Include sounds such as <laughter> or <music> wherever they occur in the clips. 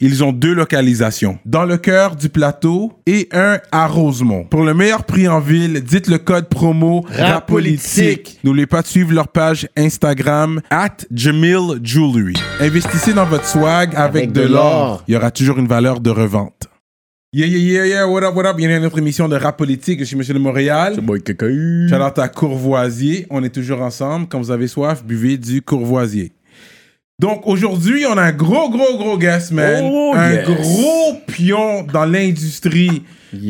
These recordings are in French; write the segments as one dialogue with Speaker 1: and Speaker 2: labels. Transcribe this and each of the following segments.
Speaker 1: ils ont deux localisations. Dans le cœur du plateau et un à Rosemont. Pour le meilleur prix en ville, dites le code promo RAPOLITIQUE. N'oubliez pas de suivre leur page Instagram at Jamil Jewelry. Investissez dans votre swag avec,
Speaker 2: Avec
Speaker 1: de l'or. Il y aura toujours une valeur de revente. Yeah, yeah, yeah, yeah, what up, what up? Bienvenue à notre émission de rap politique. Je suis Monsieur de Montréal. Shout out à Courvoisier. On est toujours ensemble. Quand vous avez soif, buvez du Courvoisier. Donc aujourd'hui, on a un gros, gros, gros guest, man.
Speaker 2: Oh,
Speaker 1: un
Speaker 2: yes.
Speaker 1: gros pion dans l'industrie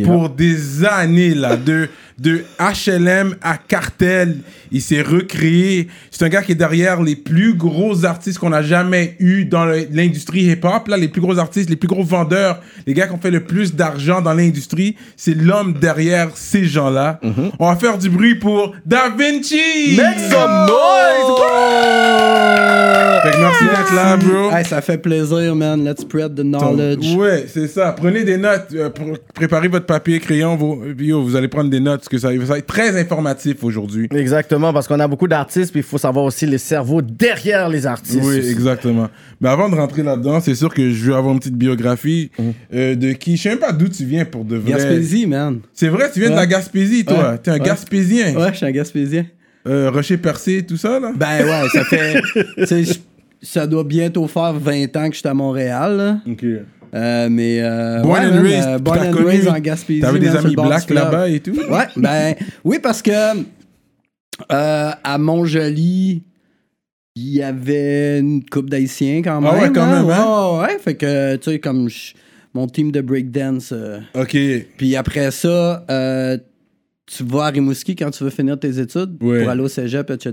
Speaker 1: pour des années, là. De, de HLM à Cartel. Il s'est recréé. C'est un gars qui est derrière les plus gros artistes qu'on a jamais eu dans l'industrie hip-hop. Là, les plus gros artistes, les plus gros vendeurs, les gars qui ont fait le plus d'argent dans l'industrie. C'est l'homme derrière ces gens-là. On va faire du bruit pour Da Vinci!
Speaker 2: Make some noise!
Speaker 1: Fait que merci d'être là, bro.
Speaker 3: Hey, ça fait plaisir, man. Let's spread the knowledge.
Speaker 1: Ouais, c'est ça. Prenez des notes. euh, pr- préparez votre papier, crayon. Vos, yo, vous allez prendre des notes parce que ça, ça va être très informatif aujourd'hui.
Speaker 2: Exactement, parce qu'on a beaucoup d'artistes, puis il faut savoir aussi les cerveaux derrière les artistes.
Speaker 1: Oui, exactement. Mais avant de rentrer là-dedans, c'est sûr que je veux avoir une petite biographie euh, de qui. Je sais même pas d'où tu viens pour de vrai.
Speaker 3: Gaspésie, man.
Speaker 1: C'est vrai, tu viens de la
Speaker 3: Ouais.
Speaker 1: Gaspésie, toi.
Speaker 3: Ouais.
Speaker 1: T'es un
Speaker 3: Ouais.
Speaker 1: Gaspésien.
Speaker 3: Ouais, je suis un Gaspésien.
Speaker 1: Euh, Rocher percé, tout ça, là?
Speaker 3: Ben ouais, ça fait. <laughs> ça doit bientôt faire 20 ans que je suis à Montréal. là.
Speaker 1: Ok.
Speaker 3: Euh, mais. Euh,
Speaker 1: Born
Speaker 3: ouais,
Speaker 1: and raised,
Speaker 3: euh, born and raised en Gaspésie.
Speaker 1: T'avais des amis blacks là-bas et tout?
Speaker 3: Ouais, <laughs> ben oui, parce que euh, à Montjoli, il y avait une coupe d'Haïtiens quand même.
Speaker 1: Ah ouais, quand
Speaker 3: hein.
Speaker 1: même, hein?
Speaker 3: Ouais, ouais, fait que, tu sais, comme mon team de breakdance. euh,
Speaker 1: Ok.
Speaker 3: puis après ça, tu vas à Rimouski quand tu veux finir tes études pour aller au cégep, etc.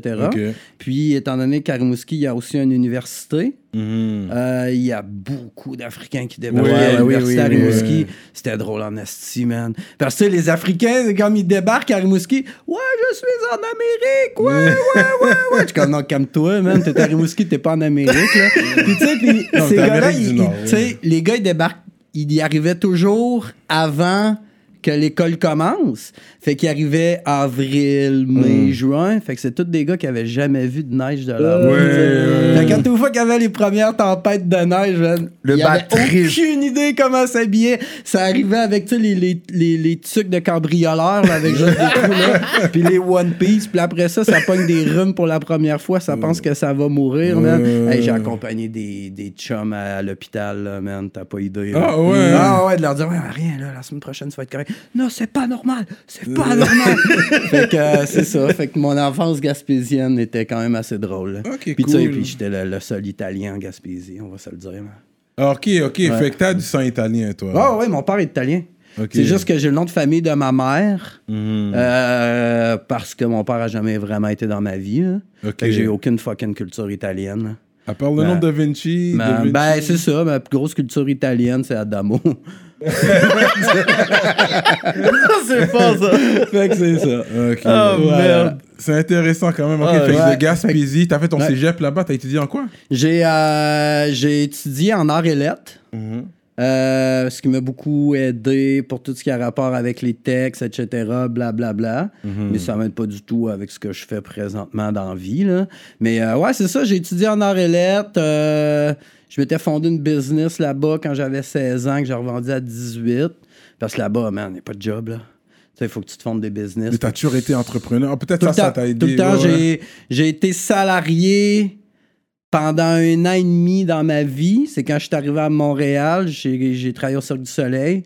Speaker 3: Puis, étant donné qu'à Rimouski, il y a aussi une université,
Speaker 1: Mhm.
Speaker 3: euh, il y a beaucoup d'Africains qui débarquent à l'université
Speaker 2: oui,
Speaker 3: à Rimouski. C'était drôle en esti, man. Parce que tu les Africains, comme ils débarquent à Rimouski, ouais, je suis en Amérique, ouais, ouais, ouais, ouais. Je suis comme, non, calme-toi, man. T'es à Rimouski, t'es pas en Amérique, là. Puis, tu sais, puis
Speaker 1: Non,
Speaker 3: ces gars-là, tu les gars, ils débarquent, ils y arrivaient toujours avant que l'école commence. Fait qu'ils arrivaient avril, mai, juin. Fait que c'est tous des gars qui avaient jamais vu de neige de leur vie,
Speaker 1: Ouais, ouais,
Speaker 3: Fait que fois qu'il y avait les premières tempêtes de neige, man,
Speaker 2: Le trip.
Speaker 3: aucune idée comment s'habiller. Ça arrivait avec les, les, les, les trucs de cambrioleurs là, avec juste des là, <laughs> puis les One Piece. Puis après ça, ça pogne des rhumes pour la première fois. Ça pense que ça va mourir, man. Hey, J'ai accompagné des, des chums à, l'hôpital, là, man. T'as pas idée.
Speaker 1: Ah ouais.
Speaker 3: Ah ouais, de leur dire, ouais, rien, là, la semaine prochaine, ça va être correct. Non, c'est pas normal. C'est pas <laughs> normal. fait que euh, c'est ça. Fait que mon enfance gaspésienne était quand même assez drôle. là.
Speaker 1: Ok,
Speaker 3: puis tu sais,
Speaker 1: cool.
Speaker 3: puis j'étais le, le seul italien en Gaspésie, on va se le dire.
Speaker 1: Ah, Ok, ok. Fait que t'as du sang italien, toi.
Speaker 3: Ah ouais, mon père est italien.
Speaker 1: Ok.
Speaker 3: C'est juste que j'ai le nom de famille de ma mère
Speaker 1: Mhm.
Speaker 3: euh, parce que mon père a jamais vraiment été dans ma vie. là.
Speaker 1: Ok.
Speaker 3: Fait que j'ai aucune fucking culture italienne.
Speaker 1: À part le nom de Da Vinci. Da Vinci.
Speaker 3: ben, c'est ça. Ma plus grosse culture italienne, c'est Adamo. <laughs>
Speaker 2: c'est pas ça.
Speaker 3: fait que c'est ça.
Speaker 2: Oh, merde.
Speaker 1: C'est intéressant quand même. Ok,
Speaker 2: Ah,
Speaker 1: fait que
Speaker 3: ouais.
Speaker 1: de Gaspésie, t'as fait ton
Speaker 3: Ouais.
Speaker 1: cégep là-bas, t'as étudié en quoi?
Speaker 3: J'ai euh, j'ai étudié en arts et lettres.
Speaker 1: Mhm.
Speaker 3: Euh, ce qui m'a beaucoup aidé pour tout ce qui a rapport avec les textes, etc., blablabla. Bla,
Speaker 1: Mhm.
Speaker 3: Mais ça m'aide pas du tout avec ce que je fais présentement dans la vie. Là. Mais euh, ouais, c'est ça, j'ai étudié en arts et lettres. euh, je m'étais fondé une business là-bas quand j'avais 16 ans, que j'ai revendu à 18. Parce que là-bas, man, n'y a pas de job. là. Il faut que tu te fondes des business.
Speaker 1: Mais t'as toujours été entrepreneur? Ah, Peut-être ça, ça t'a aidé.
Speaker 3: tout le temps,
Speaker 1: ouais,
Speaker 3: j'ai été salarié pendant un an et demi dans ma vie. C'est quand je suis arrivé à Montréal, j'ai, travaillé au Cirque du Soleil.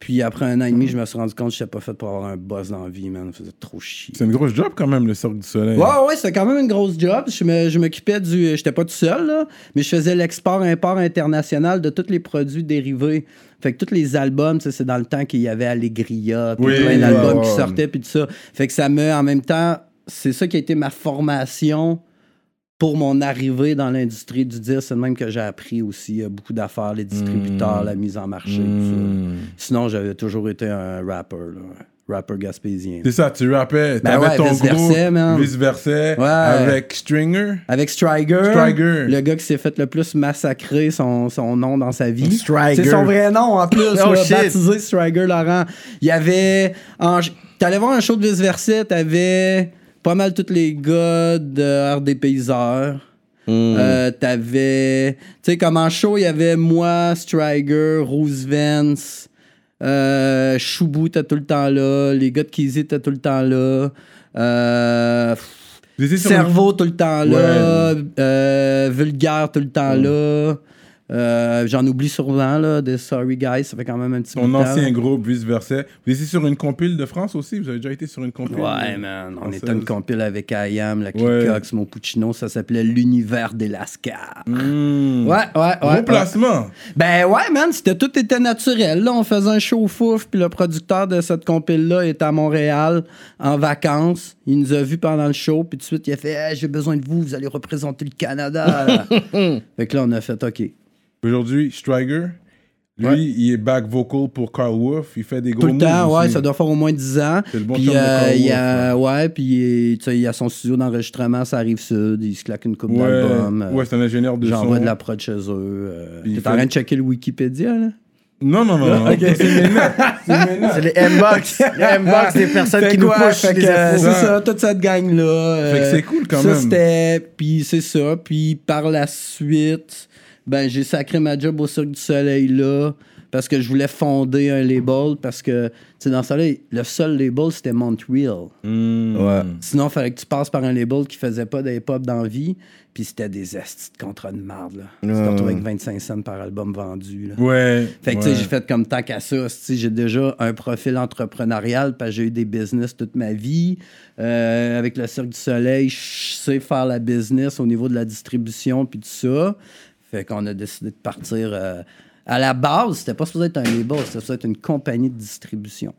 Speaker 3: Puis après un an et demi, je me suis rendu compte que je n'étais pas fait pour avoir un boss dans la vie, man. Ça faisait trop chier.
Speaker 1: C'est une grosse job quand même, le Cirque du Soleil.
Speaker 3: Ouais, ouais, c'était quand même une grosse job. Je, m'occupais du. J'étais pas tout seul, là, mais je faisais l'export-import international de tous les produits dérivés. Fait que tous les albums, c'est dans le temps qu'il y avait Allegria, puis
Speaker 1: Oui,
Speaker 3: plein d'albums
Speaker 2: ouais,
Speaker 3: qui sortaient, puis tout ça. Fait que ça me, en même temps, c'est ça qui a été ma formation pour mon arrivée dans l'industrie du disque. C'est même que j'ai appris aussi beaucoup d'affaires, les distributeurs,
Speaker 1: Mm.
Speaker 3: la mise en marché, tout
Speaker 1: Hmm.
Speaker 3: ça. Sinon, j'avais toujours été un rapper, là. rappeur gaspésien.
Speaker 1: C'est ça, tu rappais,
Speaker 3: Ben
Speaker 1: t'avais
Speaker 3: ouais,
Speaker 1: ton groupe, vice-versa,
Speaker 3: Ouais.
Speaker 1: avec Stringer.
Speaker 3: Avec Striger,
Speaker 1: Striger.
Speaker 3: le gars qui s'est fait le plus massacrer son, son nom dans sa vie.
Speaker 2: Striger.
Speaker 3: C'est son vrai nom en plus, <laughs>
Speaker 2: Oh,
Speaker 3: là, baptisé Striger Laurent. Il y avait. en- T'allais voir un show de vice-versa, t'avais pas mal tous les gars de RDPiseurs. Euh, t'avais. Tu sais, comme en show, il y avait moi, Striger, Roosevelt, euh, Choubou était tout le temps là, les gars de Kizzy étaient tout le temps là. Euh, Cerveau tout le temps là, euh, Vulgaire tout le temps là. Euh, J'en oublie souvent là, des Sorry Guys, ça fait quand même un petit de temps.
Speaker 1: ancien groupe, vice-versa. Vous étiez sur une compile de France aussi? Vous avez déjà été sur une compile?
Speaker 3: Ouais, man. On était une compile avec IAM, la
Speaker 1: Ouais.
Speaker 3: Clicox, mon Puccino. Ça s'appelait L'univers des Lascars.
Speaker 1: Mmh.
Speaker 3: Ouais, ouais, ouais. Ouais.
Speaker 1: placement.
Speaker 3: Ben ouais, man, c'était tout était naturel. Là, on faisait un show fouf, puis le producteur de cette compile-là était à Montréal en vacances. Il nous a vus pendant le show, puis tout de suite, il a fait Hey, J'ai besoin de vous, vous allez représenter le Canada. <laughs> fait que là, on a fait OK.
Speaker 1: Aujourd'hui, Striger, lui,
Speaker 3: Ouais.
Speaker 1: il est back vocal pour Carl Wolf. Il fait des gros
Speaker 3: Tout le
Speaker 1: moves
Speaker 3: temps, ouais,
Speaker 1: aussi.
Speaker 3: ça doit faire au moins 10 ans.
Speaker 1: C'est le bon
Speaker 3: puis
Speaker 1: de
Speaker 3: euh,
Speaker 1: Carl
Speaker 3: il y
Speaker 1: Wolf,
Speaker 3: a, ouais, puis il il a son studio d'enregistrement, ça arrive sud, il se claque une coupe
Speaker 1: Ouais,
Speaker 3: d'albums. euh,
Speaker 1: ouais c'est un ingénieur de
Speaker 3: J'envoie de la prod chez eux. Euh, T'es en
Speaker 1: fait-
Speaker 3: train de checker le Wikipédia, là?
Speaker 1: Non, non, non. <laughs> C'est mes notes. C'est
Speaker 2: les M-Box. <laughs> les M-Box des personnes qui nous pushent
Speaker 3: euh. C'est ça, toute cette gang-là.
Speaker 1: Fait que c'est cool quand
Speaker 3: ça,
Speaker 1: même.
Speaker 3: c'était... Puis c'est ça. Puis par la suite, ben j'ai sacré ma job au Cirque du Soleil, là, parce que je voulais fonder un label, parce que, tu sais, dans ça, le seul label, c'était Montreal.
Speaker 1: Ouais.
Speaker 3: Sinon, il fallait que tu passes par un label qui faisait pas d'hip-hop dans la vie, puis c'était des estis de contrats de marde, là. Tu te retrouves avec 25 cents par album vendu, là.
Speaker 1: Ouais.
Speaker 3: Fait que, tu sais,
Speaker 1: ouais.
Speaker 3: j'ai fait comme tant qu'à ça. tu sais, J'ai déjà un profil entrepreneurial parce que j'ai eu des business toute ma vie. Euh, avec le Cirque du Soleil, je sais faire la business au niveau de la distribution puis tout ça. Fait qu'on a décidé de partir. euh, à la base, c'était pas supposé être un label, c'était supposé être une compagnie de distribution.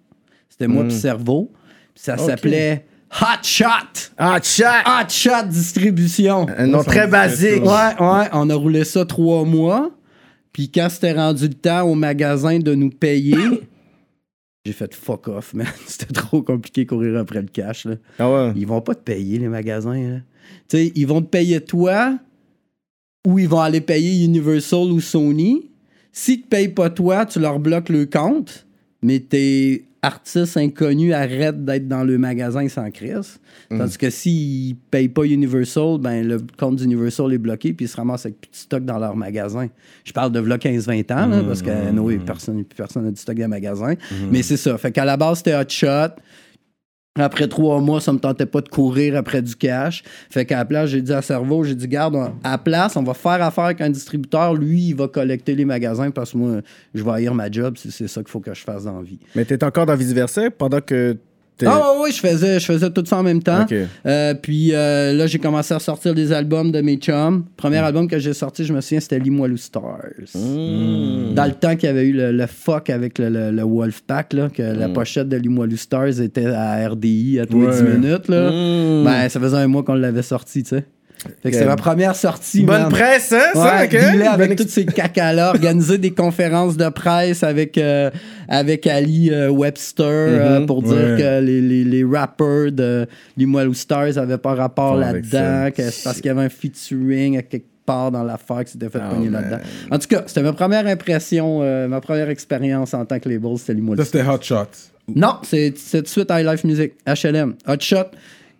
Speaker 3: C'était moi puis Cerveau. Puis ça s'appelait Hot Shot.
Speaker 2: Ah, chat!
Speaker 3: Hot Shot Distribution.
Speaker 2: Un nom très basique.
Speaker 3: Ouais, ouais, on a roulé ça trois mois. Puis quand c'était rendu le temps au magasin de nous payer, <coughs> j'ai fait fuck off, man. <laughs> C'était trop compliqué de courir après le cash. Là.
Speaker 2: Ah ouais.
Speaker 3: Ils vont pas te payer, les magasins. là. Tu sais, ils vont te payer toi ou ils vont aller payer Universal ou Sony. S'ils te payent pas toi, tu leur bloques le compte, mais tes artistes inconnus arrêtent d'être dans le magasin sans crise. Tandis que s'ils payent pas Universal, ben le compte d'Universal est bloqué puis ils se ramassent avec plus de stock dans leur magasin. Je parle de v'là 15-20 ans, là, parce que no way, personne personne n'a du stock dans le magasin. Mais c'est ça. Fait qu'à la base, c'était Hot Shot. Après trois mois, ça me tentait pas de courir après du cash. Fait qu'à la place, j'ai dit à Cerveau, j'ai dit, garde, à la place, on va faire affaire avec un distributeur. Lui, il va collecter les magasins parce que moi, je vais haïr ma job. C'est ça qu'il faut que je fasse dans vie.
Speaker 2: Mais t'es encore dans vice-versa pendant que.
Speaker 3: Ah ouais, je faisais, je faisais tout ça en même temps. Euh, puis euh, là, j'ai commencé à sortir des albums de mes chums. Premier
Speaker 2: Mm.
Speaker 3: album que j'ai sorti, je me souviens, c'était Limoilou Stars.
Speaker 2: Mm.
Speaker 3: Dans le temps qu'il y avait eu le, le fuck avec le, le, le Wolfpack, là, que la
Speaker 2: Mm.
Speaker 3: pochette de Limoilou Stars était à RDI à tous les
Speaker 1: Ouais.
Speaker 3: 10 minutes. Là. Ben, ça faisait un mois qu'on l'avait sorti, tu sais. Fait que c'était ma première sortie.
Speaker 2: Bonne
Speaker 3: man.
Speaker 2: presse, hein, ça,
Speaker 3: Ouais,
Speaker 2: ok?
Speaker 3: dealer avec
Speaker 2: Bonne
Speaker 3: tous ces cacas-là, organiser des conférences de presse avec, euh, avec Ali euh, Webster euh,
Speaker 2: Mhm.
Speaker 3: pour dire que les, les, les rappers de Limoilou Stars n'avaient pas rapport là-dedans,
Speaker 2: ça.
Speaker 3: que c'est parce qu'il y avait un featuring à quelque part dans l'affaire qui s'était fait
Speaker 2: Ah,
Speaker 3: pogner là-dedans. En tout cas, c'était ma première impression, ma première expérience en tant que label, c'était Limoilou
Speaker 1: Ça, c'était Hot Shot.
Speaker 3: non, c'est c'est tout de suite High Life Music, HLM, Hot Shot.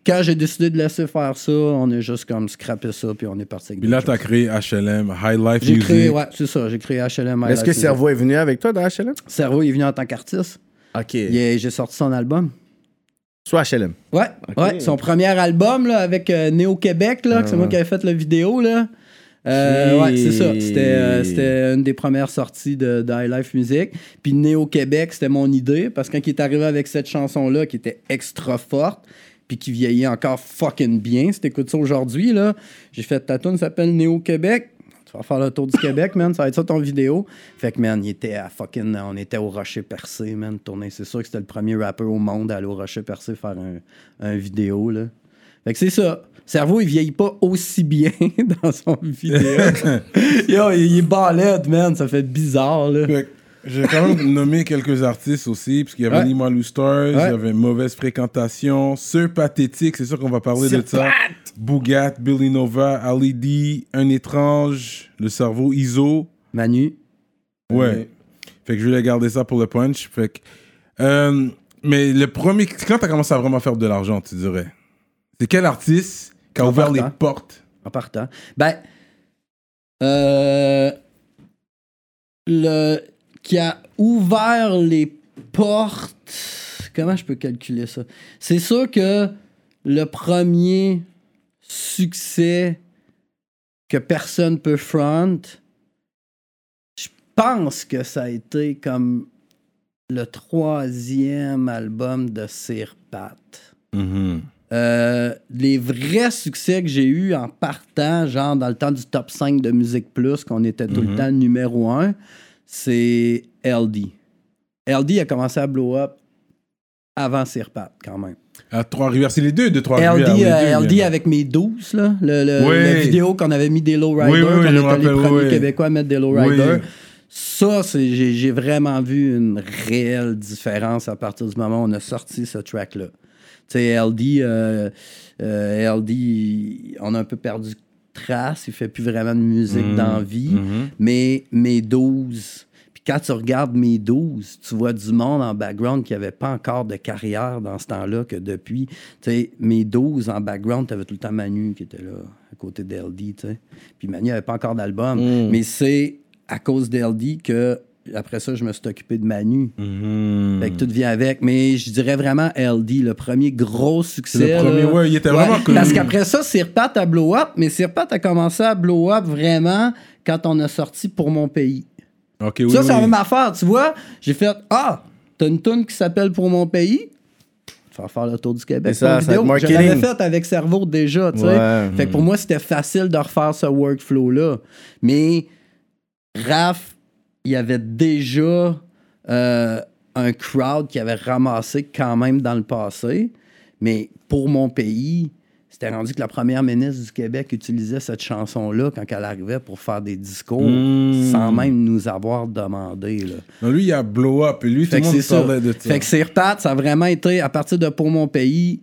Speaker 3: Quand j'ai décidé de laisser faire ça, on a juste comme scrappé ça, puis on est parti avec
Speaker 1: Puis là, t'as créé HLM, High Life
Speaker 3: J'ai
Speaker 1: Music.
Speaker 3: créé, ouais, c'est ça, j'ai créé HLM. High
Speaker 2: Est-ce que. Cerveau est venu avec toi dans HLM?
Speaker 3: Cerveau il est venu en tant qu'artiste.
Speaker 2: Ok.
Speaker 3: Est- J'ai sorti son album.
Speaker 2: Soit HLM.
Speaker 3: Ouais, ouais, son premier album là, avec euh, Néo Québec, là, que c'est moi qui avais fait la vidéo. Là. Euh, ouais, c'est ça. C'était, euh, c'était une des premières sorties de, de High Life Music. Puis Néo Québec, c'était mon idée parce que quand il est arrivé avec cette chanson-là qui était extra forte, puis qui vieillit encore fucking bien, si t'écoutes ça aujourd'hui, là, j'ai fait ta tune s'appelle Néo Québec. Tu vas faire le tour du Québec, man. Ça va être ça ton vidéo. Fait que, man, il était à fucking. On était au Rocher Percé, man, tourné. C'est sûr que c'était le premier rappeur au monde à aller au Rocher Percé faire un, un vidéo, là. Fait que c'est ça. Cerveau, il vieillit pas aussi bien <laughs> dans son vidéo. <laughs> Yo, il est balède, man. Ça fait bizarre, là.
Speaker 1: Vais quand même <laughs> nommer quelques artistes aussi, parce qu'il y avait
Speaker 2: Ouais.
Speaker 1: Nima Lou Stars, il
Speaker 2: Ouais.
Speaker 1: y avait Mauvaise Fréquentation, Sir Pathétique, c'est sûr qu'on va parler de ça. Bougat, Billy Nova, Ali D, Un Étrange, Le Cerveau, Iso.
Speaker 3: Manu.
Speaker 1: Ouais. Fait que je voulais garder ça pour le punch. Fait que, euh, mais le premier, quand t'as commencé à vraiment faire de l'argent, tu dirais? C'est quel artiste qui a
Speaker 3: En
Speaker 1: ouvert les portes?
Speaker 3: En partant. Ben, euh, le qui a ouvert les portes. Comment je peux calculer ça? C'est sûr que le premier succès que personne peut front, je pense que ça a été comme le troisième album de Sir Pat. Euh, les vrais succès que j'ai eus en partant, genre dans le temps du top 5 de Musique Plus, qu'on était tout le temps numéro 1, c'est LD. LD a commencé à blow up avant Sirpat, quand même.
Speaker 1: À Trois-Rivières, c'est les deux de Trois-Rivières.
Speaker 3: LD, euh, LD
Speaker 1: bien.
Speaker 3: avec mes 12, là, le, le-
Speaker 1: Oui.
Speaker 3: la vidéo qu'on avait mis des lowriders,
Speaker 1: Oui, oui, oui, me
Speaker 3: était les premiers. Québécois à mettre des lowriders.
Speaker 1: Oui.
Speaker 3: Ça, j'ai vraiment vu une réelle différence à partir du moment où on a sorti ce track-là. Tu sais, LD, euh, euh, LD, on a un peu perdu trace, il fait plus vraiment de musique
Speaker 1: Mhm.
Speaker 3: dans vie,
Speaker 1: Mhm.
Speaker 3: mais mes 12, puis quand tu regardes mes 12, tu vois du monde en background qui avait pas encore de carrière dans ce temps-là, que depuis, tu sais, mes 12 en background, tu avais tout le temps Manu qui était là, à côté d'LD, tu sais. Puis Manu avait pas encore d'album,
Speaker 1: Mm.
Speaker 3: mais c'est à cause d'LD que, après ça, je me suis occupé de Manu.
Speaker 1: Mhm.
Speaker 3: Fait que tout vient avec. Mais je dirais vraiment LD, le premier gros succès.
Speaker 1: Le premier,
Speaker 3: là.
Speaker 1: ouais, il était vraiment connu.
Speaker 3: Parce qu'après ça, Sirpat a blow up, mais Sirpat a commencé à blow up vraiment quand on a sorti Pour mon pays.
Speaker 1: Ok, oui,
Speaker 3: ça, c'est la même affaire, tu vois. J'ai fait Ah, t'as une tune qui s'appelle Pour mon pays. Faire faire le tour du Québec.
Speaker 2: C'est ça, ça
Speaker 3: vidéo, je l'avais faite avec Cerveau déjà, tu sais.
Speaker 2: Ouais.
Speaker 3: Fait que pour moi, c'était facile de refaire ce workflow-là. Mais Raph, il y avait déjà euh, un crowd qui avait ramassé quand même dans le passé. Mais pour mon pays, c'était rendu que la première ministre du Québec utilisait cette chanson-là quand elle arrivait pour faire des discours
Speaker 1: Mm.
Speaker 3: sans même nous avoir demandé. Là.
Speaker 1: Non, lui, il a blow up. Et lui, tout
Speaker 3: Fait
Speaker 1: le
Speaker 3: que
Speaker 1: monde
Speaker 3: c'est ça.
Speaker 1: parlait de ça.
Speaker 3: Fait que c'est repat, ça a vraiment été, à partir de Pour mon pays,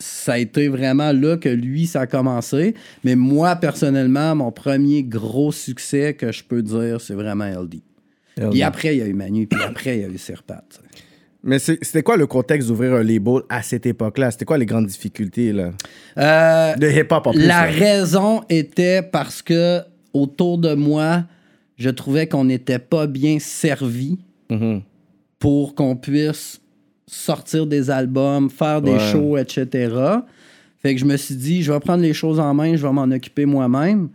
Speaker 3: ça a été vraiment là que lui, ça a commencé. Mais moi, personnellement, mon premier gros succès que je peux dire, c'est vraiment LD. Puis après, il y a eu Manu, puis après, il y a eu sais.
Speaker 2: Mais c'était quoi le contexte d'ouvrir un label à cette époque-là? C'était quoi les grandes difficultés là?
Speaker 3: Euh,
Speaker 2: de hip-hop en plus?
Speaker 3: La
Speaker 2: là.
Speaker 3: raison était parce que autour de moi, je trouvais qu'on n'était pas bien servi
Speaker 2: Mhm.
Speaker 3: pour qu'on puisse sortir des albums, faire des
Speaker 2: Ouais.
Speaker 3: shows, etc. Fait que je me suis dit, je vais prendre les choses en main, je vais m'en occuper moi-même.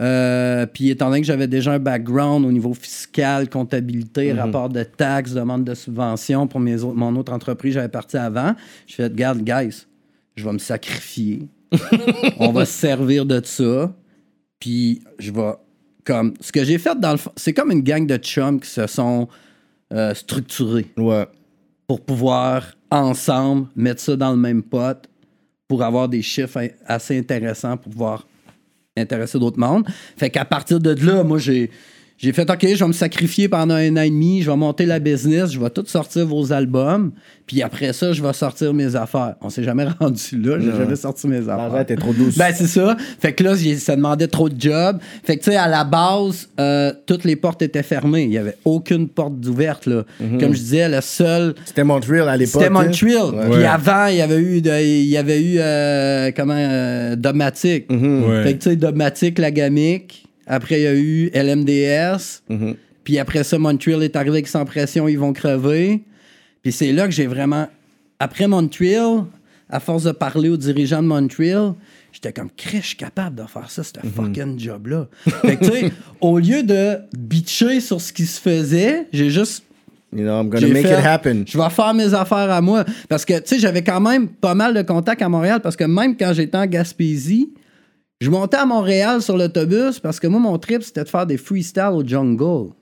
Speaker 3: Euh, puis étant donné que j'avais déjà un background au niveau fiscal, comptabilité, rapport de taxes, demande de subvention pour mes autres- mon autre entreprise, j'avais parti avant. Je fais, regarde, guys, je vais me sacrifier. <laughs> On va se servir de ça. Puis je vais comme ce que j'ai fait dans le fond, c'est comme une gang de chums qui se sont euh, structurés
Speaker 2: Ouais.
Speaker 3: Pour pouvoir ensemble mettre ça dans le même pot pour avoir des chiffres assez intéressants pour pouvoir intéresser d'autres mondes. Fait qu'à partir de là, moi, j'ai. J'ai fait, OK, je vais me sacrifier pendant un an et demi, je vais monter la business, je vais tout sortir vos albums, puis après ça, je vais sortir mes affaires. On s'est jamais <laughs> rendu là, j'ai jamais sorti mes affaires.
Speaker 2: L'argent était trop douce.
Speaker 3: Ben, c'est ça. Fait que là, ça demandait trop de jobs. Fait que, tu sais, à la base, euh, toutes les portes étaient fermées. Il n'y avait aucune porte d'ouverte, là. Comme je disais, le seul.
Speaker 2: C'était Montreal à l'époque.
Speaker 3: C'était
Speaker 2: hein?
Speaker 3: Montreal.
Speaker 2: Ouais.
Speaker 3: Puis
Speaker 1: Ouais.
Speaker 3: avant, il y avait eu, de- il y avait eu euh, comment, euh, Domatic.
Speaker 2: Mhm.
Speaker 1: Ouais.
Speaker 3: Fait que, tu sais, Domatic, la gamique. Après, il y a eu LMDS.
Speaker 2: Mhm.
Speaker 3: Puis après ça, Montreal est arrivé avec sans pression, ils vont crever. Puis c'est là que j'ai vraiment. Après Montreal, à force de parler aux dirigeants de Montreal, j'étais comme, je suis capable de faire ça, ce
Speaker 2: Mhm.
Speaker 3: fucking job-là. fait que, tu sais, <laughs> au lieu de bitcher sur ce qui se faisait, j'ai juste
Speaker 2: You know, I'm gonna make
Speaker 3: fait,
Speaker 2: it happen.
Speaker 3: Je vais faire mes affaires à moi. Parce que, tu sais, j'avais quand même pas mal de contacts à Montréal parce que même quand j'étais en Gaspésie, je montais à Montréal sur l'autobus parce que moi, mon trip, c'était de faire des freestyles au jungle.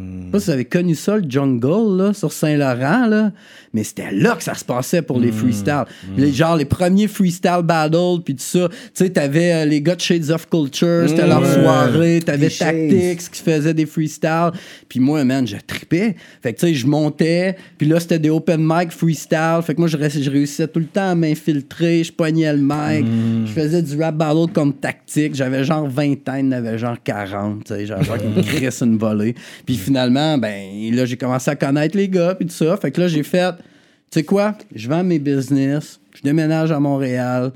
Speaker 3: Je sais pas si vous avez connu ça, le jungle, là, sur Saint-Laurent, là. Mais c'était là que ça se passait pour les freestyles. Les, genre, les premiers freestyle battles, puis tout ça. Tu sais, t'avais euh, les gars de Shades of Culture, c'était leur soirée. T'avais. Tactics qui faisait des freestyles. Puis moi, man, je tripais. Fait que, tu sais, je montais. Puis là, c'était des open mic freestyle. Fait que moi, je, ré- je réussissais tout le temps à m'infiltrer. Je pognais le mic. Je faisais du rap battle comme tactique. J'avais genre 20 ans, avait genre 40. Tu sais, j'avais genre une <laughs> crisse, une volée. Puis finalement, ben, là, j'ai commencé à connaître les gars. Puis tout ça. Fait que là, j'ai fait, tu sais quoi, je vends mes business. Je déménage à Montréal.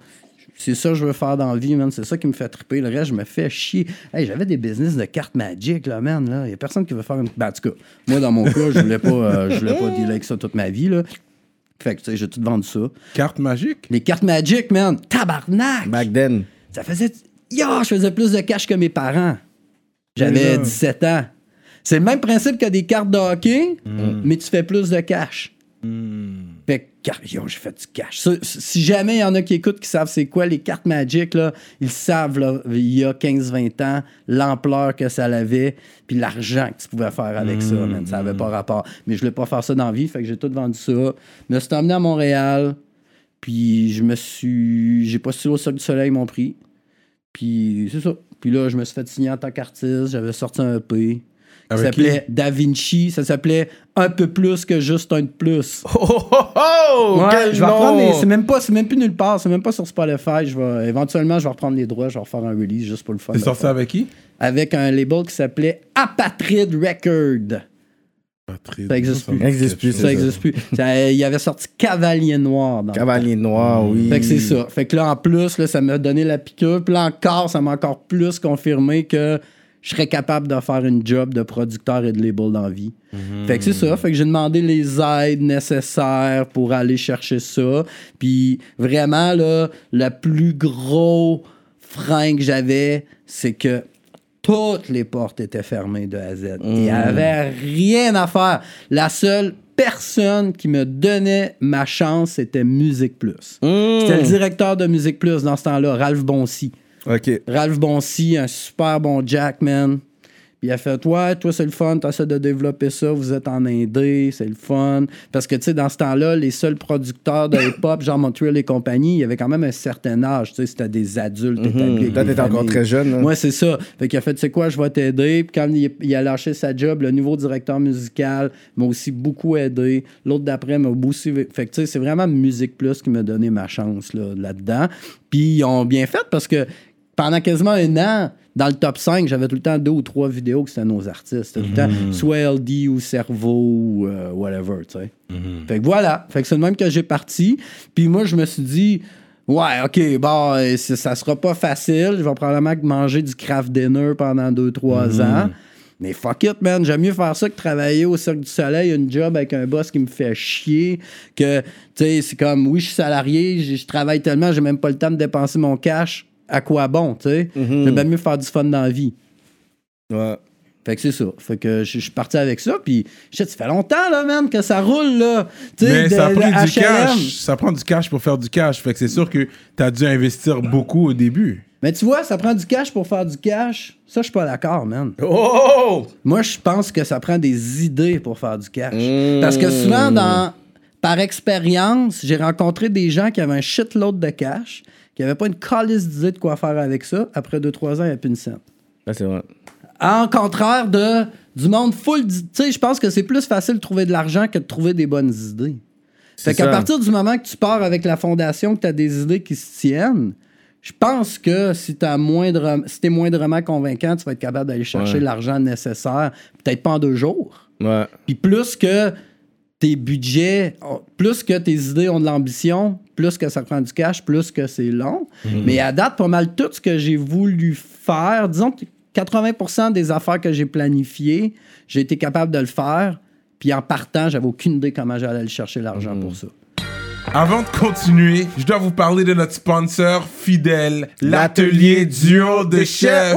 Speaker 3: C'est ça que je veux faire dans la vie, man. C'est ça qui me fait triper. Le reste, je me fais chier. Hey, j'avais des business de cartes Magic, là, man. Il n'y a personne qui veut faire une. Ben, en tout cas, moi, dans mon cas, je voulais pas, euh, je voulais pas dealer avec ça toute ma vie, là. Fait que, tu sais, j'ai tout vendu ça.
Speaker 1: Carte magique?
Speaker 3: Les cartes Magic, man. Tabarnak!
Speaker 2: Back then.
Speaker 3: Ça faisait. Yo, je faisais plus de cash que mes parents. J'avais
Speaker 1: Déjà.
Speaker 3: 17 ans. C'est le même principe que des cartes de hockey, mais tu fais plus de cash. Fait que, car- yo, j'ai fait du cash. Si jamais il y en a qui écoutent qui savent c'est quoi les cartes Magic, là, ils savent, là, il y a 15-20 ans, l'ampleur que ça avait, puis l'argent que tu pouvais faire avec ça, man. Ça avait pas rapport. Mais je voulais pas faire ça dans la vie, fait que j'ai tout vendu ça. Je me suis emmené à Montréal, puis je me suis... J'ai postulé au Cirque du Soleil, ils m'ont pris. Puis c'est ça. Puis là, je me suis fait signer en tant qu'artiste. J'avais sorti un EP. Ça
Speaker 1: Avec
Speaker 3: s'appelait Da Vinci. Ça s'appelait Un peu plus que juste un de plus. <laughs>
Speaker 2: Oh, oh, oh!
Speaker 3: Ouais,
Speaker 2: quel
Speaker 3: je vais reprendre
Speaker 2: nom!
Speaker 3: les- C'est même pas, c'est même plus nulle part. C'est même pas sur Spotify. Je vais, éventuellement, je vais reprendre les droits. Je vais refaire un release juste pour le fun.
Speaker 1: T'es
Speaker 3: de
Speaker 1: sorti avec qui?
Speaker 3: Avec un label qui s'appelait Apatride Record. Ça existe plus.
Speaker 2: Ça existe plus, <laughs>
Speaker 3: Ça
Speaker 2: c'est
Speaker 3: existe plus. Ça- il avait sorti Cavalier Noir. Dans le
Speaker 2: Cavalier noir, oui.
Speaker 3: Fait que c'est ça. Fait que là, en plus, là, ça m'a donné la piqûre. Puis là, encore, ça m'a encore plus confirmé que je serais capable de faire une job de producteur et de label dans la vie. Fait que c'est ça. Fait que j'ai demandé les aides nécessaires pour aller chercher ça. Puis vraiment, là, le plus gros frein que j'avais, c'est que toutes les portes étaient fermées de A à Z. Il n'y avait rien à faire. La seule personne qui me donnait ma chance, c'était Musique Plus. C'était le directeur de Musique Plus dans ce temps-là, Ralph Boncy.
Speaker 2: OK.
Speaker 3: Ralph Boncy, un super bon Jackman. Puis il a fait Ouais, toi, c'est le fun, t'essaies de développer ça, vous êtes en Indé, c'est le fun. Parce que, tu sais, dans ce temps-là, les seuls producteurs de hip-hop, genre Montreal et compagnie, il y avait quand même un certain âge, tu sais, c'était des adultes établis. avec
Speaker 2: Là, t'étais encore très jeune. hein.
Speaker 3: Ouais, c'est ça. Fait qu'il a fait, tu sais quoi, je vais t'aider. Puis quand il, il a lâché sa job, le nouveau directeur musical m'a aussi beaucoup aidé. L'autre d'après m'a aussi. Fait que, tu sais, c'est vraiment Musique Plus qui m'a donné ma chance là, là-dedans. Puis ils ont bien fait parce que pendant quasiment un an, dans le top 5, j'avais tout le temps deux ou trois vidéos que c'était nos artistes. Tout le temps soit LD ou Cerveau ou euh, whatever, tu sais. Fait que voilà. Fait que c'est le même que j'ai parti. Puis moi, je me suis dit, ouais, OK, bon, c'est- ça sera pas facile. Je vais probablement manger du craft dinner pendant 2-3 ans. Mais fuck it, man. J'aime mieux faire ça que travailler au Cirque du Soleil, une job avec un boss qui me fait chier. Que, tu sais, c'est comme, oui, je suis salarié, je je travaille tellement, j'ai même pas le temps de dépenser mon cash. À quoi bon, tu sais? J'aime bien mieux faire du fun dans la vie.
Speaker 2: Ouais.
Speaker 3: Fait que c'est ça. Fait que je suis parti avec ça. Puis, shit, ça fait longtemps, là, man, que ça roule, là.
Speaker 1: Mais
Speaker 3: de-
Speaker 1: ça prend du cash. Ça prend du cash pour faire du cash. Fait que c'est sûr que t'as dû investir beaucoup au début.
Speaker 3: Mais tu vois, ça prend du cash pour faire du cash. Ça, je suis pas d'accord, man.
Speaker 2: Oh!
Speaker 3: Moi, je pense que ça prend des idées pour faire du cash.
Speaker 2: Mmh.
Speaker 3: Parce que souvent, dans, par expérience, j'ai rencontré des gens qui avaient un shitload de cash, qui n'avaient pas une calice d'idée de quoi faire avec ça. Après 2-3 ans, il n'y a plus une scène.
Speaker 2: C'est vrai.
Speaker 3: En contraire de du monde full. Tu sais, je pense que c'est plus facile de trouver de l'argent que de trouver des bonnes idées. Fait
Speaker 2: C'est
Speaker 3: qu'à partir du moment que tu pars avec la fondation, que tu as des idées qui se tiennent, je pense que si tu moindre, si es moindrement convaincant, tu vas être capable d'aller chercher
Speaker 2: Ouais.
Speaker 3: l'argent nécessaire, peut-être pas en deux jours.
Speaker 2: Ouais.
Speaker 3: Puis plus que tes budgets, plus que tes idées ont de l'ambition, plus que ça prend du cash, plus que c'est long. Mais à date, pas mal tout ce que j'ai voulu faire, disons que 80% des affaires que j'ai planifiées, j'ai été capable de le faire. Puis en partant, j'avais aucune idée comment j'allais aller chercher l'argent pour ça.
Speaker 1: Avant de continuer, je dois vous parler de notre sponsor fidèle, l'atelier duo de chef.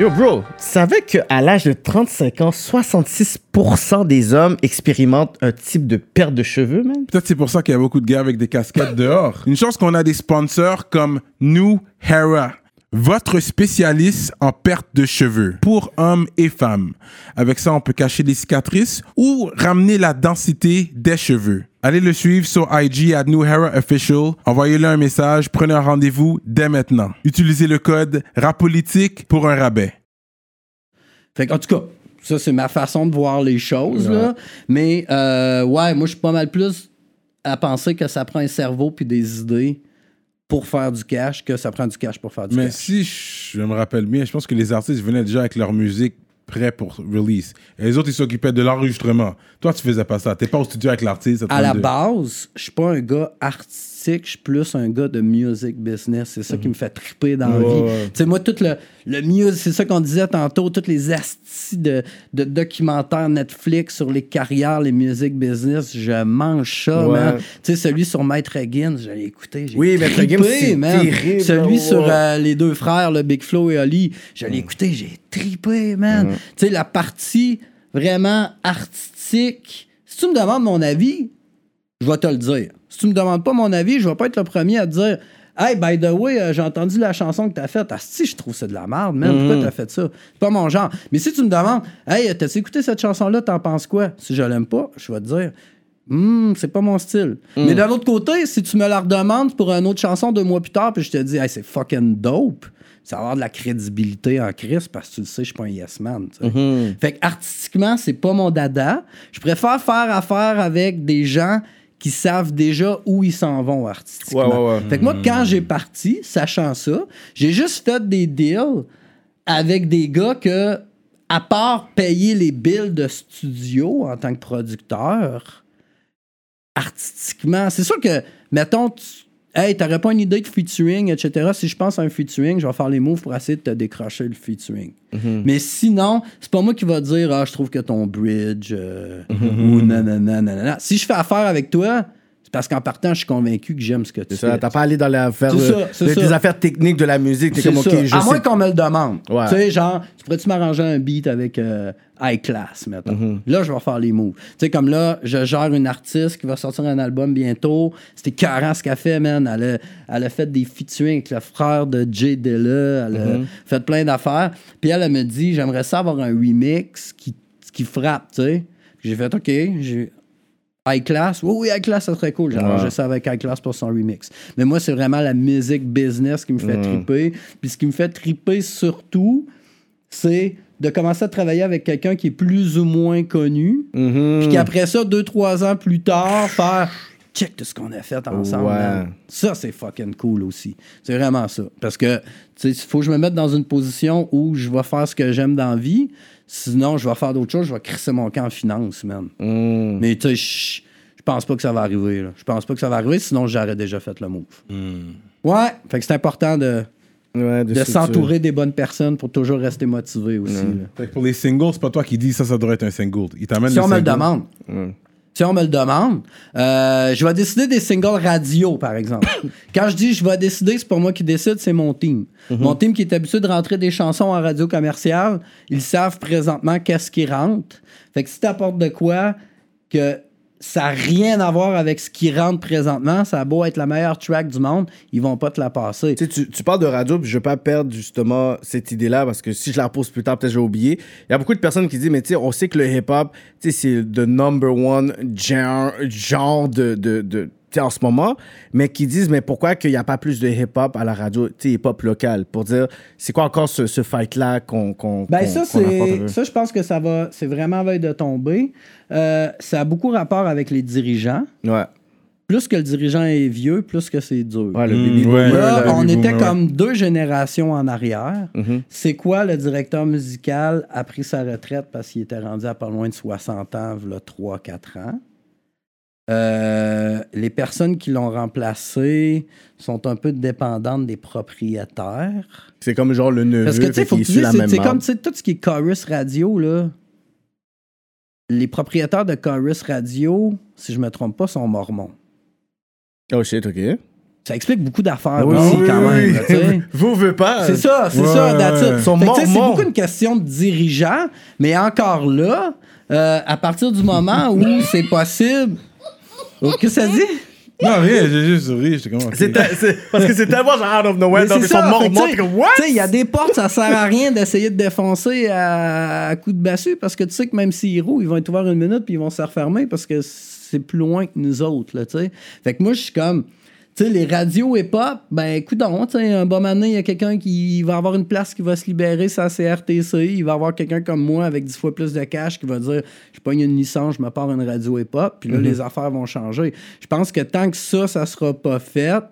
Speaker 2: Yo, bro, tu savais qu'à l'âge de 35 ans, 66% des hommes expérimentent un type de perte de cheveux, man?
Speaker 1: Peut-être c'est pour ça qu'il y a beaucoup de gars avec des casquettes dehors. Une chance qu'on a des sponsors comme New Hera, votre spécialiste en perte de cheveux pour hommes et femmes. Avec ça, on peut cacher les cicatrices ou ramener la densité des cheveux. Allez le suivre sur IG à New Hera Official. Envoyez-le un message. Prenez un rendez-vous dès maintenant. Utilisez le code RAPOLITIQUE pour un rabais.
Speaker 3: Fait qu'en tout cas, ça, c'est ma façon de voir les choses, là. Mais, euh, ouais, moi, je suis pas mal plus à penser que ça prend un cerveau puis des idées pour faire du cash que ça prend du cash pour faire du
Speaker 1: Mais
Speaker 3: cash.
Speaker 1: si je me rappelle bien, je pense que les artistes venaient déjà avec leur musique prêt pour release. Et les autres, ils s'occupaient de l'enregistrement. Toi, tu faisais pas ça. T'es pas au studio avec l'artiste.
Speaker 3: À la
Speaker 1: 32.
Speaker 3: base, je suis pas un gars artistique, je suis plus un gars de music business. C'est ça qui me fait triper dans la vie.
Speaker 1: ouais.
Speaker 3: Tu sais, moi, tout le, le music, c'est ça qu'on disait tantôt, toutes les astis de, de documentaires Netflix sur les carrières, les music business, je mange ça,
Speaker 2: Ouais.
Speaker 3: man. Tu sais, celui sur Maître Gims, j'ai écouté. j'ai
Speaker 2: Oui, Maître Gims, c'est terrible,
Speaker 3: Celui sur euh, les deux frères, le Big Flo et Oli, je l'ai écouté, j'ai trippé, man. Tu sais, la partie vraiment artistique. Si tu me demandes mon avis, je vais te le dire. Si tu me demandes pas mon avis, je vais pas être le premier à te dire Hey, by the way, euh, j'ai entendu la chanson que t'as faite. Ah, si, je trouve c'est de la merde, man. Pourquoi t'as fait ça? C'est pas mon genre. Mais si tu me demandes Hey, t'as écouté cette chanson-là, t'en penses quoi? Si je l'aime pas, je vais te dire Hum, c'est pas mon style. Mais d'un autre côté, si tu me la redemandes pour une autre chanson deux mois plus tard, puis je te dis, hey, c'est fucking dope, ça va avoir de la crédibilité en crise parce que tu le sais, je suis pas un yes man. sais. Fait que artistiquement, c'est pas mon dada. Je préfère faire affaire avec des gens qui savent déjà où ils s'en vont artistiquement.
Speaker 2: Ouais, ouais, ouais.
Speaker 3: Fait que moi, quand j'ai parti, sachant ça, j'ai juste fait des deals avec des gars que, à part payer les bills de studio en tant que producteur, artistiquement, c'est sûr que, mettons, tu, hey, t'aurais pas une idée de featuring, etc. Si je pense à un featuring, je vais faire les moves pour essayer de te décrocher le featuring. Mais sinon, c'est pas moi qui va dire, ah, je trouve que ton bridge, euh, ou nanana, nanana. Si je fais affaire avec toi, parce qu'en partant, je suis convaincu que j'aime ce que tu fais.
Speaker 2: t'as pas allé dans l'affaire
Speaker 3: C'est
Speaker 2: de-
Speaker 3: ça,
Speaker 2: des affaires techniques de la musique. T'es
Speaker 3: C'est
Speaker 2: comme, ok, je
Speaker 3: à moins qu'on me le demande.
Speaker 2: Ouais.
Speaker 3: Tu sais, genre, tu pourrais-tu m'arranger un beat avec euh, High Class, mettons?
Speaker 2: Mm-hmm.
Speaker 3: Là, je vais faire les moves. Tu sais, comme là, je gère une artiste qui va sortir un album bientôt. C'était carré ce qu'elle fait, man. Elle a, elle a fait des featuring avec le frère de Jay Dilla. Elle
Speaker 2: Mm-hmm.
Speaker 3: a fait plein d'affaires. Puis elle, elle me dit, j'aimerais ça avoir un remix qui, qui frappe, tu sais. J'ai fait, OK. J'ai... High Class, oui, oui, High Class, ça serait cool. J'ai arrangé ça avec High Class pour son remix. Mais moi, c'est vraiment la musique business qui me fait triper. Puis ce qui me fait triper surtout, c'est de commencer à travailler avec quelqu'un qui est plus ou moins connu.
Speaker 2: Mhm.
Speaker 3: Puis qu'après ça, deux, trois ans plus tard, faire check tout ce qu'on a fait ensemble.
Speaker 2: Ouais.
Speaker 3: Ça, c'est fucking cool aussi. C'est vraiment ça. Parce que, tu sais, il faut que je me mette dans une position où je vais faire ce que j'aime dans la vie. Sinon, je vais faire d'autres choses. Je vais crisser mon camp en finance, man.
Speaker 2: Mm.
Speaker 3: Mais tu sais, je je pense pas que ça va arriver. Là. Je pense pas que ça va arriver, sinon j'aurais déjà fait le move. Ouais, fait que c'est important de,
Speaker 2: Ouais,
Speaker 3: de s'entourer des bonnes personnes pour toujours rester motivé aussi.
Speaker 1: Fait que pour les singles, c'est pas toi qui dis ça, ça devrait être un single. Il t'amène
Speaker 3: Si
Speaker 1: le
Speaker 3: on me le demande. Si on me le demande, euh, je vais décider des singles radio, par exemple. <coughs> Quand je dis je vais décider, c'est pas moi qui décide, c'est mon team. Mon team qui est habitué de rentrer des chansons en radio commerciale, ils savent présentement qu'est-ce qui rentre. Fait que si t'apportes de quoi que ça n'a rien à voir avec ce qui rentre présentement, ça a beau être la meilleure track du monde, ils vont pas te la passer.
Speaker 2: Tu, tu, parles de radio, puis je veux pas perdre justement cette idée-là, parce que si je la repose plus tard, peut-être j'ai oublié. Il y a beaucoup de personnes qui disent, mais tu on sait que le hip-hop, c'est le number one genre, genre de. En ce moment, mais qui disent, mais pourquoi qu'il n'y a pas plus de hip-hop à la radio, hip-hop local, pour dire, c'est quoi encore ce, ce fight-là qu'on qu'on
Speaker 3: Ben ça, c'est je pense que ça va, c'est vraiment veille de tomber. Euh, ça a beaucoup rapport avec les dirigeants.
Speaker 2: Ouais.
Speaker 3: Plus que le dirigeant est vieux, plus que c'est dur.
Speaker 2: Ouais, le
Speaker 1: Mm,
Speaker 2: baby
Speaker 1: ouais.
Speaker 2: boomer,
Speaker 3: Là,
Speaker 1: le
Speaker 3: on était
Speaker 1: boomer,
Speaker 3: comme deux générations en arrière.
Speaker 2: Mhm.
Speaker 3: C'est quoi le directeur musical a pris sa retraite parce qu'il était rendu à pas loin de 60 ans, là 3-4 ans? Euh, les personnes qui l'ont remplacé sont un peu dépendantes des propriétaires.
Speaker 2: C'est comme genre le neveu
Speaker 3: Parce que tu sais,
Speaker 2: fait
Speaker 3: faut que
Speaker 2: qu'il
Speaker 3: tu
Speaker 2: la
Speaker 3: c'est
Speaker 2: même
Speaker 3: c'est comme tout ce qui est Chorus Radio, là. Les propriétaires de Chorus Radio, si je me trompe pas, sont mormons.
Speaker 2: Oh shit, ok.
Speaker 3: Ça explique beaucoup d'affaires
Speaker 2: Ah oui,
Speaker 3: aussi,
Speaker 2: oui,
Speaker 3: quand
Speaker 2: oui,
Speaker 3: même. là.
Speaker 2: Vous veut pas.
Speaker 3: C'est ça, c'est
Speaker 1: Ouais,
Speaker 3: ça, que, C'est beaucoup une question de dirigeant, mais encore là, euh, à partir du moment où c'est possible. Qu'est-ce que ça dit?
Speaker 1: Non, rien, j'ai juste souri. J'étais comme.
Speaker 2: C'est ta- c'est- parce que c'est tellement genre out of nowhere.
Speaker 3: Mais
Speaker 2: Non,
Speaker 3: c'est
Speaker 2: mais ils
Speaker 3: ça,
Speaker 2: sont
Speaker 3: fait
Speaker 2: t'es comme, what?
Speaker 3: Sais, il y a des portes, ça sert à rien d'essayer de défoncer à, à coups de bassu parce que tu sais que même s'ils roulent, ils vont être ouverts une minute puis ils vont se refermer parce que c'est plus loin que nous autres, là, tu sais. Fait que moi, je suis comme. Sais, les radios hip-hop, ben, écoute un bon année, il y a quelqu'un qui va avoir une place qui va se libérer, ça, c'est RTC. Il va avoir quelqu'un comme moi avec dix fois plus de cash qui va dire Je pogne une licence, je me pars une radio hip-hop, puis là, les affaires vont changer. Je pense que tant que ça, ça sera pas fait,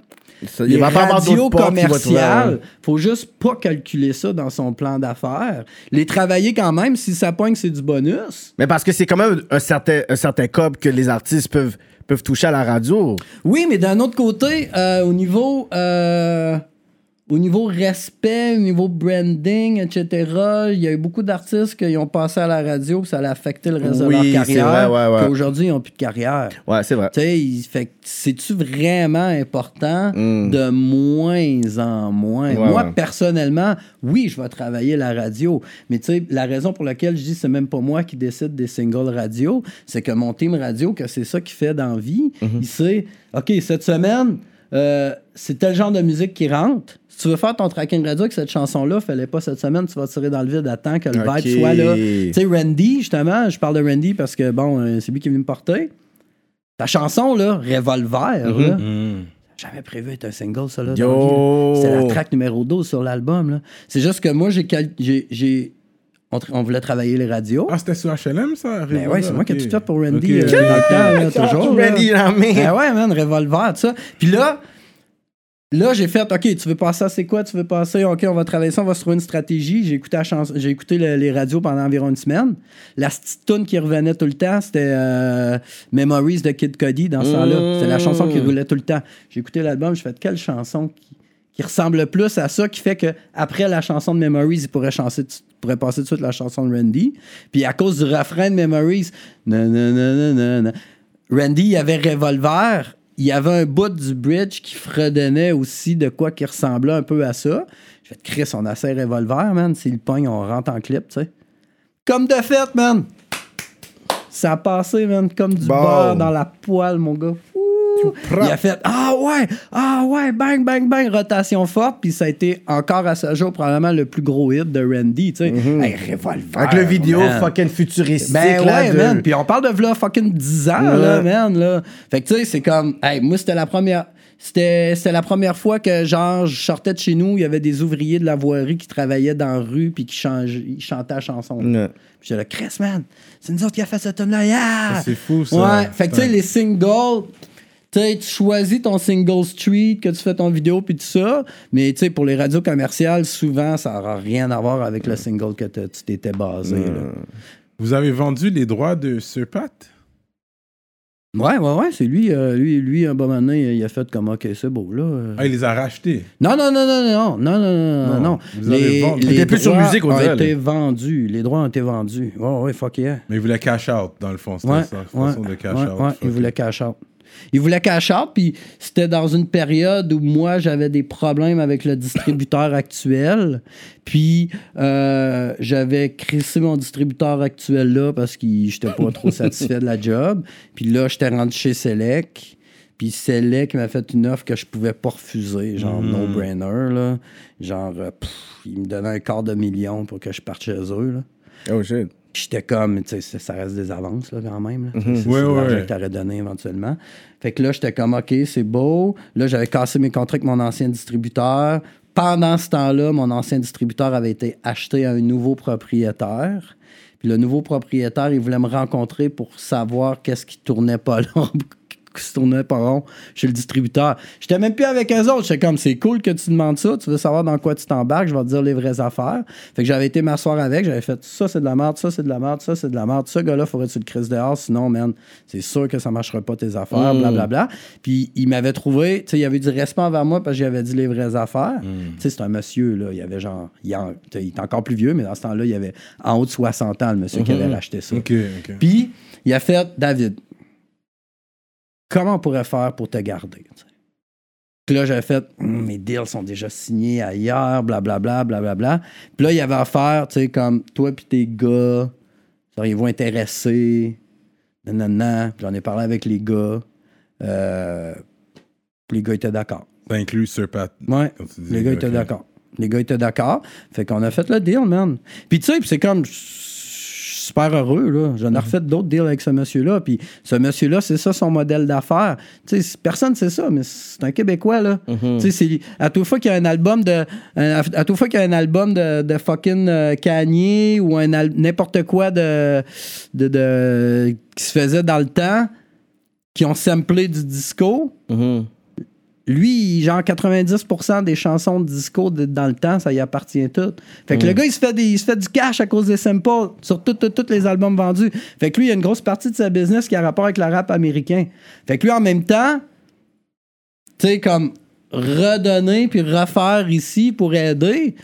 Speaker 2: Ça,
Speaker 3: les
Speaker 2: il va pas avoir
Speaker 3: radios
Speaker 2: être
Speaker 3: commerciales, faut juste pas calculer ça dans son plan d'affaires. Les travailler quand même, si ça pogne, c'est du bonus.
Speaker 2: Mais parce que c'est quand même un certain, un certain cob que les artistes peuvent, peuvent toucher à la radio.
Speaker 3: Oui, mais d'un autre côté, euh, au niveau euh, au niveau respect, au niveau branding, etc., il y a eu beaucoup d'artistes qui ont passé à la radio, puis ça a affecté le reste
Speaker 2: Oui,
Speaker 3: de leur carrière.
Speaker 2: ouais, ouais.
Speaker 3: Aujourd'hui, ils n'ont plus de carrière.
Speaker 2: Ouais, c'est vrai.
Speaker 3: Il- fait c'est-tu vraiment important
Speaker 2: Mm.
Speaker 3: de moins en moins?
Speaker 2: Ouais,
Speaker 3: Moi, personnellement, oui, je vais travailler la radio. Mais tu sais, la raison pour laquelle je dis c'est même pas moi qui décide des singles radio, c'est que mon team radio, que c'est ça qu'il fait dans la vie,
Speaker 2: Mm-hmm.
Speaker 3: il sait, OK, cette semaine, euh, c'est tel genre de musique qui rentre. Si tu veux faire ton tracking radio avec cette chanson-là, fallait pas cette semaine, tu vas tirer dans le vide, attends que le
Speaker 2: OK.
Speaker 3: vibe soit là. Tu sais, Randy, justement, je parle de Randy parce que, bon, euh, c'est lui qui est venu me porter. Ta chanson, là, Revolver, là,
Speaker 1: Hmm.
Speaker 3: jamais prévu être un single, ça, là.
Speaker 2: Yo!
Speaker 3: dans la vie, là. C'était la track numéro 12 sur l'album, là. C'est juste que moi, j'ai... cal- j'ai- j'ai- On, tra- on voulait travailler les radios.
Speaker 1: Ah, c'était sur HLM, ça?
Speaker 3: Ben ouais, c'est moi qui ai tout fait pour Randy
Speaker 1: Ok.
Speaker 3: euh, dans le temps, là, <laughs> toujours. là.
Speaker 2: Randy, là, mais-
Speaker 3: Ben ouais, man, revolver, tout ça. Puis là, là, j'ai fait, OK, tu veux passer à c'est quoi? Tu veux passer, OK, on va travailler ça, on va se trouver une stratégie. J'ai écouté, la j'ai écouté le- les radios pendant environ une semaine. La petite tune qui revenait tout le temps, c'était euh, Memories de Kid Cudi dans ce temps-là. C'était la chanson qui roulait tout le temps. J'ai écouté l'album, j'ai fait, quelle chanson qui, qui ressemble le plus à ça, qui fait que après la chanson de Memories, il pourrait, chancer, pourrait passer tout de suite la chanson de Randy. Puis à cause du refrain de Memories, na, na, na, na, na, na, Randy, il avait Revolver. Il y avait un bout du bridge qui fredonnait aussi de quoi qui ressemblait un peu à ça. Je fait Chris, on a assez Revolver, man. S'il pogne, on rentre en clip, tu sais. Comme de fait, man. Ça a passé, man, comme du
Speaker 2: Bon.
Speaker 3: beurre dans la poêle, mon gars. Il a fait Ah ouais, ah ouais, bang, bang, bang, rotation forte. Puis ça a été encore à ce jour probablement le plus gros hit de Randy, tu sais. Hey, Revolver.
Speaker 2: Avec le vidéo
Speaker 3: man.
Speaker 2: fucking futuristique.
Speaker 3: Ben
Speaker 2: là,
Speaker 3: ouais,
Speaker 2: de-
Speaker 3: man. Puis on parle de v'là fucking 10 ans, là, man, là. Fait que tu sais, c'est comme, hey, moi, c'était la première. C'était, c'était la première fois que, genre, je sortais de chez nous, il y avait des ouvriers de la voirie qui travaillaient dans la rue puis qui changeaient, ils chantaient la chanson.
Speaker 2: Ouais.
Speaker 3: Puis j'étais là, Chris, man, c'est nous autres qui a fait cette tune-là, yeah!
Speaker 1: Ça, c'est fou, ça.
Speaker 3: Ouais, fait que tu sais, les singles, tu sais, tu choisis ton single street, que tu fais ton vidéo puis tout ça, mais tu sais, pour les radios commerciales, souvent, ça n'aura rien à voir avec le single que tu t'étais basé. là.
Speaker 1: Vous avez vendu les droits de Sir Pat?
Speaker 3: Ouais, ouais, ouais, c'est lui, euh, lui, lui, un bon moment donné, il a fait comme, OK, c'est beau, là. euh.
Speaker 1: Ah, il les a rachetés.
Speaker 3: Non, non, non, non, non, non, non, non, non,
Speaker 1: vous
Speaker 2: était plus sur musique, on
Speaker 3: ont
Speaker 2: dirait,
Speaker 3: été
Speaker 2: là.
Speaker 3: vendus. Les droits ont été vendus. Ouais, ouais, fuck yeah.
Speaker 1: Mais il voulait cash out, dans le fond. C'était
Speaker 3: Ouais,
Speaker 1: ça,
Speaker 3: ouais,
Speaker 1: façon de cash
Speaker 3: ouais,
Speaker 1: out.
Speaker 3: ouais, il
Speaker 1: it.
Speaker 3: voulait cash out. Il voulait cash out, puis c'était dans une période où moi, j'avais des problèmes avec le distributeur <coughs> actuel. Puis euh, j'avais crissé mon distributeur actuel là parce que j'étais pas trop satisfait de la job. Puis là, j'étais rendu chez Select. Puis Select m'a fait une offre que je pouvais pas refuser, genre no-brainer. là. Genre, euh, pff, il me donnait un quart de million pour que je parte chez eux. Là.
Speaker 2: Oh shit.
Speaker 3: J'étais comme, tu sais, ça- reste des avances, là, quand même. là. C'est
Speaker 1: ouais.
Speaker 3: que t'aurais donné éventuellement. Fait que là, j'étais comme, OK, c'est beau. Là, j'avais cassé mes contrats avec mon ancien distributeur. Pendant ce temps-là, mon ancien distributeur avait été acheté à un nouveau propriétaire. Puis le nouveau propriétaire, il voulait me rencontrer pour savoir qu'est-ce qui tournait pas <laughs> là, qui se tournait pas rond chez le distributeur. J'étais même plus avec eux autres. J'étais comme, c'est cool que tu demandes ça. Tu veux savoir dans quoi tu t'embarques. Je vais te dire les vraies affaires. Fait que j'avais été m'asseoir avec. J'avais fait ça, c'est de la merde. Ça, c'est de la merde. Ça, c'est de la merde. Ce gars-là, faudrait que tu le crises dehors. Sinon, man, c'est sûr que ça marchera pas tes affaires. Blablabla. Puis il m'avait trouvé, tu sais, il avait du respect envers moi parce que j'avais dit les vraies affaires. Tu sais, c'est un monsieur, là. Il avait genre, il, en- il est encore plus vieux, mais dans ce temps-là, il avait en haut de 60 ans, le monsieur qui avait racheté ça.
Speaker 1: Ok, ok.
Speaker 3: Puis, il a fait, David, comment on pourrait faire pour te garder? Puis là, j'avais fait, Hum, mes deals sont déjà signés ailleurs, blablabla, blablabla. Puis là, il y avait affaire, tu sais, comme toi puis tes gars, seriez-vous intéressés? Nanana. Puis J'en ai parlé avec les gars. Euh, puis les gars étaient d'accord.
Speaker 1: Ça inclut Sir Pat.
Speaker 3: Ouais. Les gars étaient d'accord. Les gars étaient d'accord. Fait qu'on a fait le deal, man. Puis tu sais, c'est comme. Suis super heureux, là. J'en ai refait d'autres deals avec ce monsieur-là. Puis ce monsieur-là, c'est ça son modèle d'affaires. Personne sait ça, mais c'est un Québécois, là. C'est. À toute fois qu'il y a un album de. un- à toute fois qu'il y a un album de, de fucking euh, Kanye ou un n'importe quoi de, de, de- qui se faisait dans le temps, qui ont samplé du disco,
Speaker 2: Mhm.
Speaker 3: Lui, genre 90% des chansons de disco de- dans le temps, ça y appartient tout. Fait
Speaker 2: Mm.
Speaker 3: que le gars, il se, fait des- il se fait du cash à cause des samples sur tous les albums vendus. Fait que lui, il y a une grosse partie de sa business qui a rapport avec le rap américain. Fait que lui, en même temps, tu sais, comme redonner puis refaire ici pour aider.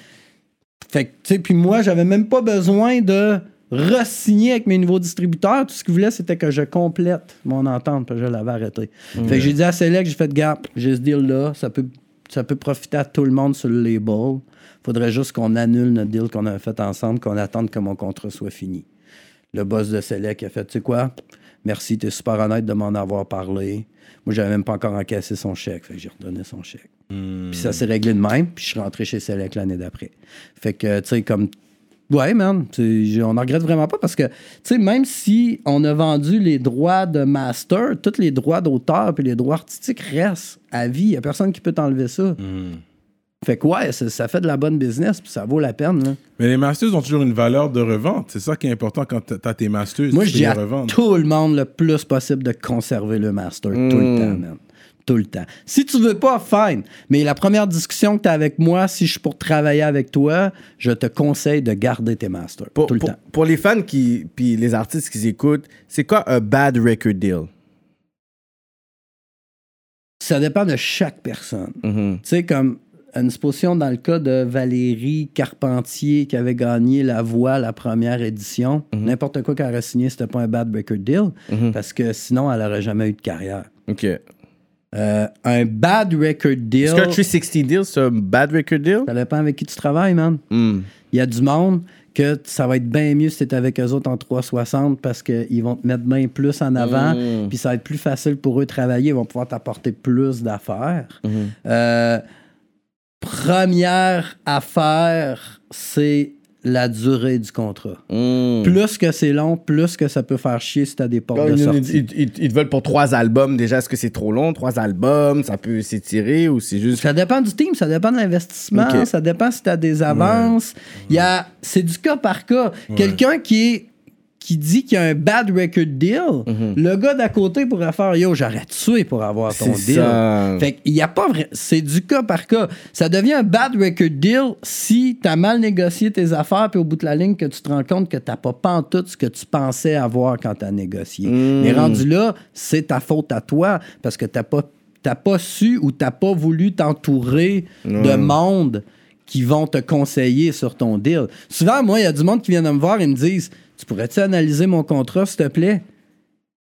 Speaker 3: Fait que, tu sais, puis moi, j'avais même pas besoin de re-signer avec mes nouveaux distributeurs. Tout ce qu'ils voulaient, c'était que je complète mon entente, puis je l'avais arrêté. Fait que j'ai dit à Select, j'ai fait, gars, j'ai ce deal-là, ça peut, ça peut profiter à tout le monde sur le label. Faudrait juste qu'on annule notre deal qu'on a fait ensemble, qu'on attende que mon contrat soit fini. Le boss de Select a fait, tu sais quoi, merci, t'es super honnête de m'en avoir parlé. Moi, j'avais même pas encore encaissé son chèque, fait que j'ai redonné son chèque. Puis ça s'est réglé de même, puis je suis rentré chez Select l'année d'après. Fait que, tu sais, comme. Ouais, man, tu on n'en regrette vraiment pas parce que, tu sais, même si on a vendu les droits de master, tous les droits d'auteur puis les droits artistiques restent à vie. Il n'y a personne qui peut t'enlever ça. Fait que, ouais, ça, ça fait de la bonne business puis ça vaut la peine, là.
Speaker 1: Mais les masters ont toujours une valeur de revente. C'est ça qui est important quand t'as- t'as tes masters.
Speaker 3: Moi,
Speaker 1: tu
Speaker 3: je dis à
Speaker 1: revendre.
Speaker 3: tout le monde le plus possible de conserver le master tout le temps, man. Tout le temps. Si tu veux pas, fine. Mais la première discussion que tu as avec moi, si je suis pour travailler avec toi, je te conseille de garder tes masters
Speaker 2: Pour,
Speaker 3: tout le
Speaker 2: pour-
Speaker 3: temps.
Speaker 2: pour les fans qui, puis les artistes qui écoutent, c'est quoi un bad record deal?
Speaker 3: Ça dépend de chaque personne.
Speaker 2: Mhm.
Speaker 3: Tu sais, comme une supposition dans le cas de Valérie Carpentier qui avait gagné La Voix la première édition,
Speaker 2: Mhm.
Speaker 3: n'importe quoi qu'elle aurait signé, c'était pas un bad record deal, parce que sinon, elle aurait jamais eu de carrière.
Speaker 2: OK. Est-ce
Speaker 3: Euh, un bad record deal.
Speaker 2: qu'un 360 deal, c'est un bad record deal?
Speaker 3: Ça dépend avec qui tu travailles, man.
Speaker 2: Hmm.
Speaker 3: Il y a du monde que ça va être bien mieux si tu es avec eux autres en 360 parce qu'ils vont te mettre bien plus en avant,
Speaker 2: Mm.
Speaker 3: puis ça va être plus facile pour eux de travailler, ils vont pouvoir t'apporter plus d'affaires.
Speaker 2: Mhm.
Speaker 3: Euh, première affaire, c'est la durée du contrat.
Speaker 2: Hmm.
Speaker 3: Plus que c'est long, plus que ça peut faire chier si tu as des portes de
Speaker 2: Ils,
Speaker 3: sortie.
Speaker 2: ils- ils- ils te veulent pour trois albums. Déjà, est-ce que c'est trop long? Trois albums, ça peut s'étirer ou c'est juste.
Speaker 3: Ça dépend du team, ça dépend de l'investissement, ça dépend si tu as des avances. Il y a, c'est du cas par cas. Quelqu'un qui est qui dit qu'il y a un bad record deal, le gars d'à côté pourrait faire Yo, j'aurais tué pour avoir ton
Speaker 2: C'est
Speaker 3: deal.
Speaker 2: ça.
Speaker 3: Fait qu'il y a pas vrai. C'est du cas par cas. Ça devient un bad record deal si tu as mal négocié tes affaires, puis au bout de la ligne, que tu te rends compte que tu pas pantoute ce que tu pensais avoir quand tu as négocié. Mais rendu là, c'est ta faute à toi parce que tu pas, t'as pas su ou tu pas voulu t'entourer de monde qui vont te conseiller sur ton deal. Souvent, moi, il y a du monde qui vient de me voir et me disent Tu pourrais-tu analyser mon contrat, s'il te plaît?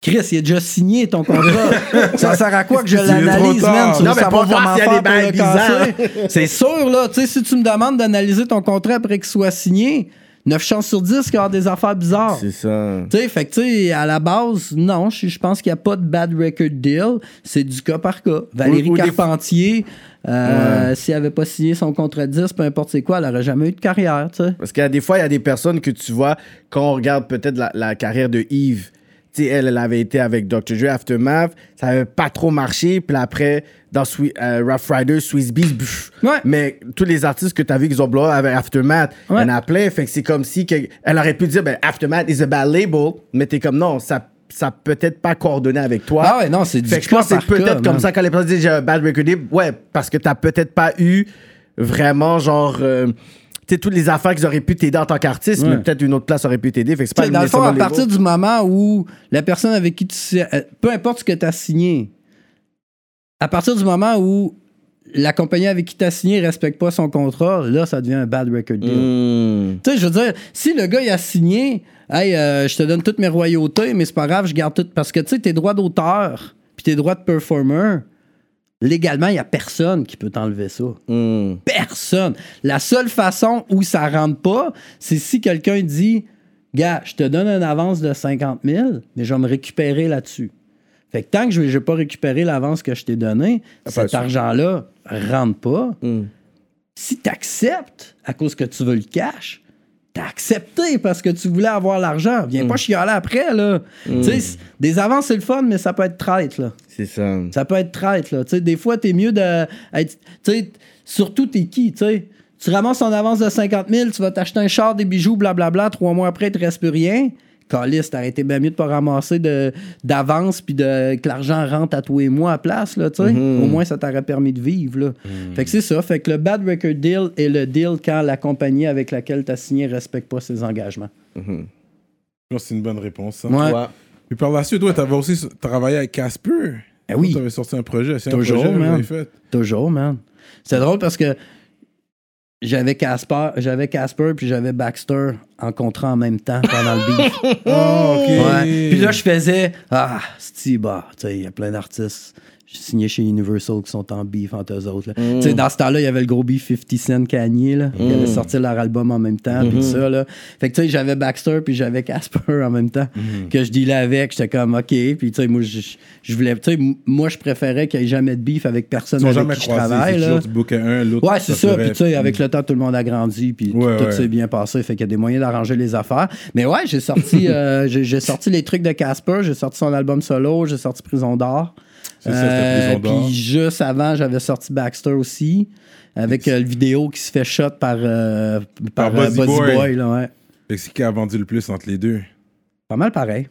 Speaker 3: Chris, il a déjà signé ton contrat. <laughs> ça sert à quoi que je l'analyse, man? Tu veux
Speaker 2: Non, mais
Speaker 3: savoir
Speaker 2: pour
Speaker 3: comment faire le? C'est sûr, là. Tu sais, si tu me demandes d'analyser ton contrat après qu'il soit signé, 9 chances sur 10 qu'il y aura des affaires bizarres.
Speaker 2: C'est ça.
Speaker 3: Tu sais, fait que, tu sais, à la base, non, je pense qu'il n'y a pas de bad record deal. C'est du cas par cas. Valérie
Speaker 2: Ou- ou des-
Speaker 3: Carpentier, euh, s'il n'avait pas signé son contrat de 10, peu importe c'est quoi, elle n'aurait jamais eu de carrière, tu sais.
Speaker 2: Parce qu'il y a des fois, il y a des personnes que tu vois, quand on regarde peut-être la, la carrière de Yves, sais, elle, elle avait été avec Dr. Dre Aftermath, ça avait pas trop marché, puis après, dans euh, Rough Rider, Swiss Beats.
Speaker 3: Ouais.
Speaker 2: mais tous les artistes que tu as vu qui ont blow avec Aftermath, il y
Speaker 3: Ouais.
Speaker 2: en a plein, fait que c'est comme si que- elle aurait pu dire, ben, Aftermath is a bad label, mais t'es comme non, ça ça peut-être pas coordonné avec toi.
Speaker 3: Ah ouais, non, c'est du
Speaker 2: Fait que je pense que c'est peut-être comme ça quand les personnes disent j'ai un bad record. Ouais, parce que t'as peut-être pas eu vraiment genre. euh, sais, toutes les affaires qui auraient pu t'aider en tant qu'artiste,
Speaker 3: Ouais.
Speaker 2: mais peut-être une autre place aurait pu t'aider. Fait que c'est
Speaker 3: Tu
Speaker 2: pas
Speaker 3: sais, dans le fond, à partir du moment où la personne avec qui tu. euh, Peu importe ce que tu as signé, à partir du moment où la compagnie avec qui tu as signé ne respecte pas son contrat, là, ça devient un bad record deal.
Speaker 2: Hmm.
Speaker 3: Tu sais, je veux dire, si le gars, il a signé, hey, euh, je te donne toutes mes royautés, mais c'est pas grave, je garde tout. Parce que, tu sais, tes droits d'auteur, puis tes droits de performer, légalement, il n'y a personne qui peut t'enlever ça.
Speaker 2: Hmm.
Speaker 3: Personne. La seule façon où ça rentre pas, c'est si quelqu'un dit Gars, je te donne une avance de 50 000, mais je vais me récupérer là-dessus. Fait que tant que je n'ai pas récupéré l'avance que je t'ai donnée, cet
Speaker 2: sûr.
Speaker 3: argent-là rentre pas.
Speaker 2: Hmm.
Speaker 3: Si tu acceptes à cause que tu veux le cash, t'as accepté parce que tu voulais avoir l'argent. Viens pas chialer après, là. C- des avances, c'est le fun, mais ça peut être traite, là.
Speaker 2: C'est ça.
Speaker 3: Ça peut être traite, là. Des fois, t'es mieux de. être- Tu sais, surtout, t'es qui? Tu ramasses ton avance de 50 000, tu vas t'acheter un char, des bijoux, blablabla. Trois mois après, il te reste plus rien. Calice, t'aurais été bien mieux de pas ramasser de- d'avance puis de, que l'argent rentre à toi et moi à place, là, tu sais. Au moins, ça t'aurait permis de vivre, là. Fait que c'est ça. Fait que le bad record deal est le deal quand la compagnie avec laquelle t'as signé respecte pas ses engagements.
Speaker 1: Je pense que c'est une bonne réponse. ça.
Speaker 3: Ouais.
Speaker 2: Ouais.
Speaker 1: Et par la suite, ouais, t'avais aussi travaillé avec Casper.
Speaker 3: Eh oui.
Speaker 1: T'avais sorti un projet. C'est un projet
Speaker 3: man.
Speaker 1: fait.
Speaker 3: Toujours, man. C'est drôle parce que j'avais Casper, j'avais Casper puis j'avais Baxter en contrat en même temps pendant le beef.
Speaker 1: Oh, <laughs> ok.
Speaker 3: Ouais. Puis là, je faisais Ah, c'est bah, tu sais, il y a plein d'artistes. J'ai signé chez Universal qui sont en beef entre eux autres. là. Sais, dans ce temps-là, il y avait le gros beef 50 Cent Kanye, là. Ils allaient sortir leur album en même temps, puis tout ça, là. Fait que, tu sais, j'avais Baxter, puis j'avais Casper en même temps, que je dealais avec. J'étais comme, OK. Puis, tu sais, moi, je, je voulais, tu sais, m- moi, je préférais qu'il n'y ait jamais de beef avec personne
Speaker 1: Ils
Speaker 3: avec
Speaker 1: jamais
Speaker 3: qui je travaille, là.
Speaker 1: tu un, l'autre.
Speaker 3: Ouais, c'est ça. Puis, tu sais, avec le temps, tout le monde a grandi, puis tout-
Speaker 1: Ouais,
Speaker 3: tout
Speaker 1: ouais.
Speaker 3: s'est bien passé. Fait qu'il y a des moyens d'arranger les affaires. Mais ouais, j'ai sorti, <laughs> euh, j'ai sorti les trucs de Casper, j'ai sorti son album solo, j'ai sorti Prison d'Or.
Speaker 1: C'est ça, c'était Prison d'Or.
Speaker 3: Puis juste avant, j'avais sorti Baxter aussi, avec euh, le vidéo qui se fait shot par, euh, par,
Speaker 1: Par
Speaker 3: euh,
Speaker 1: Buzzy
Speaker 3: Buzzy
Speaker 1: Boy.
Speaker 3: Boy. là, ouais.
Speaker 1: Fait que c'est qui a vendu le plus entre les deux?
Speaker 3: Pas mal pareil.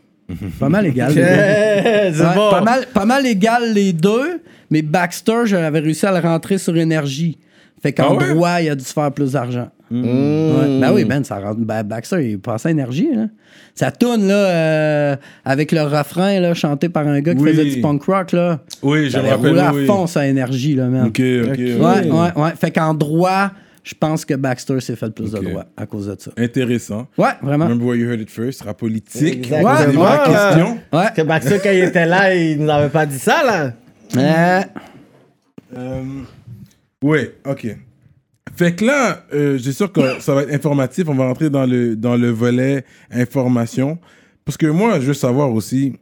Speaker 3: pas mal égal. les <laughs> deux.
Speaker 2: c'est
Speaker 3: Ouais,
Speaker 2: bon.
Speaker 3: pas, mal, pas mal égal les deux, mais Baxter, j'avais réussi à le rentrer sur énergie. Fait qu'en
Speaker 1: Ah ouais?
Speaker 3: droit, il a dû se faire plus d'argent. Ouais. Ben oui, Ben, ça rentre. Ben, Baxter, il passe à énergie. Là. Ça tourne là, euh, avec le refrain là, chanté par un gars qui
Speaker 1: Oui.
Speaker 3: faisait du punk rock. Là.
Speaker 1: Oui, je me rappelle.
Speaker 3: à
Speaker 1: oui.
Speaker 3: fond sa énergie, là, man.
Speaker 1: Ok, ok.
Speaker 3: Ouais, ouais, ouais. Fait qu'en droit, je pense que Baxter s'est fait le plus de droit à cause de ça.
Speaker 1: Intéressant.
Speaker 3: Ouais, vraiment.
Speaker 1: Remember where you heard it first, rap politique.
Speaker 3: Ouais, ouais,
Speaker 2: ouais.
Speaker 1: questions.
Speaker 3: Ouais.
Speaker 2: Parce que Baxter, quand il était là, il nous avait pas dit ça, là.
Speaker 3: Ouais.
Speaker 1: Euh, ouais, ok. Fait que là, euh, j'ai sûr que ça va être informatif. On va rentrer dans le, dans le volet information. Parce que moi, je veux savoir aussi,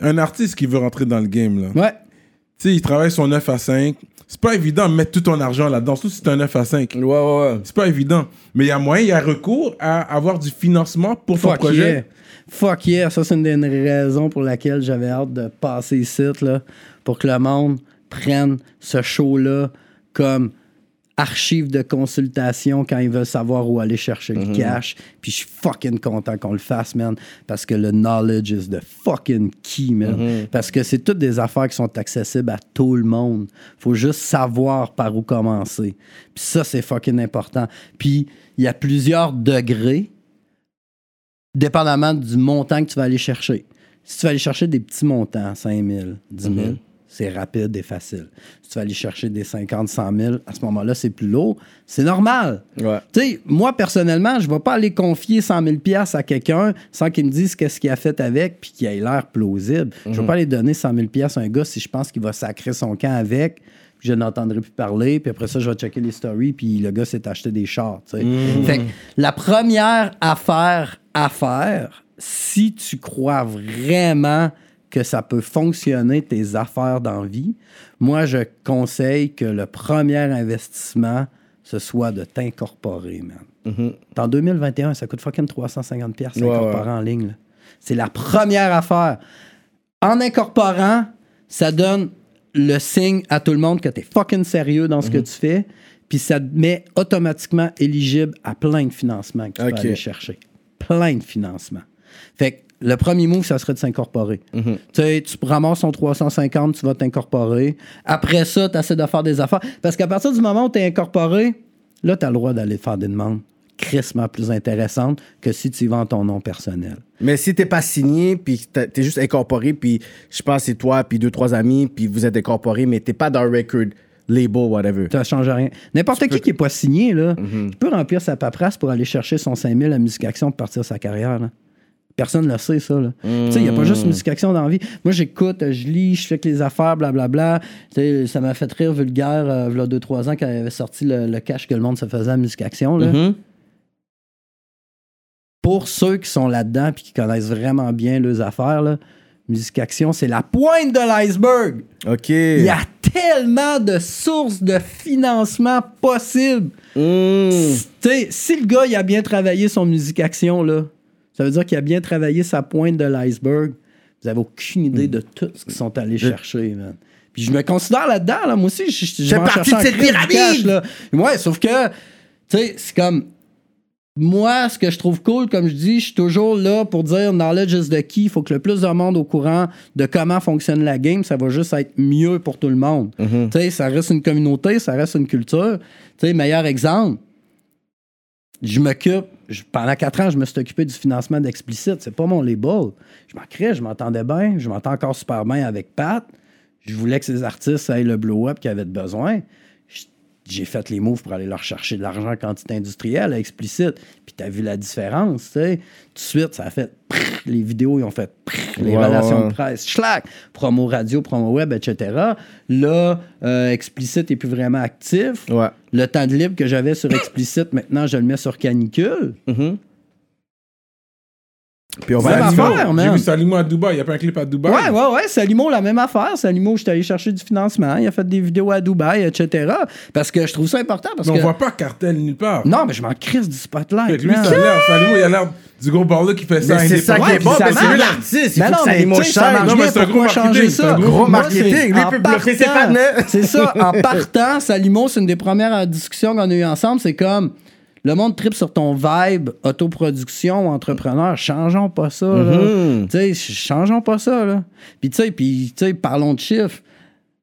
Speaker 1: un artiste qui veut rentrer dans le game, là,
Speaker 3: Ouais.
Speaker 1: tu sais, il travaille son 9 à 5. C'est pas évident de mettre tout ton argent là-dedans, surtout si c'est un 9 à 5.
Speaker 2: Ouais, ouais, ouais.
Speaker 1: C'est pas évident. Mais il y a moyen, il y a recours à avoir du financement pour ton
Speaker 3: Fuck
Speaker 1: projet.
Speaker 3: yeah. Fuck yeah. Ça, c'est une des raisons pour laquelle j'avais hâte de passer ici, là, pour que le monde prenne ce show-là comme archive de consultation quand ils veulent savoir où aller chercher le cash. Puis je suis fucking content qu'on le fasse, man, parce que le knowledge is the fucking key, man. Parce que c'est toutes des affaires qui sont accessibles à tout le monde. Faut juste savoir par où commencer. Puis ça, c'est fucking important. Puis il y a plusieurs degrés dépendamment du montant que tu vas aller chercher. Si tu vas aller chercher des petits montants, 5 000, 10 000, c'est rapide et facile. Si tu vas aller chercher des 50, 100 000, à ce moment-là, c'est plus lourd. C'est normal.
Speaker 2: Ouais.
Speaker 3: Tu sais, moi, personnellement, je ne vais pas aller confier 100 000 piastres à quelqu'un sans qu'il me dise qu'est-ce qu'il a fait avec puis qu'il ait l'air plausible. Je ne vais pas aller donner 100 000 piastres à un gars si je pense qu'il va sacrer son camp avec puis je n'entendrai plus parler, puis après ça, je vais checker les stories, puis le gars s'est acheté des chars. sais. Fait que la première affaire à faire, si tu crois vraiment que ça peut fonctionner tes affaires dans la vie, moi, je conseille que le premier investissement, ce soit de t'incorporer, man. En 2021, ça coûte fucking 350$ piastres
Speaker 2: Ouais,
Speaker 3: s'incorporer en ligne. C'est la première affaire. En incorporant, ça donne le signe à tout le monde que tu es fucking sérieux dans ce que tu fais, puis ça te met automatiquement éligible à plein de financements que tu
Speaker 2: Ok.
Speaker 3: peux aller chercher. Plein de financements. Fait que le premier move, ça serait de s'incorporer.
Speaker 2: Mhm.
Speaker 3: Tu sais, tu ramasses ton 350, tu vas t'incorporer. Après ça, tu essaies de faire des affaires. Parce qu'à partir du moment où tu es incorporé, là, tu as le droit d'aller faire des demandes crissement plus intéressantes que si tu vends ton nom personnel.
Speaker 2: Mais si t'es pas signé, puis t'es juste incorporé, puis je pense que c'est toi, puis deux, trois amis, puis vous êtes incorporé, mais t'es pas dans le record label, whatever.
Speaker 3: Ça change rien. N'importe qui qui n'est pas signé, là,
Speaker 2: Mhm.
Speaker 3: il peut remplir sa paperasse pour aller chercher son 5000 à Musique Action pour partir sa carrière. là. Personne ne le sait, ça. Tu sais, il n'y a pas juste Musique Action dans la vie. Moi, j'écoute, je lis, je fais que les affaires, blablabla. Tu sais, ça m'a fait rire vulgaire, euh, il y a 2-3 ans, quand il avait sorti le, le cash que le monde se faisait à Musique Action. là.
Speaker 2: Mhm.
Speaker 3: Pour ceux qui sont là-dedans et qui connaissent vraiment bien leurs affaires, là, Musique Action, c'est la pointe de l'iceberg.
Speaker 2: OK.
Speaker 3: Il y a tellement de sources de financement possibles.
Speaker 2: Mm.
Speaker 3: Tu sais, si le gars il a bien travaillé son musique action, là, ça veut dire qu'il a bien travaillé sa pointe de l'iceberg. Vous avez aucune idée de tout ce qu'ils sont allés chercher, man. Puis je me considère là-dedans, là. Moi aussi, je, en
Speaker 2: partie de cette pyramide!
Speaker 3: là. Ouais, sauf que, tu sais, c'est comme. Moi, ce que je trouve cool, comme je dis, je suis toujours là pour dire knowledge is the key. Il faut que le plus de monde au courant de comment fonctionne la game, ça va juste être mieux pour tout le monde.
Speaker 2: Mhm.
Speaker 3: Tu sais, ça reste une communauté, ça reste une culture. Tu sais, meilleur exemple, je m'occupe, pendant quatre ans, je me suis occupé du financement d'Explicit. C'est pas mon label. Je m'en crée, je m'entendais bien, je m'entends encore super bien avec Pat. Je voulais que ces artistes aient le blow-up qu'ils avaient besoin. J'ai fait les moves pour aller leur chercher de l'argent en quantité industrielle à Explicit. Puis t'as vu la différence, tu sais. Tout de suite, ça a fait... prrr, les vidéos, ils ont fait... prrr, les relations de presse, schlac, promo radio, promo web, etc. Là, euh, Explicit est plus vraiment actif.
Speaker 2: Ouais.
Speaker 3: Le temps de libre que j'avais sur Explicit, <coughs> maintenant, je le mets sur Canicule.
Speaker 2: Mhm. Puis on
Speaker 3: Même
Speaker 2: va
Speaker 3: affaire,
Speaker 1: Salimo,
Speaker 3: man.
Speaker 1: J'ai vu Salimo à Dubaï. Il y a pas un clip à Dubaï.
Speaker 3: Ouais, ouais, ouais. Salimo, la même affaire. Salimo, j'étais allé chercher du financement. Il a fait des vidéos à Dubaï, etc. Parce que je trouve ça important. Parce
Speaker 1: Mais on
Speaker 3: que...
Speaker 1: voit pas cartel nulle part.
Speaker 3: Non, mais je m'en crisse du spotlight.
Speaker 1: Fait que lui, ça a l'air. Salimo, il a l'air du gros baller qui fait ça.
Speaker 2: Mais c'est ça qui est bon, que c'est lui l'artiste. Il
Speaker 3: Mais non, mais ça marche
Speaker 1: Non, mais
Speaker 3: bien,
Speaker 1: c'est un
Speaker 3: pourquoi
Speaker 1: gros
Speaker 3: changer
Speaker 1: marketing,
Speaker 3: ça?
Speaker 1: gros
Speaker 2: marketing. Lui, peut bluffer ses partenaires.
Speaker 3: C'est ça. En <laughs> partant, Salimo, c'est une des premières discussions qu'on a eues ensemble. C'est comme le monde tripe sur ton vibe, autoproduction, entrepreneur. Changeons pas ça.
Speaker 2: Mhm.
Speaker 3: Ch- changeons pas ça. Là. Puis, tu sais, puis, parlons de chiffres.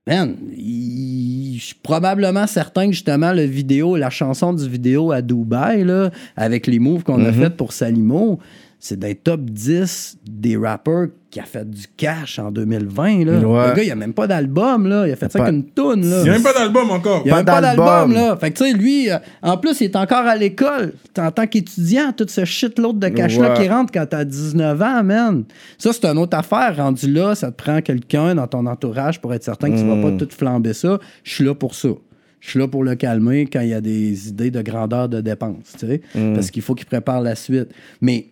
Speaker 3: Man, je suis probablement certain que justement le vidéo, la chanson du vidéo à Dubaï, là, avec les moves qu'on a fait pour Salimo, c'est des top 10 des rappers qui a fait du cash en 2020. Là.
Speaker 2: Ouais.
Speaker 3: Le gars, il a même pas d'album, là. Il a fait ça
Speaker 2: Pas-
Speaker 3: avec une toune, là.
Speaker 1: Il n'y a même pas d'album encore.
Speaker 3: Il n'y a
Speaker 2: Pas
Speaker 3: même pas
Speaker 2: d'album.
Speaker 3: d'album, là. Fait que, tu sais, lui, euh, en plus, il est encore à l'école. En tant qu'étudiant, tout ce shit-load de cash-là
Speaker 2: Ouais.
Speaker 3: qui rentre quand t'as 19 ans, man. Ça, c'est une autre affaire. Rendu là, ça te prend quelqu'un dans ton entourage pour être certain que tu vas pas tout flamber ça. Je suis là pour ça. Je suis là pour le calmer quand il y a des idées de grandeur de dépenses, tu sais. Parce qu'il faut qu'il prépare la suite. Mais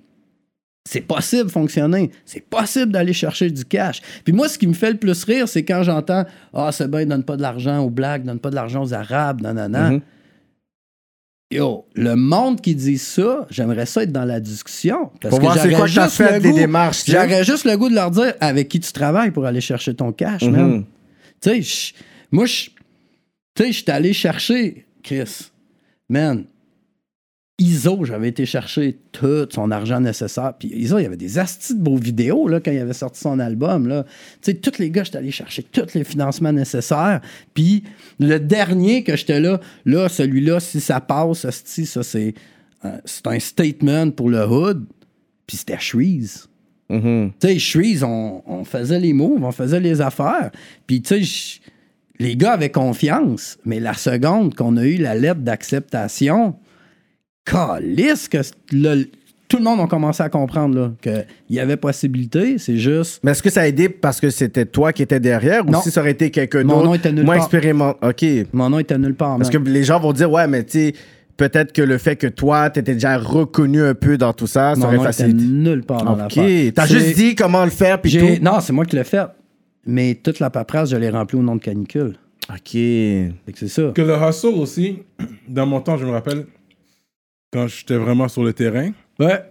Speaker 3: c'est possible de fonctionner. C'est possible d'aller chercher du cash. Puis moi, ce qui me fait le plus rire, c'est quand j'entends Ah, c'est bien, donne pas de l'argent aux blagues, donne pas de l'argent aux Arabes, nanana.
Speaker 2: Mhm.
Speaker 3: Yo, le monde qui dit ça, j'aimerais ça être dans la discussion. Parce
Speaker 2: Pour
Speaker 3: que
Speaker 2: c'est quoi
Speaker 3: juste
Speaker 2: fait
Speaker 3: le
Speaker 2: des
Speaker 3: goût-
Speaker 2: démarches.
Speaker 3: J'aurais juste le goût de leur dire avec qui tu travailles pour aller chercher ton cash,
Speaker 2: Mhm.
Speaker 3: man. Tu sais, moi, je tu sais, je suis allé chercher, Chris, man, Iso, j'avais été chercher tout son argent nécessaire. Puis Iso, il y avait des astis de beaux vidéos là, quand il avait sorti son album. Là. Tu sais, tous les gars, j'étais allé chercher tous les financements nécessaires. Puis le dernier que j'étais là, là, celui-là, si ça passe, asti, ça, c'est, euh, c'est un statement pour le hood. Puis c'était Shreeze.
Speaker 2: Mhm.
Speaker 3: Tu sais, Shreeze, on, on faisait les moves, on faisait les affaires. Puis, tu sais, les gars avaient confiance. Mais la seconde qu'on a eu la lettre d'acceptation, calisse que là, tout le monde a commencé à comprendre qu'il y avait possibilité. C'est juste.
Speaker 2: Mais est-ce que ça a aidé parce que c'était toi qui étais derrière ou
Speaker 3: Non.
Speaker 2: si ça aurait été quelqu'un
Speaker 3: Mon nom
Speaker 2: d'autre
Speaker 3: était nulle
Speaker 2: moins
Speaker 3: part.
Speaker 2: expérimenté? OK.
Speaker 3: Mon nom était nulle part.
Speaker 2: Parce que les gens vont dire, ouais, mais tu sais, peut-être que le fait que toi, t'étais déjà reconnu un peu dans tout ça, ça
Speaker 3: Mon
Speaker 2: aurait
Speaker 3: nom était
Speaker 2: facilité.
Speaker 3: nulle part dans
Speaker 2: OK. T'as juste dit comment le faire, puis tout?
Speaker 3: Non, c'est moi qui l'ai fait. Mais toute la paperasse, je l'ai remplie au nom de canicule.
Speaker 2: OK.
Speaker 3: Fait que c'est ça.
Speaker 1: Que le hustle aussi, <clears throat> dans mon temps, je me rappelle, quand j'étais vraiment sur le terrain,
Speaker 3: Ouais.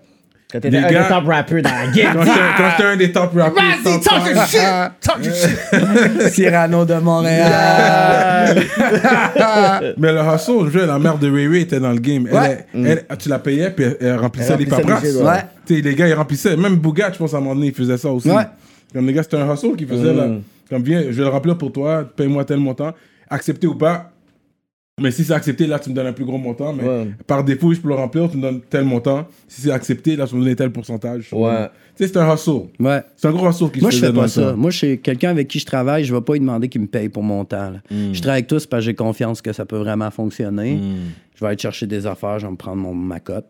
Speaker 2: Quand t'étais
Speaker 1: Les
Speaker 2: un
Speaker 1: gars-
Speaker 2: des top rappers dans la game.
Speaker 1: Quand j'étais quand j'étais un des top rappers.
Speaker 2: Vas-y,
Speaker 1: top
Speaker 2: talk your shit! Talk your shit! <laughs>
Speaker 3: Cyrano de Montréal. <laughs>
Speaker 1: Mais le hustle, je la mère de Ray Ray était dans le game. Elle,
Speaker 3: Ouais.
Speaker 1: elle- elle- tu la payais, puis elle, remplissait
Speaker 2: Elle
Speaker 1: les
Speaker 2: remplissait
Speaker 1: paperasses.
Speaker 2: ouais.
Speaker 3: Ouais.
Speaker 1: Tu sais, les gars, ils remplissaient. Même Bougat, je pense, à un moment donné, il faisait ça aussi.
Speaker 3: Ouais.
Speaker 1: Comme les gars, c'était un hustle qui faisait là. Comme, viens, je vais le remplir pour toi, paye-moi tel montant. Accepté ou pas. Mais si c'est accepté, là, tu me donnes un plus gros montant. Mais
Speaker 2: Ouais.
Speaker 1: par défaut, je peux le remplir, tu me donnes tel montant. Si c'est accepté, là, tu me donnes tel pourcentage.
Speaker 2: Ouais.
Speaker 1: Tu sais, c'est un hustle.
Speaker 3: Ouais.
Speaker 1: C'est un gros hustle qui
Speaker 3: Moi,
Speaker 1: se
Speaker 3: je fais pas ça. Moi, chez quelqu'un avec qui je travaille, je vais pas lui demander qu'il me paye pour mon temps.
Speaker 2: Hmm.
Speaker 3: Je travaille avec tous parce que j'ai confiance que ça peut vraiment fonctionner. Je vais aller chercher des affaires, je vais me prendre mon, ma cote.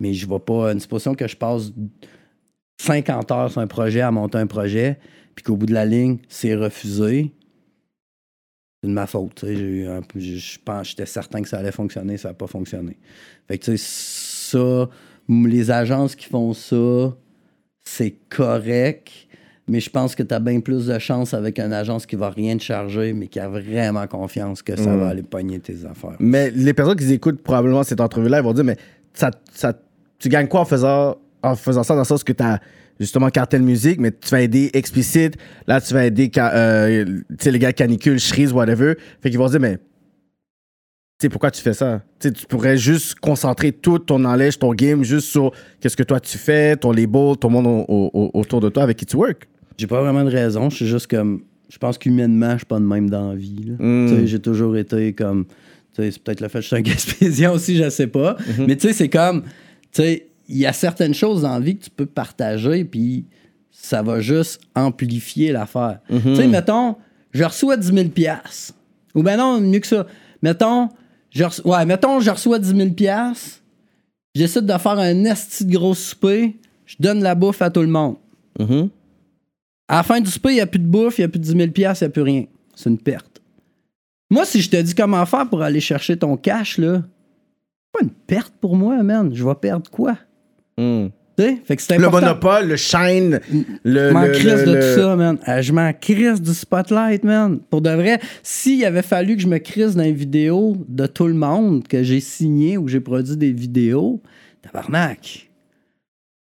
Speaker 3: Mais je vais pas. Une supposition que je passe 50 heures sur un projet à monter un projet, puis qu'au bout de la ligne, c'est refusé. C'est de ma faute. je pense, j'étais certain que ça allait fonctionner, ça n'a pas fonctionné. Fait que tu sais, ça, les agences qui font ça, c'est correct. Mais je pense que tu as bien plus de chance avec une agence qui va rien te charger, mais qui a vraiment confiance que ça va aller pogner tes affaires.
Speaker 2: Mais les personnes qui écoutent probablement cette entrevue-là, ils vont dire, mais ça, ça, tu gagnes quoi en faisant, en faisant ça dans le sens que tu as justement cartel musique, mais tu vas aider explicite, là tu vas aider euh, tu sais, les gars canicule, Shreeze, whatever. Fait qu'ils vont dire, mais tu sais, pourquoi tu fais ça? Tu sais, tu pourrais juste concentrer tout ton knowledge, ton game, juste sur qu'est-ce que toi tu fais, ton label, ton monde au- au- autour de toi avec qui tu work.
Speaker 3: J'ai pas vraiment de raison. Je suis juste comme. Je pense qu'humainement, je suis pas de même dans la vie. là.
Speaker 2: Mm.
Speaker 3: Tu sais, J'ai toujours été comme. tu sais, C'est peut-être le fait que je suis un <laughs> gaspésien aussi, je sais pas. Mais tu sais, c'est comme. Tu sais, il y a certaines choses dans la vie que tu peux partager, puis ça va juste amplifier l'affaire. Tu sais, mettons, je reçois 10 000 Ou ben non, mieux que ça. Mettons, je reçois, ouais, mettons, je reçois 10 000 J'essaie de faire un esti de gros souper. Je donne la bouffe à tout le monde.
Speaker 2: Mhm.
Speaker 3: À la fin du souper, il n'y a plus de bouffe, il n'y a plus de 10 000 il n'y a plus rien. C'est une perte. Moi, si je te dis comment faire pour aller chercher ton cash, là, c'est pas une perte pour moi, man. Je vais perdre quoi?
Speaker 2: Mm.
Speaker 3: Fait que
Speaker 2: Le monopole, le shine, le.
Speaker 3: Je m'en crisse de
Speaker 2: le-
Speaker 3: tout ça, man. Euh, je m'en crisse du spotlight, man. Pour de vrai, s'il avait fallu que je me crisse dans les vidéos de tout le monde que j'ai signé ou que j'ai produit des vidéos, tabarnak.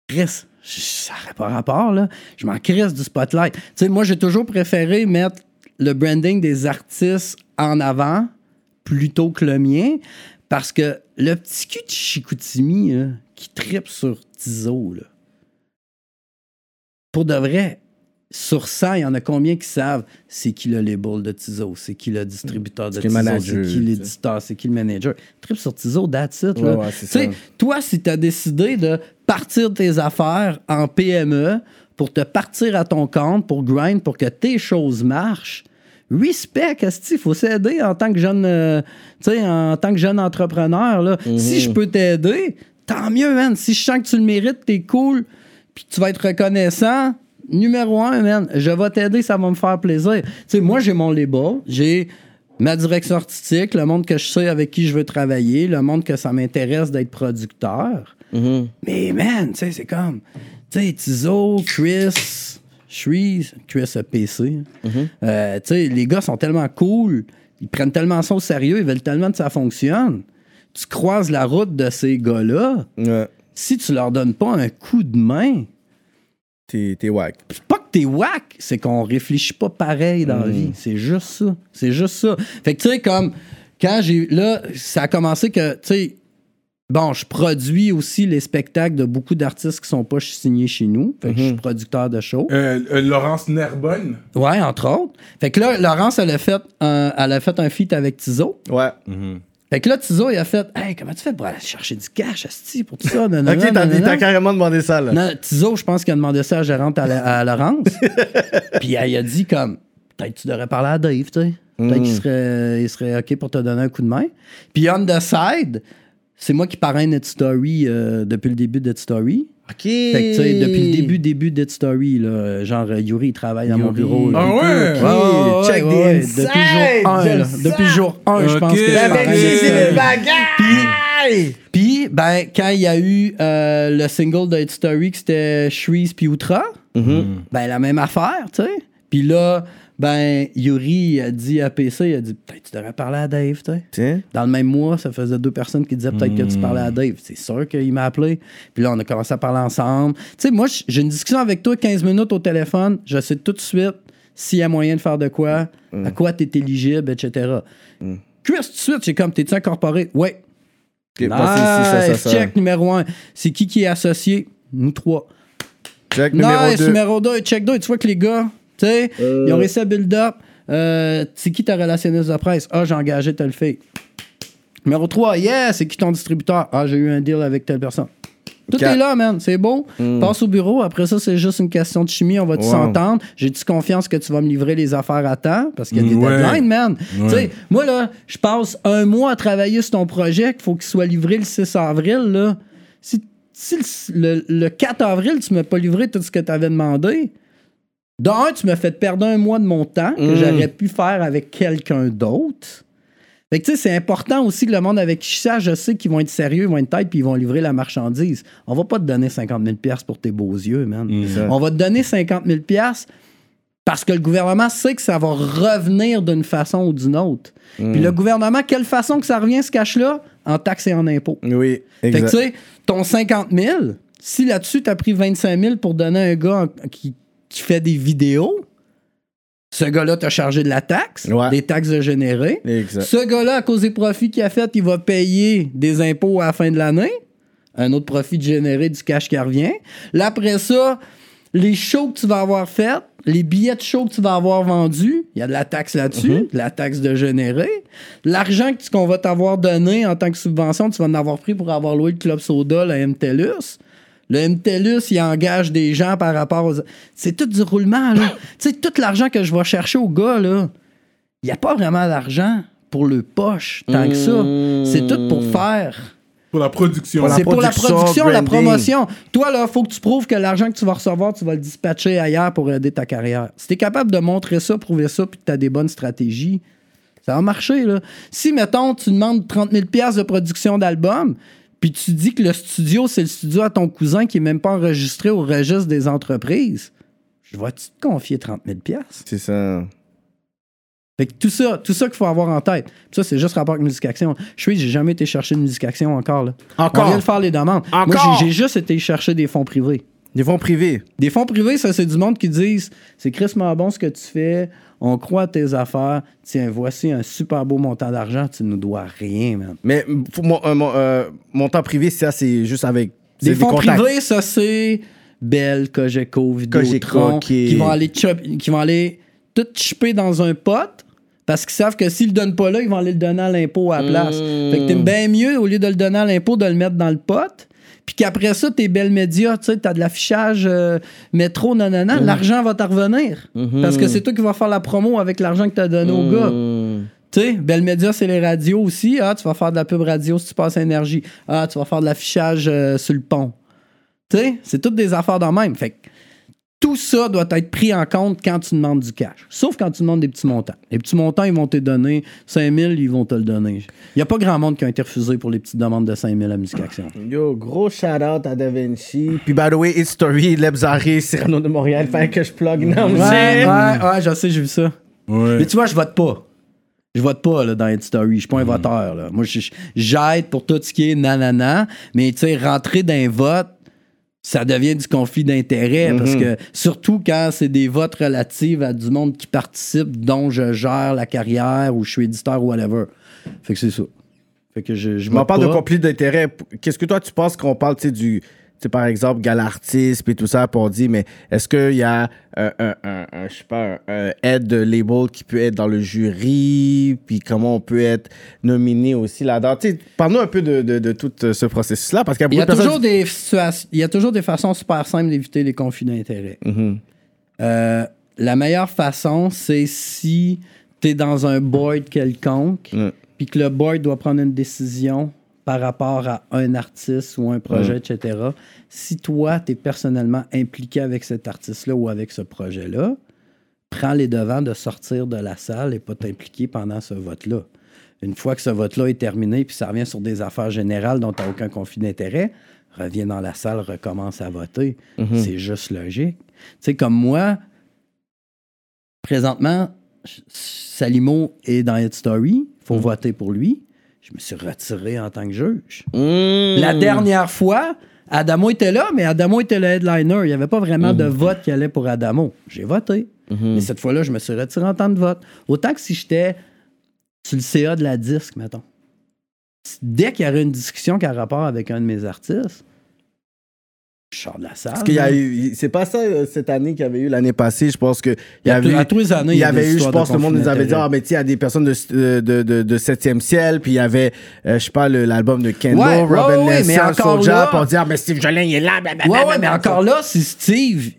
Speaker 3: Chris, ça n'aurait pas rapport, là. Je m'en crisse du spotlight. Tu sais, moi, j'ai toujours préféré mettre le branding des artistes en avant plutôt que le mien parce que le petit cul de Chicoutimi, là, qui tripe sur Tizo, là, pour de vrai, sur 100, il y en a combien qui savent c'est qui le label de Tizo, c'est qui le distributeur de
Speaker 2: C'est qui le
Speaker 3: Tizo, c'est qui l'éditeur, c'est qui le manager. Trip sur Tizo, that's it.
Speaker 2: Ouais, ouais, ça.
Speaker 3: toi, si tu as décidé de partir tes affaires en PME pour te partir à ton compte, pour grind, pour que tes choses marchent, respect, il faut s'aider en tant que jeune, euh, en tant que jeune entrepreneur. Là. Si je peux t'aider, tant mieux, man. Si je sens que tu le mérites, t'es cool, puis tu vas être reconnaissant. Numéro un, man, je vais t'aider, ça va me faire plaisir. Tu sais, moi, j'ai mon label, j'ai ma direction artistique, le monde que je sais avec qui je veux travailler, le monde que ça m'intéresse d'être producteur.
Speaker 2: Mhm.
Speaker 3: Mais man, tu sais, c'est comme, tu sais, Tizo, Chris, Shreeze, Chris PC. hein. Euh, tu sais, les gars sont tellement cool, ils prennent tellement ça au sérieux, ils veulent tellement que ça fonctionne. Tu croises la route de ces gars-là,
Speaker 2: Ouais.
Speaker 3: si tu leur donnes pas un coup de main,
Speaker 2: T'es t'es whack.
Speaker 3: c'est pas que t'es whack, c'est qu'on réfléchit pas pareil dans la vie. C'est juste ça. C'est juste ça. Fait que tu sais, comme, quand j'ai. Là, ça a commencé que, tu sais, bon, je produis aussi les spectacles de beaucoup d'artistes qui sont pas signés chez nous. Fait que je suis producteur de show.
Speaker 1: Euh, euh, Laurence Nerbonne.
Speaker 3: Ouais, entre autres. Fait que là, Laurence, elle a fait un, elle a fait un feat avec Tizo.
Speaker 2: Ouais.
Speaker 3: Fait que là, Tizo, il a fait Hey, comment tu fais pour aller chercher du cash, Asti, pour tout ça? <laughs>
Speaker 2: Ok, t'as carrément demandé ça, là.
Speaker 3: Non, Tizo, je pense qu'il a demandé ça à gérante à, la- à Laurence. <laughs> Puis elle, il a dit comme peut-être tu devrais parler à Dave, tu sais. Peut-être qu'il serait, il serait OK pour te donner un coup de main. Puis on the side, c'est moi qui parraine Net Story euh, depuis le début de Net Story.
Speaker 2: Ok.
Speaker 3: Fait que, tu sais, depuis le début, début de Story, là, genre euh, Yuri, il travaille dans mon bureau.
Speaker 1: Ah ouais?
Speaker 2: Check
Speaker 3: ouais,
Speaker 2: the
Speaker 3: ouais. Depuis jour 1,
Speaker 2: j'aime
Speaker 3: là.
Speaker 2: ça.
Speaker 3: Depuis jour 1, je pense que je parraine Story. Puis, ben, quand il y a eu euh, le single de Hit Story, que c'était Shreeze puis Outra, ben, la même affaire, tu sais. Puis là, Ben, Yuri a dit à PC, il a dit peut-être tu devrais parler à Dave, tu sais. Dans le même mois, ça faisait deux personnes qui disaient peut-être que tu parlais à Dave. C'est sûr qu'il m'a appelé. Puis là, on a commencé à parler ensemble. Tu sais, moi, j'ai une discussion avec toi 15 minutes au téléphone. Je sais tout de suite s'il y a moyen de faire de quoi, à quoi tu es éligible, etc. Chris, tout de suite, j'ai comme, t'es-tu incorporé? Ouais.
Speaker 2: Ok, passez ici, ça, ça,
Speaker 3: Nice,
Speaker 2: ça.
Speaker 3: check numéro un. C'est qui qui est associé? Nous trois.
Speaker 2: Check numéro
Speaker 3: nice,
Speaker 2: 2.
Speaker 3: numéro 2. Check 2. Tu vois que les gars, tu sais,
Speaker 2: Euh.
Speaker 3: ils ont réussi à build up. Euh, c'est qui ta relationniste de presse? Ah, j'ai engagé tel fait. Numéro 3, yeah, c'est qui ton distributeur? Ah, j'ai eu un deal avec telle personne. Tout
Speaker 2: Quatre.
Speaker 3: est là, man. C'est beau. Passe au bureau. Après ça, c'est juste une question de chimie. On va
Speaker 2: Wow.
Speaker 3: s'entendre. J'ai-tu confiance que tu vas me livrer les affaires à temps? Parce qu'il y a des
Speaker 1: Ouais.
Speaker 3: deadlines, man.
Speaker 1: Ouais.
Speaker 3: Tu sais, moi, là, je passe un mois à travailler sur ton projet qu'il faut qu'il soit livré le 6 avril, là. Si, si le, le- le 4 avril, tu m'as pas livré tout ce que tu avais demandé, d'un, tu m'as fait perdre un mois de mon temps que
Speaker 2: Mm.
Speaker 3: j'aurais pu faire avec quelqu'un d'autre. Fait que, tu sais, c'est important aussi que le monde avec qui ça, je sais qu'ils vont être sérieux, ils vont être tête, puis ils vont livrer la marchandise. On va pas te donner 50 000 pour tes beaux yeux, man.
Speaker 2: ça.
Speaker 3: On va te donner 50 000 parce que le gouvernement sait que ça va revenir d'une façon ou d'une autre. Puis le gouvernement, quelle façon que ça revient, ce cash-là? En taxes et en impôts.
Speaker 2: Oui,
Speaker 3: Fait que,
Speaker 2: exact.
Speaker 3: tu sais, ton 50 000, si là-dessus, tu as pris 25 000 pour donner à un gars qui, qui fait des vidéos, ce gars-là t'a chargé de la taxe,
Speaker 2: Ouais.
Speaker 3: des taxes de générer.
Speaker 2: Exact.
Speaker 3: Ce gars-là, à cause des profits qu'il a fait, il va payer des impôts à la fin de l'année. Un autre profit de générer du cash qui revient. Là, après ça, les shows que tu vas avoir fait, les billets de show que tu vas avoir vendus, il y a de la taxe là-dessus,
Speaker 2: Mhm.
Speaker 3: de la taxe de générer. L'argent qu'on va t'avoir donné en tant que subvention, tu vas en avoir pris pour avoir loué le Club Soda, le MTELUS. Le MTELUS, il engage des gens par rapport aux... C'est tout du roulement, là. <coughs> tu sais, tout l'argent que je vais chercher au gars, là, il n'y a pas vraiment d'argent pour le poche tant que ça. C'est tout pour faire.
Speaker 1: Pour la production.
Speaker 2: Pour la
Speaker 3: C'est pour la
Speaker 2: production,
Speaker 3: la promotion. Toi, là, faut que tu prouves que l'argent que tu vas recevoir, tu vas le dispatcher ailleurs pour aider ta carrière. Si tu es capable de montrer ça, prouver ça, puis que tu as des bonnes stratégies, ça va marcher. Là. Si, mettons, tu demandes 30 000 de production d'album, puis tu dis que le studio, c'est le studio à ton cousin qui n'est même pas enregistré au registre des entreprises, je vais-tu te confier 30 000
Speaker 2: C'est ça.
Speaker 3: fait que tout ça, tout ça qu'il faut avoir en tête. Puis ça, c'est juste rapport avec Musique Action. Je suis, j'ai jamais été chercher de Musique Action encore. Là.
Speaker 2: Encore?
Speaker 3: On vient de faire les demandes. Moi,
Speaker 2: Encore?
Speaker 3: j'ai, j'ai juste été chercher des fonds privés.
Speaker 2: Des fonds privés.
Speaker 3: Des fonds privés, ça, c'est du monde qui disent c'est crissement bon ce que tu fais, on croit à tes affaires, tiens, voici un super beau montant d'argent, tu nous dois rien, man.
Speaker 2: Mais mon, euh, mon, euh, montant privé, ça, c'est juste avec. c'est
Speaker 3: Des fonds
Speaker 2: contacts.
Speaker 3: privés, ça, c'est Bell, Cogeco, Vidéotron,
Speaker 2: ok.
Speaker 3: qui vont aller chop- qui vont aller tout chipper dans un pot parce qu'ils savent que s'ils le donnent pas là, ils vont aller le donner à l'impôt à la place.
Speaker 2: Hmm.
Speaker 3: Fait que t'es bien mieux, au lieu de le donner à l'impôt, de le mettre dans le pot. Puis qu'après ça, tes belles médias, tu sais, t'as de l'affichage euh, métro, nanana,
Speaker 2: Hmm.
Speaker 3: l'argent va te revenir. Parce que c'est toi qui vas faire la promo avec l'argent que t'as donné au gars.
Speaker 2: Hmm.
Speaker 3: Tu sais, Belle Média, c'est les radios aussi. Ah, tu vas faire de la pub radio si tu passes à énergie. Ah, tu vas faire de l'affichage euh, sur le pont. Tu sais, c'est toutes des affaires dans le même. Fait que tout ça doit être pris en compte quand tu demandes du cash. Sauf quand tu demandes des petits montants. Les petits montants, ils vont te donner 5 000, ils vont te le donner. Il n'y a pas grand monde qui a été refusé pour les petites demandes de 5 000 à Musique Action.
Speaker 2: Yo, gros shout-out à Da Vinci. Puis, by the way, It's Story, Lebzaré, Cyrano de Montréal. Fait que je plug. Non,
Speaker 3: Ouais, ouais, ouais, je sais, j'ai vu ça.
Speaker 1: Ouais.
Speaker 3: Mais tu vois, je vote pas. Je vote pas là, dans Hit Story. Je suis pas un voteur. Là. Moi, j'aide pour tout ce qui est nanana. Mais tu sais, rentrer dans un vote, ça devient du conflit d'intérêt. Parce que surtout quand c'est des votes relatifs à du monde qui participe, dont je gère la carrière ou je suis éditeur ou whatever. Fait que c'est ça. Fait que je, vote
Speaker 2: parle de
Speaker 3: pas.
Speaker 2: conflit d'intérêt. Qu'est-ce que toi, tu penses qu'on parle, tu sais, du. Par exemple, galartiste et tout ça, on dit, mais est-ce qu'il y a un, un, un, un, je sais pas, un, un head de label qui peut être dans le jury, puis comment on peut être nominé aussi là-dedans? Tu sais, parle-nous un peu de, de, de tout euh, ce processus-là, parce qu'il y a
Speaker 3: Il y, a
Speaker 2: de
Speaker 3: toujours des situations, il y a toujours des façons super simples d'éviter les conflits d'intérêts.
Speaker 2: Mhm.
Speaker 3: Euh, la meilleure façon, c'est si tu es dans un board quelconque,
Speaker 2: Ouais.
Speaker 3: puis que le board doit prendre une décision par rapport à un artiste ou un projet, etc. Si toi, tu es personnellement impliqué avec cet artiste-là ou avec ce projet-là, prends les devants de sortir de la salle et pas t'impliquer pendant ce vote-là. Une fois que ce vote-là est terminé, puis ça revient sur des affaires générales dont tu n'as aucun conflit d'intérêt, reviens dans la salle, recommence à voter. C'est juste logique. Tu sais, comme moi, présentement, Salimo est dans Hit Story. Il faut voter pour lui. Je me suis retiré en tant que juge.
Speaker 2: Mmh.
Speaker 3: La dernière fois, Adamo était là, mais Adamo était le headliner. Il n'y avait pas vraiment de vote qui allait pour Adamo. J'ai voté. Mais cette fois-là, je me suis retiré en tant que vote. Autant que si j'étais sur le CA de la disque, mettons. Dès qu'il y aurait une discussion qui a rapport avec un de mes artistes, je sors de la salle.
Speaker 2: Parce qu'il y a eu, c'est pas ça euh, cette année qu'il y avait eu l'année passée. Je pense que il y avait eu-
Speaker 3: à tous les années,
Speaker 2: il y avait eu, je pense, le monde nous avait dit, ah, mais tu sais, il y a des personnes de, euh, de, de, de 7e ciel, puis il y avait, euh, je sais pas, le- l'album de Kendall,
Speaker 3: Ouais, ouais,
Speaker 2: Robin
Speaker 3: ouais, mais
Speaker 2: Nelson,
Speaker 3: encore
Speaker 2: Soulja,
Speaker 3: là-
Speaker 2: pour dire, ah, mais Steve Jolin, il est là, blablabla.
Speaker 3: Ouais, ouais, mais encore là, si Steve,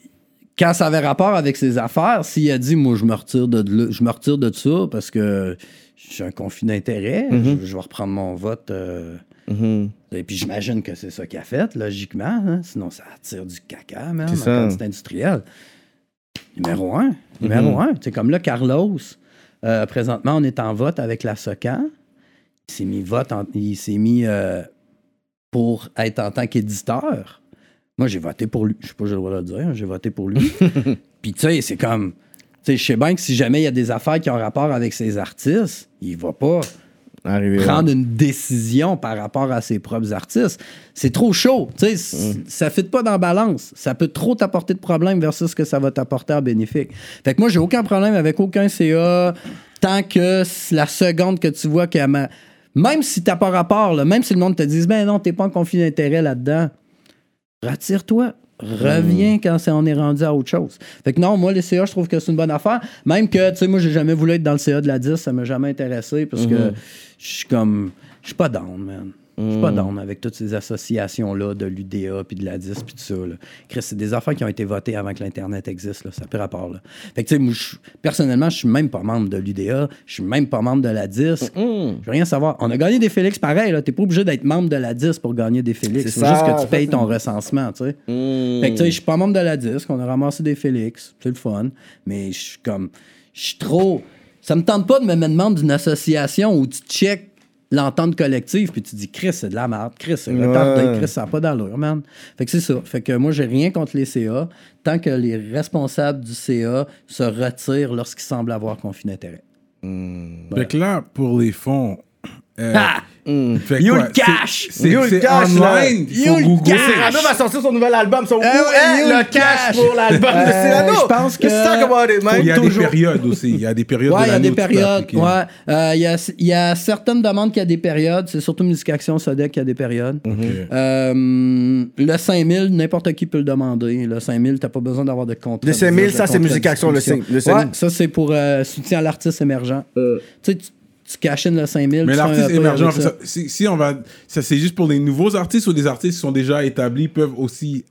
Speaker 3: quand ça avait rapport avec ses affaires, s'il a dit, moi, je me retire de, là- je me retire de ça parce que j'ai un conflit d'intérêt,
Speaker 2: Mm-hmm.
Speaker 3: je, je vais reprendre mon vote. euh,
Speaker 2: Mhm.
Speaker 3: Et puis j'imagine que c'est ça qu'il a fait, logiquement. hein. Sinon, ça attire du caca, même,
Speaker 2: C'est
Speaker 3: industrielle. Numéro un. Numéro un. C'est comme là, Carlos, euh, présentement, on est en vote avec la SOCAN. Il s'est mis vote, en- il s'est mis euh, pour être en tant qu'éditeur. Moi, j'ai voté pour lui. Je sais pas, si j'ai le droit de le dire. J'ai voté pour lui. <laughs> Puis, tu sais, c'est comme. Tu sais, je sais bien que si jamais il y a des affaires qui ont rapport avec ces artistes, il va pas
Speaker 2: Arrivé, ouais.
Speaker 3: prendre une décision par rapport à ses propres artistes. C'est trop chaud.
Speaker 2: Mm.
Speaker 3: Ça ne fit pas dans la balance. Ça peut trop t'apporter de problèmes versus ce que ça va t'apporter en bénéfique. Fait que moi, j'ai aucun problème avec aucun CA tant que la seconde que tu vois que ma- même si t'as pas rapport, là, même si le monde te dit ben non, t'es pas en conflit d'intérêt là-dedans, retire-toi. Reviens quand c'est- on est rendu à autre chose. Fait que non, moi, les CA, je trouve que c'est une bonne affaire. Même que, tu sais, moi, j'ai jamais voulu être dans le CA de la 10, ça m'a jamais intéressé parce que je suis comme. Je suis pas down, man. Je suis pas down avec toutes ces associations-là de l'UDA puis de la 10 puis tout ça. Là. Chris, c'est des affaires qui ont été votées avant que l'Internet existe, là. Ça n'a plus rapport, là. Fait que, tu sais, moi, je- personnellement, je suis même pas membre de l'UDA. Je suis même pas membre de la 10. Je veux rien savoir. On a gagné des Félix pareil. T'es pas obligé d'être membre de la 10 pour gagner des Félix.
Speaker 2: C'est
Speaker 3: juste que tu payes ton recensement, tu sais.
Speaker 2: Mm.
Speaker 3: Fait que, tu sais, je suis pas membre de la disque. On a ramassé des Félix. C'est le fun. Mais je suis comme. Je suis trop. Ça me tente pas de me mettre membre d'une association où tu check l'entente collective puis tu dis Chris, c'est de la merde. Chris, c'est retardé.
Speaker 2: Ouais.
Speaker 3: Chris, ça n'a pas d'allure, man. Fait que c'est ça. Fait que moi, j'ai rien contre les CA tant que les responsables du CA se retirent lorsqu'ils semblent avoir conflit d'intérêt.
Speaker 1: Fait que là, pour les fonds. euh, Fait
Speaker 3: You
Speaker 1: quoi,
Speaker 3: le cash!
Speaker 1: C'est online.
Speaker 3: Le cash!
Speaker 2: Cyrano va sortir son nouvel album. Son
Speaker 3: Eh ouais,
Speaker 2: Où est
Speaker 3: you
Speaker 2: le cash? pour l'album de
Speaker 3: Euh,
Speaker 2: Cyrano?
Speaker 3: je pense que-
Speaker 2: Let's talk about it, man.
Speaker 1: Il y a
Speaker 3: toujours-
Speaker 1: des périodes aussi. Il y a des périodes
Speaker 3: Ouais,
Speaker 1: de
Speaker 3: il y a
Speaker 1: l'année
Speaker 3: des périodes. Ouais. Euh, Il y, a, il y a certaines demandes qui a des périodes. C'est surtout Musique Action Sodec qui a des périodes. Euh, le 5000, n'importe qui peut le demander. Le 5000, t'as pas besoin d'avoir de contrat.
Speaker 2: Le 5000,
Speaker 3: de
Speaker 2: ça, c'est Musique Action, le
Speaker 3: distribution.
Speaker 2: cinq- le
Speaker 3: Ouais,
Speaker 2: 5000.
Speaker 3: ça, c'est pour euh, soutien à l'artiste émergent. Tu sais, tu, tu cachines le 5000.
Speaker 1: Mais l'artiste émergent,
Speaker 3: avec ça.
Speaker 1: ça- si, si on va, ça c'est juste pour les nouveaux artistes ou des artistes qui sont déjà établis peuvent aussi.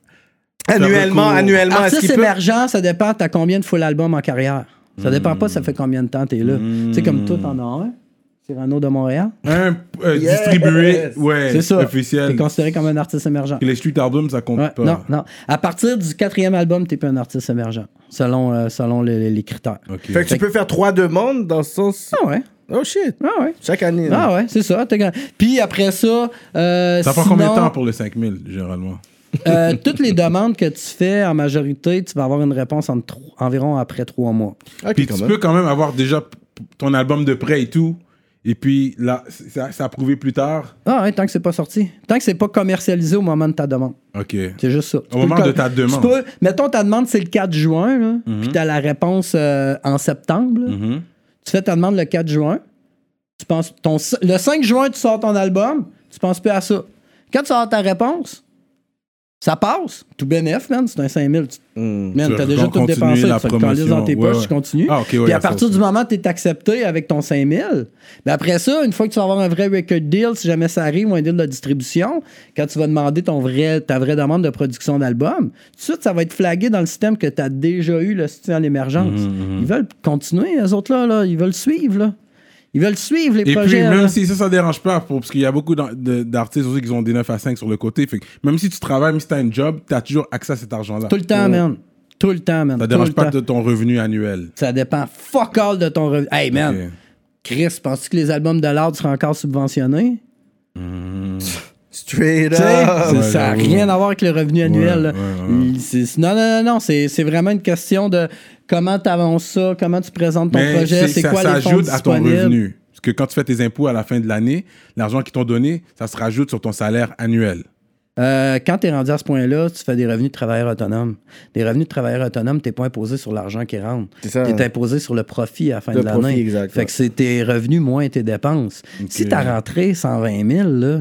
Speaker 2: Annuellement, annuellement.
Speaker 3: Artiste
Speaker 2: peut...
Speaker 3: émergent, ça dépend, t'as combien de full album en carrière? Ça dépend pas, ça fait combien de temps t'es là. Tu sais, comme toi, t'en as un. Cyrano de Montréal.
Speaker 1: Un euh,
Speaker 2: Yes!
Speaker 1: distribué, ouais,
Speaker 3: C'est ça. T'es
Speaker 1: officiel.
Speaker 3: considéré comme un artiste émergent.
Speaker 1: Les street albums, ça compte
Speaker 3: Ouais,
Speaker 1: pas.
Speaker 3: non, non. À partir du quatrième album, t'es plus un artiste émergent, selon, euh, selon les, les critères.
Speaker 2: Fait que tu peux faire trois demandes dans ce sens.
Speaker 3: Ah ouais.
Speaker 2: Oh shit.
Speaker 3: Ah ouais.
Speaker 2: Chaque année. là.
Speaker 3: Ah ouais, c'est ça. t'es grand- Puis après ça, euh,
Speaker 1: Ça prend
Speaker 3: sinon,
Speaker 1: combien de temps pour le 5000, généralement
Speaker 3: euh, <laughs> toutes les demandes que tu fais, en majorité, tu vas avoir une réponse en tro- environ après trois mois.
Speaker 2: Ok,
Speaker 1: Puis
Speaker 2: quand
Speaker 1: tu
Speaker 2: même.
Speaker 1: peux quand même avoir déjà p- ton album de prêt et tout. Et puis là, c'est c'est approuvé plus tard.
Speaker 3: Ah ouais, tant que c'est pas sorti. Tant que c'est pas commercialisé au moment de ta demande.
Speaker 1: Ok.
Speaker 3: C'est juste ça. Tu peux
Speaker 1: moment
Speaker 3: le
Speaker 1: de ta demande.
Speaker 3: Tu peux- mettons, ta demande, c'est le 4 juin, là, puis tu as la réponse euh, en septembre. là.
Speaker 1: Mhm.
Speaker 3: Tu fais ta demande le 4 juin. Le 5 juin, tu sors ton album. Tu penses plus à ça. Quand tu sors ta réponse, ça passe. Tout bénef, man. C'est un 5000. Tu,
Speaker 2: Hmm.
Speaker 3: man,
Speaker 1: Tu
Speaker 3: t'as déjà tout dépensé.
Speaker 1: la
Speaker 3: Tu calice dans tes poches,
Speaker 1: Ouais,
Speaker 3: tu continues.
Speaker 1: Ah, ouais,
Speaker 3: Puis à partir du moment où tu es accepté avec ton 5000, ben après ça, une fois que tu vas avoir un vrai record deal, si jamais ça arrive, ou un deal de distribution, quand tu vas demander ton vrai, ta vraie demande de production d'album, tout de suite, ça va être flagué dans le système que tu as déjà eu le soutien à l'émergence.
Speaker 1: Mhm,
Speaker 3: Ils veulent continuer, les autres là, là, ils veulent suivre. Là. Ils veulent suivre les
Speaker 1: Et
Speaker 3: projets.
Speaker 1: puis, même si ça, ça dérange pas, pour- parce qu'il y a beaucoup d'artistes aussi qui ont des 9 à 5 sur le côté. Fait que même si tu travailles, même si tu as un job, tu as toujours accès à cet argent-là.
Speaker 3: Tout le temps, man. Tout le temps, man.
Speaker 1: Ça dérange pas
Speaker 3: temps.
Speaker 1: de ton revenu annuel.
Speaker 3: Ça dépend fuck all de ton revenu. Hey, man. Chris, penses-tu que les albums de l'art seraient encore subventionnés?
Speaker 2: Straight
Speaker 3: Tu sais,
Speaker 2: up.
Speaker 1: Ouais,
Speaker 3: ça n'a rien à voir avec le revenu annuel. Non, non, non, non. C'est vraiment une question de comment tu avances ça, comment tu présentes ton
Speaker 1: Mais
Speaker 3: projet,
Speaker 1: c'est-
Speaker 3: c'est
Speaker 1: ça
Speaker 3: quoi les fonds
Speaker 1: à ton revenu. Parce que quand tu fais tes impôts à la fin de l'année, l'argent qu'ils t'ont donné, ça se rajoute sur ton salaire annuel.
Speaker 3: Euh, quand tu es rendu à ce point-là, tu fais des revenus de travailleur autonome. Des revenus de travailleur autonome, tu n'es pas imposé sur l'argent qui rentre. Tu es imposé sur le profit à la fin
Speaker 2: Le
Speaker 3: de l'année.
Speaker 2: exact,
Speaker 3: Fait que c'est tes revenus moins tes dépenses. Si tu as rentré 120 000, là,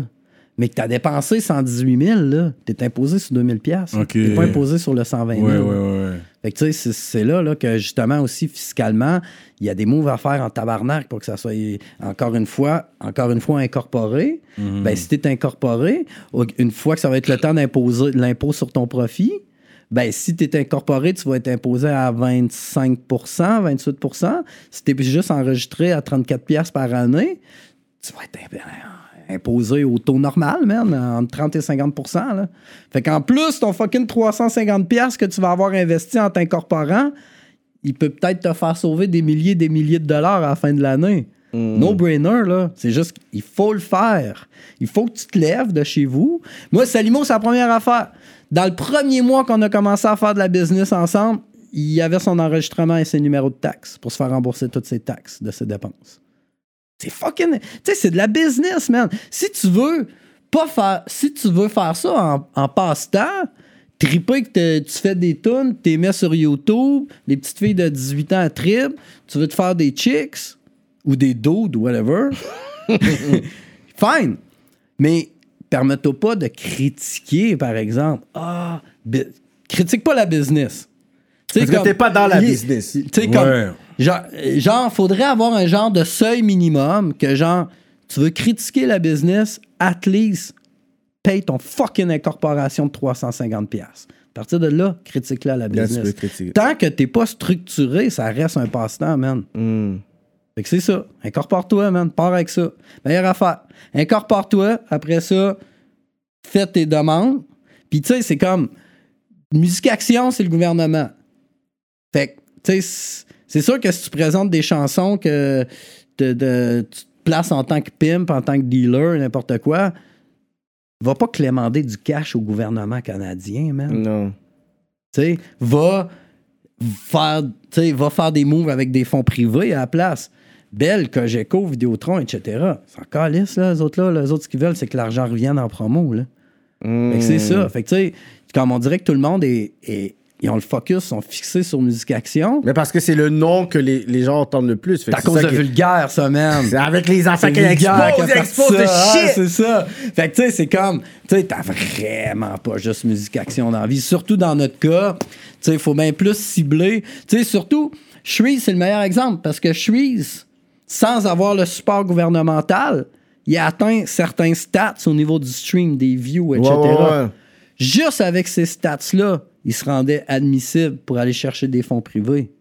Speaker 3: mais que tu as dépensé 118 000, tu es imposé sur 2 000
Speaker 1: Ok.
Speaker 3: Tu n'es pas imposé sur le 120 000.
Speaker 1: Ouais, ouais, ouais. ouais.
Speaker 3: Fait que tu sais, c'est- là, là que justement aussi fiscalement, il y a des moves à faire en tabarnak pour que ça soit encore une fois, encore une fois incorporé.
Speaker 1: Mhm.
Speaker 3: Ben, si tu es incorporé, une fois que ça va être le temps d'imposer l'impôt sur ton profit, ben, si tu es incorporé, tu vas être imposé à 25 28% Si tu es juste enregistré à 34 pièces par année, tu vas être imposé au taux normal, man, entre 30 et 50 là. Fait qu'en plus, ton fucking 350 pièces que tu vas avoir investi en t'incorporant, il peut peut-être te faire sauver des milliers des milliers de dollars à la fin de l'année. No-brainer, là. C'est juste qu'il faut le faire. Il faut que tu te lèves de chez vous. Moi, Salimo, c'est la première affaire. Dans le premier mois qu'on a commencé à faire de la business ensemble, il y avait son enregistrement et ses numéros de taxes pour se faire rembourser toutes ses taxes de ses dépenses. C'est fucking. Tu sais, c'est de la business, man. Si tu veux pas faire. Si tu veux faire ça en, en passe-temps, triper que te- tu fais des tunes, tu les mets sur YouTube, les petites filles de 18 ans à trip, tu veux te faire des chicks ou des dudes ou whatever. <laughs> Fine. Mais permets-toi pas de critiquer, par exemple. Ah, critique pas la business. Tu sais,
Speaker 2: Parce que t'es pas dans la
Speaker 3: il-
Speaker 2: business.
Speaker 3: Tu sais, comme. Genre, genre, faudrait avoir un genre de seuil minimum que, genre, tu veux critiquer la business, at least, paye ton fucking incorporation de 350$. piastres. À partir de là, critique-la la business. Tant que t'es pas structuré, ça reste un passe-temps, man.
Speaker 2: Hmm.
Speaker 3: Fait que c'est ça. Incorpore-toi, man. Pars avec ça. Meilleure affaire. Incorpore-toi. Après ça, fais tes demandes. Puis, tu sais, c'est comme. Musique Action, c'est le gouvernement. Fait que, tu sais, c'est- sûr que si tu présentes des chansons que de- tu te places en tant que pimp, en tant que dealer, n'importe quoi, va pas clémander du cash au gouvernement canadien, man.
Speaker 2: Non.
Speaker 3: Tu sais, va faire, va faire des moves avec des fonds privés à la place. Belle, Cogeco, Vidéotron, etc. C'est encore lisse, là, les autres, là. Les autres, ce qu'ils veulent, c'est que l'argent revienne en promo, là. Fait que c'est ça. Fait que, tu sais, comme on dirait que tout le monde est, est- Ils ont le focus, sont fixés sur Musique Action.
Speaker 2: Mais parce que c'est le nom que les, les gens entendent le plus.
Speaker 3: C'est à cause de vulgaire, ça, man.
Speaker 2: C'est avec les enfants qui
Speaker 3: a
Speaker 2: ils de
Speaker 3: ça. Ah, c'est ça. Fait que, tu sais, c'est comme, tu sais, t'as vraiment pas juste musique action dans la vie. Surtout dans notre cas, tu sais, il faut bien plus cibler. Tu sais, surtout, Shreeze, c'est le meilleur exemple parce que Shreeze, sans avoir le support gouvernemental, il a atteint certains stats au niveau du stream, des views, etc.
Speaker 2: Ouais, ouais, ouais.
Speaker 3: Juste avec ces stats-là, il se rendait admissible pour aller chercher des fonds privés.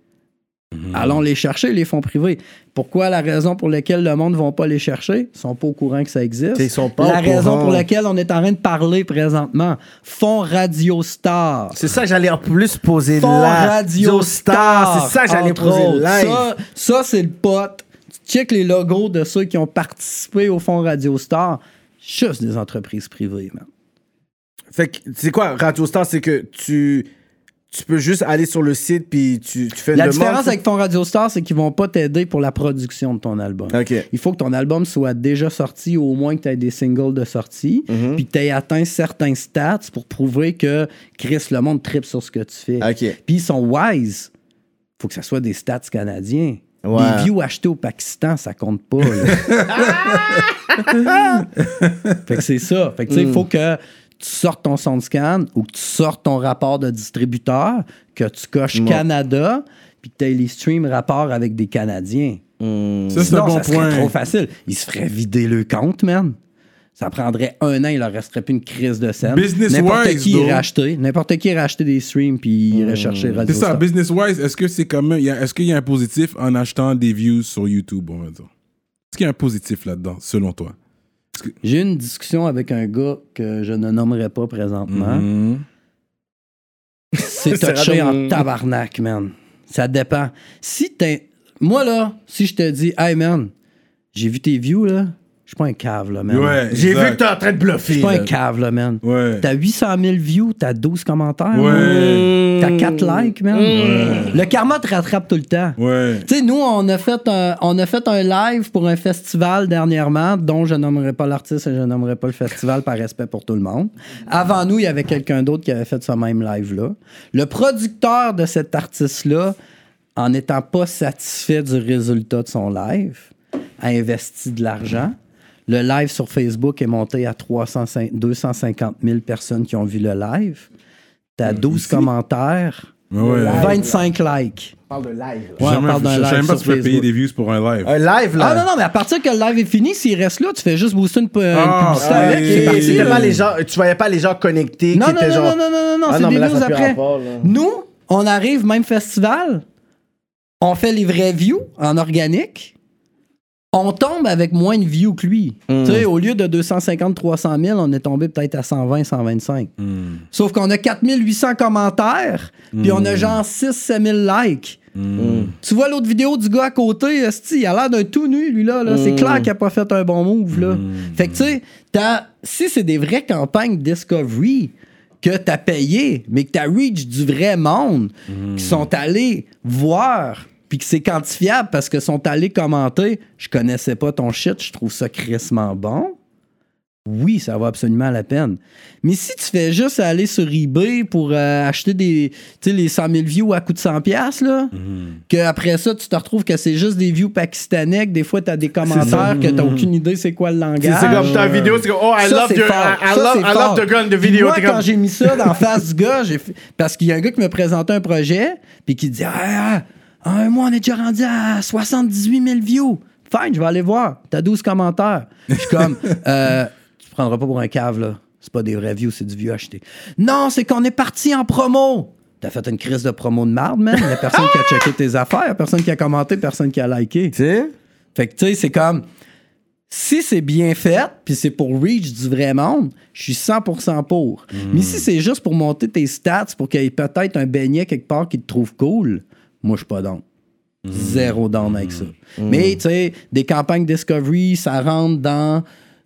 Speaker 3: Allons les chercher, les fonds privés. Pourquoi la raison pour laquelle le monde ne va pas les chercher? Ils sont pas au courant que ça existe.
Speaker 2: Ils sont pas
Speaker 3: la
Speaker 2: au
Speaker 3: raison
Speaker 2: courant.
Speaker 3: pour laquelle on est en train de parler présentement. Fonds Radio Star.
Speaker 2: C'est ça que j'allais en plus poser
Speaker 3: Fonds
Speaker 2: là.
Speaker 3: Radio Star.
Speaker 2: C'est ça que j'allais poser
Speaker 3: autres.
Speaker 2: live.
Speaker 3: Ça, ça, c'est le pote. Tu check les logos de ceux qui ont participé au Fonds Radio Star. Juste des entreprises privées, man.
Speaker 2: Fait que, c'est quoi, Radio Star, c'est que tu, tu peux juste aller sur le site puis tu, tu fais une
Speaker 3: La
Speaker 2: demande.
Speaker 3: différence avec Fonds Radio Star, c'est qu'ils vont pas t'aider pour la production de ton album.
Speaker 2: OK.
Speaker 3: Il faut que ton album soit déjà sorti, ou au moins que tu aies des singles de sortie,
Speaker 2: Mhm.
Speaker 3: puis que tu aies atteint certains stats pour prouver que Chris, le monde tripe sur ce que tu fais.
Speaker 2: OK.
Speaker 3: Puis ils sont wise. faut que ça soit des stats canadiens.
Speaker 2: Ouais.
Speaker 3: Des views achetés au Pakistan, ça compte pas. <laughs> fait que c'est ça. Fait que tu sais, il
Speaker 2: Mm.
Speaker 3: faut que tu sortes ton SoundScan ou que tu sortes ton rapport de distributeur, que tu coches
Speaker 2: Ouais.
Speaker 3: Canada, puis que tu aies les streams rapport avec des Canadiens.
Speaker 2: Hmm.
Speaker 1: Ça, c'est un bon
Speaker 3: ça serait
Speaker 1: point.
Speaker 3: trop facile. Ils se feraient vider le compte, man. Ça prendrait un an, il leur resterait plus une crise de scène.
Speaker 1: Business
Speaker 3: N'importe
Speaker 1: wise,
Speaker 3: qui irait acheter. N'importe qui irait acheter des streams puis il irait chercher Radio
Speaker 1: C'est ça,
Speaker 3: Star.
Speaker 1: business-wise, est-ce que c'est Est-ce qu'il y a un positif en achetant des views sur YouTube, on va dire? Est-ce qu'il y a un positif là-dedans, selon toi?
Speaker 3: J'ai eu une discussion avec un gars que je ne nommerai pas présentement.
Speaker 1: Mhm.
Speaker 3: C'est <laughs>
Speaker 2: C'est
Speaker 3: touché en tabarnak, man. Ça dépend. Si t'es. Moi, là, si je te dis, hey, man, j'ai vu tes views, là, suis pas un cave, là, man.
Speaker 1: Ouais.
Speaker 2: J'ai vu que t'es en train de bluffer.
Speaker 3: Je suis pas
Speaker 2: là.
Speaker 3: un cave, là, man.
Speaker 1: Ouais.
Speaker 3: T'as 800 000 views, t'as 12 commentaires.
Speaker 1: Ouais.
Speaker 3: T'as 4 likes, man. Le karma te rattrape tout le temps.
Speaker 1: Ouais.
Speaker 3: Tu sais, nous, on a, fait un, on a fait un live pour un festival dernièrement, dont je nommerai pas l'artiste et je nommerai pas le festival par respect pour tout le monde. Avant nous, il y avait quelqu'un d'autre qui avait fait ce même live-là. Le producteur de cet artiste-là, en n'étant pas satisfait du résultat de son live, a investi de l'argent. Le live sur Facebook est monté à 305 250 000 personnes qui ont vu le live. T'as 12 commentaires,
Speaker 1: Ouais.
Speaker 3: 25 likes.
Speaker 2: On parle de live. là.
Speaker 3: Ouais, on
Speaker 1: Jamais-
Speaker 3: parle d'un
Speaker 1: je
Speaker 3: live
Speaker 1: même pas si tu peux payer des views pour un live.
Speaker 2: Un live, là.
Speaker 3: Ah non, non, mais à partir que le live est fini, s'il reste là, tu fais juste booster une, une
Speaker 1: Ah,
Speaker 3: publicité
Speaker 1: ah,
Speaker 3: avec.
Speaker 2: pas les gens, tu voyais pas les gens connectés
Speaker 3: Non,
Speaker 2: qui
Speaker 3: non,
Speaker 2: étaient
Speaker 3: non,
Speaker 2: genre.
Speaker 3: non, non, non, non,
Speaker 2: Ah
Speaker 3: c'est
Speaker 2: non,
Speaker 3: des
Speaker 2: plus
Speaker 3: après.
Speaker 2: rapport.
Speaker 3: Nous, on arrive, même festival, on fait les vrais views en organique. On tombe avec moins de views que lui.
Speaker 2: Mm.
Speaker 3: Tu sais, au lieu de 250-300 000, on est tombé peut-être à 120, 125.
Speaker 1: Hmm.
Speaker 3: Sauf qu'on a 4800 commentaires, puis on a genre 6-7 000 likes. Tu vois l'autre vidéo du gars à côté, il a l'air d'un tout nu, lui, là. là. C'est clair qu'il a pas fait un bon move, là. Fait que, tu sais, t'as- si c'est des vraies campagnes Discovery que t'as payé, mais que t'as reach du vrai monde, qui sont allés voir, puis que c'est quantifiable parce que sont allés commenter, je connaissais pas ton shit, je trouve ça crissement bon. Oui, ça vaut absolument la peine. Mais si tu fais juste aller sur eBay pour euh, acheter des, tu sais, les 100 000 views à coût de 100 pièces là, que après ça, tu te retrouves que c'est juste des views pakistanais, que des fois, tu as des commentaires que tu aucune idée c'est quoi le langage.
Speaker 2: c'est comme ta vidéo, c'est comme, oh, I
Speaker 3: Ça,
Speaker 2: love,
Speaker 3: fort.
Speaker 2: I, I
Speaker 3: Ça,
Speaker 2: love, I love the gun, the
Speaker 3: Puis
Speaker 2: video.
Speaker 3: Moi, quand j'ai mis ça dans la face du gars, j'ai fait- parce qu'il y a un gars qui me présentait un projet, puis qui dit Ah, ah, un mois, on est déjà rendu à 78 000 views. Fine, je vais aller voir. T'as 12 commentaires. Je suis comme <laughs> euh, Tu prendras pas pour un cave, là. C'est pas des vrais views, c'est du vieux acheté. Non, c'est qu'on est parti en promo. T'as fait une crise de promo de marde, man. Il y a personne qui a checké <laughs> tes affaires, y a personne qui a commenté, personne qui a liké.
Speaker 2: Tu sais?
Speaker 3: Fait que, tu sais, c'est comme. Si c'est bien fait, puis c'est pour reach du vrai monde, je suis 100% pour. Mais si c'est juste pour monter tes stats, pour qu'il y ait peut-être un beignet quelque part qui te trouve cool, moi, je suis pas down. Zéro down avec ça. Mais, tu sais, des campagnes Discovery, ça rentre dans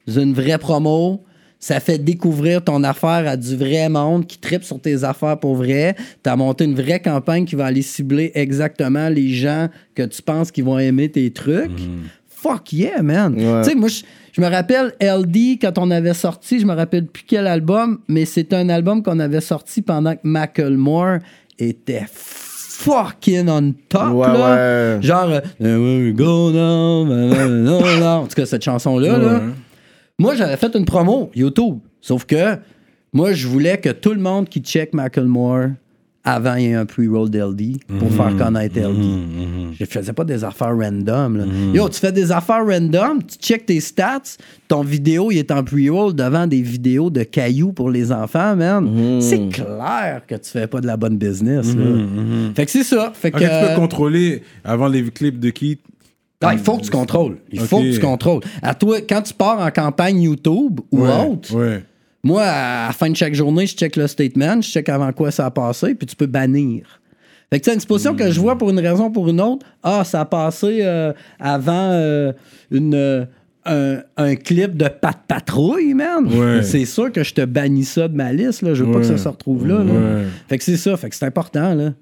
Speaker 3: une vraie promo. Ça fait découvrir ton affaire à du vrai monde qui tripe sur tes affaires pour vrai. Tu as monté une vraie campagne qui va aller cibler exactement les gens que tu penses qui vont aimer tes trucs. Fuck yeah, man.
Speaker 2: Ouais.
Speaker 3: Tu sais, moi, je, je me rappelle LD quand on avait sorti, je me rappelle plus quel album, mais c'est un album qu'on avait sorti pendant que Macklemore était fucking on top.
Speaker 2: Ouais,
Speaker 3: là.
Speaker 2: ouais.
Speaker 3: Genre, euh, go na, na, na. en tout cas, cette chanson-là, là. moi, j'avais fait une promo YouTube. Sauf que moi, je voulais que tout le monde qui check Macklemore avant, il y ait un pre-roll d'LD pour faire connaître LD. Je faisais pas des affaires random. là. Yo, tu fais des affaires random, tu check tes stats, ton vidéo, il est en pre-roll devant des vidéos de cailloux pour les enfants, man. C'est clair que tu fais pas de la bonne business. là. Fait que c'est ça. Fait que,
Speaker 1: tu peux contrôler avant les clips de qui?
Speaker 3: Ah, il faut que tu contrôles. Il faut que tu contrôles. À toi, quand tu pars en campagne YouTube ou
Speaker 1: Ouais,
Speaker 3: autre,
Speaker 1: Ouais.
Speaker 3: Moi, à la fin de chaque journée, je check le statement, je check avant quoi ça a passé, puis tu peux bannir. Fait que tu sais, une exposition que je vois pour une raison ou pour une autre, ah, ça a passé euh, avant euh, une, euh, un, un clip de Pat Patrouille, man.
Speaker 1: Ouais.
Speaker 3: C'est sûr que je te bannis ça de ma liste, là. Je veux pas que ça se retrouve là. là.
Speaker 1: Ouais.
Speaker 3: Fait que c'est ça, fait que c'est important, là.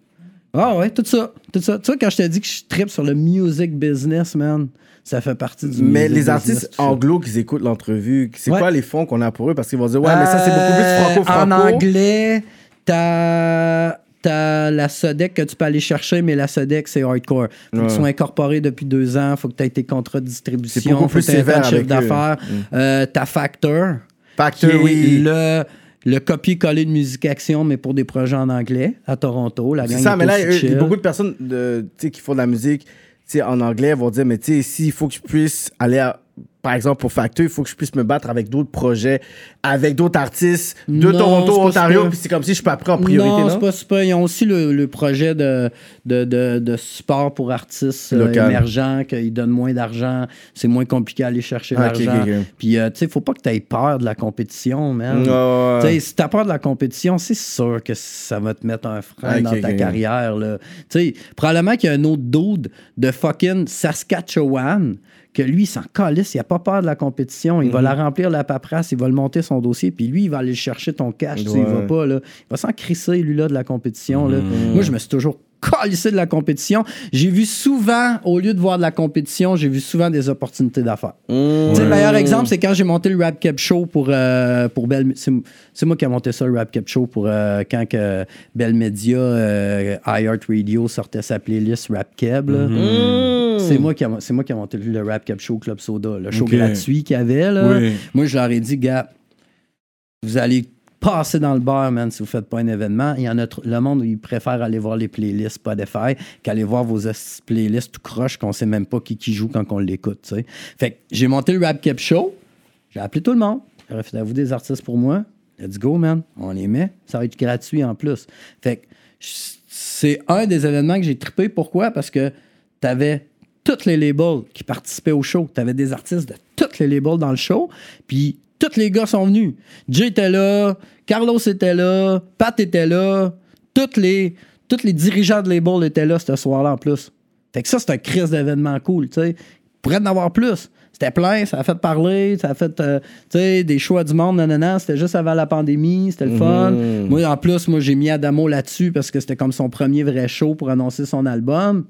Speaker 3: Ah ouais, tout ça, tout ça. Tu sais, quand je te dis que je tripe sur le music business, man, ça fait partie du
Speaker 2: Mais
Speaker 3: music
Speaker 2: les artistes anglo qui écoutent l'entrevue, c'est
Speaker 3: Ouais.
Speaker 2: quoi les fonds qu'on a pour eux? Parce qu'ils vont dire, ouais, mais ça, c'est beaucoup
Speaker 3: Euh,
Speaker 2: plus franco-franco.
Speaker 3: En anglais, t'as t'as la SODEC que tu peux aller chercher, mais la SODEC, c'est hardcore. Faut
Speaker 2: Ouais.
Speaker 3: tu sois incorporé depuis deux ans, faut que tu aies tes contrats de distribution, faut que t'aies un
Speaker 2: sévère
Speaker 3: chiffre d'affaires. Euh, t'as Factor, qui
Speaker 2: Factor,
Speaker 3: est
Speaker 2: oui.
Speaker 3: le, le copier-coller de Musique Action, mais pour des projets en anglais, à Toronto. La
Speaker 2: C'est
Speaker 3: gang
Speaker 2: ça,
Speaker 3: est
Speaker 2: mais là, beaucoup de personnes de, qui font de la musique en anglais vont dire, mais tu sais, s'il faut que je puisse aller à- par exemple, pour Factor, il faut que je puisse me battre avec d'autres projets, avec d'autres artistes de
Speaker 3: Non,
Speaker 2: Toronto,
Speaker 3: pas
Speaker 2: Ontario, puis c'est comme si je suis pas pris en priorité,
Speaker 3: non,
Speaker 2: non?
Speaker 3: c'est pas super. Ils ont aussi le, le projet de, de, de, de support pour artistes euh, émergents, qu'ils donnent moins d'argent, c'est moins compliqué à aller chercher
Speaker 2: Ah, ok,
Speaker 3: l'argent. Puis, euh, tu sais, faut pas que tu aies peur de la compétition, man.
Speaker 2: Ouais,
Speaker 3: Tu sais, si t'as peur de la compétition, c'est sûr que ça va te mettre un frein dans ta carrière. Là. Tu sais, probablement qu'il y a un autre dude de fucking Saskatchewan que lui, il s'en calisse, il a pas peur de la compétition. Il va
Speaker 2: Mhm.
Speaker 3: la remplir la paperasse, il va le monter son dossier, puis lui, il va aller chercher ton cash. tu sais, Il va
Speaker 2: Ouais.
Speaker 3: pas, là. Il va s'en crisser, lui, là, de la compétition. là.
Speaker 2: Mhm.
Speaker 3: Moi, je me suis toujours calissé de la compétition. J'ai vu souvent, au lieu de voir de la compétition, j'ai vu souvent des opportunités d'affaires. Sais, Le meilleur exemple, c'est quand j'ai monté le Rap Cap Show pour, euh, pour Bell. C'est moi qui ai monté ça, le Rap Cap Show, pour euh, quand que Bell Media, euh, iHeart Radio sortait sa playlist Rap Cab. là. C'est moi, qui a- moi qui ai monté le Rap Cap Show Club Soda, le show gratuit qu'il y avait. Là.
Speaker 1: Oui.
Speaker 3: Moi, je leur ai dit, gars, vous allez passer dans le bar, man, si vous faites pas un événement. Il y en a le monde, il préfère aller voir les playlists Spotify qu'aller voir vos playlists tout croche qu'on sait même pas qui, joue quand on l'écoute, tu. Fait que j'ai monté le Rap Cap Show, j'ai appelé tout le monde. J'ai fait à vous des artistes pour moi? Let's go, man. On les met. Ça va être gratuit en plus. Fait que c'est un des événements que j'ai trippé. Pourquoi? Parce que t'avais tous les labels qui participaient au show. T'avais des artistes de tous les labels dans le show. Puis tous les gars sont venus. Jay était là, Carlos était là, Pat était là. Tous les, tous les dirigeants de labels étaient là ce soir-là en plus. Fait que ça, c'est un crise d'événement cool, tu sais. Il pourrait en avoir plus. C'était plein, ça a fait parler, ça a fait, euh, des choix du monde, nanana. C'était juste avant la pandémie, c'était le fun. Moi, en plus, moi, j'ai mis Adamo là-dessus parce que c'était comme son premier vrai show pour annoncer son album.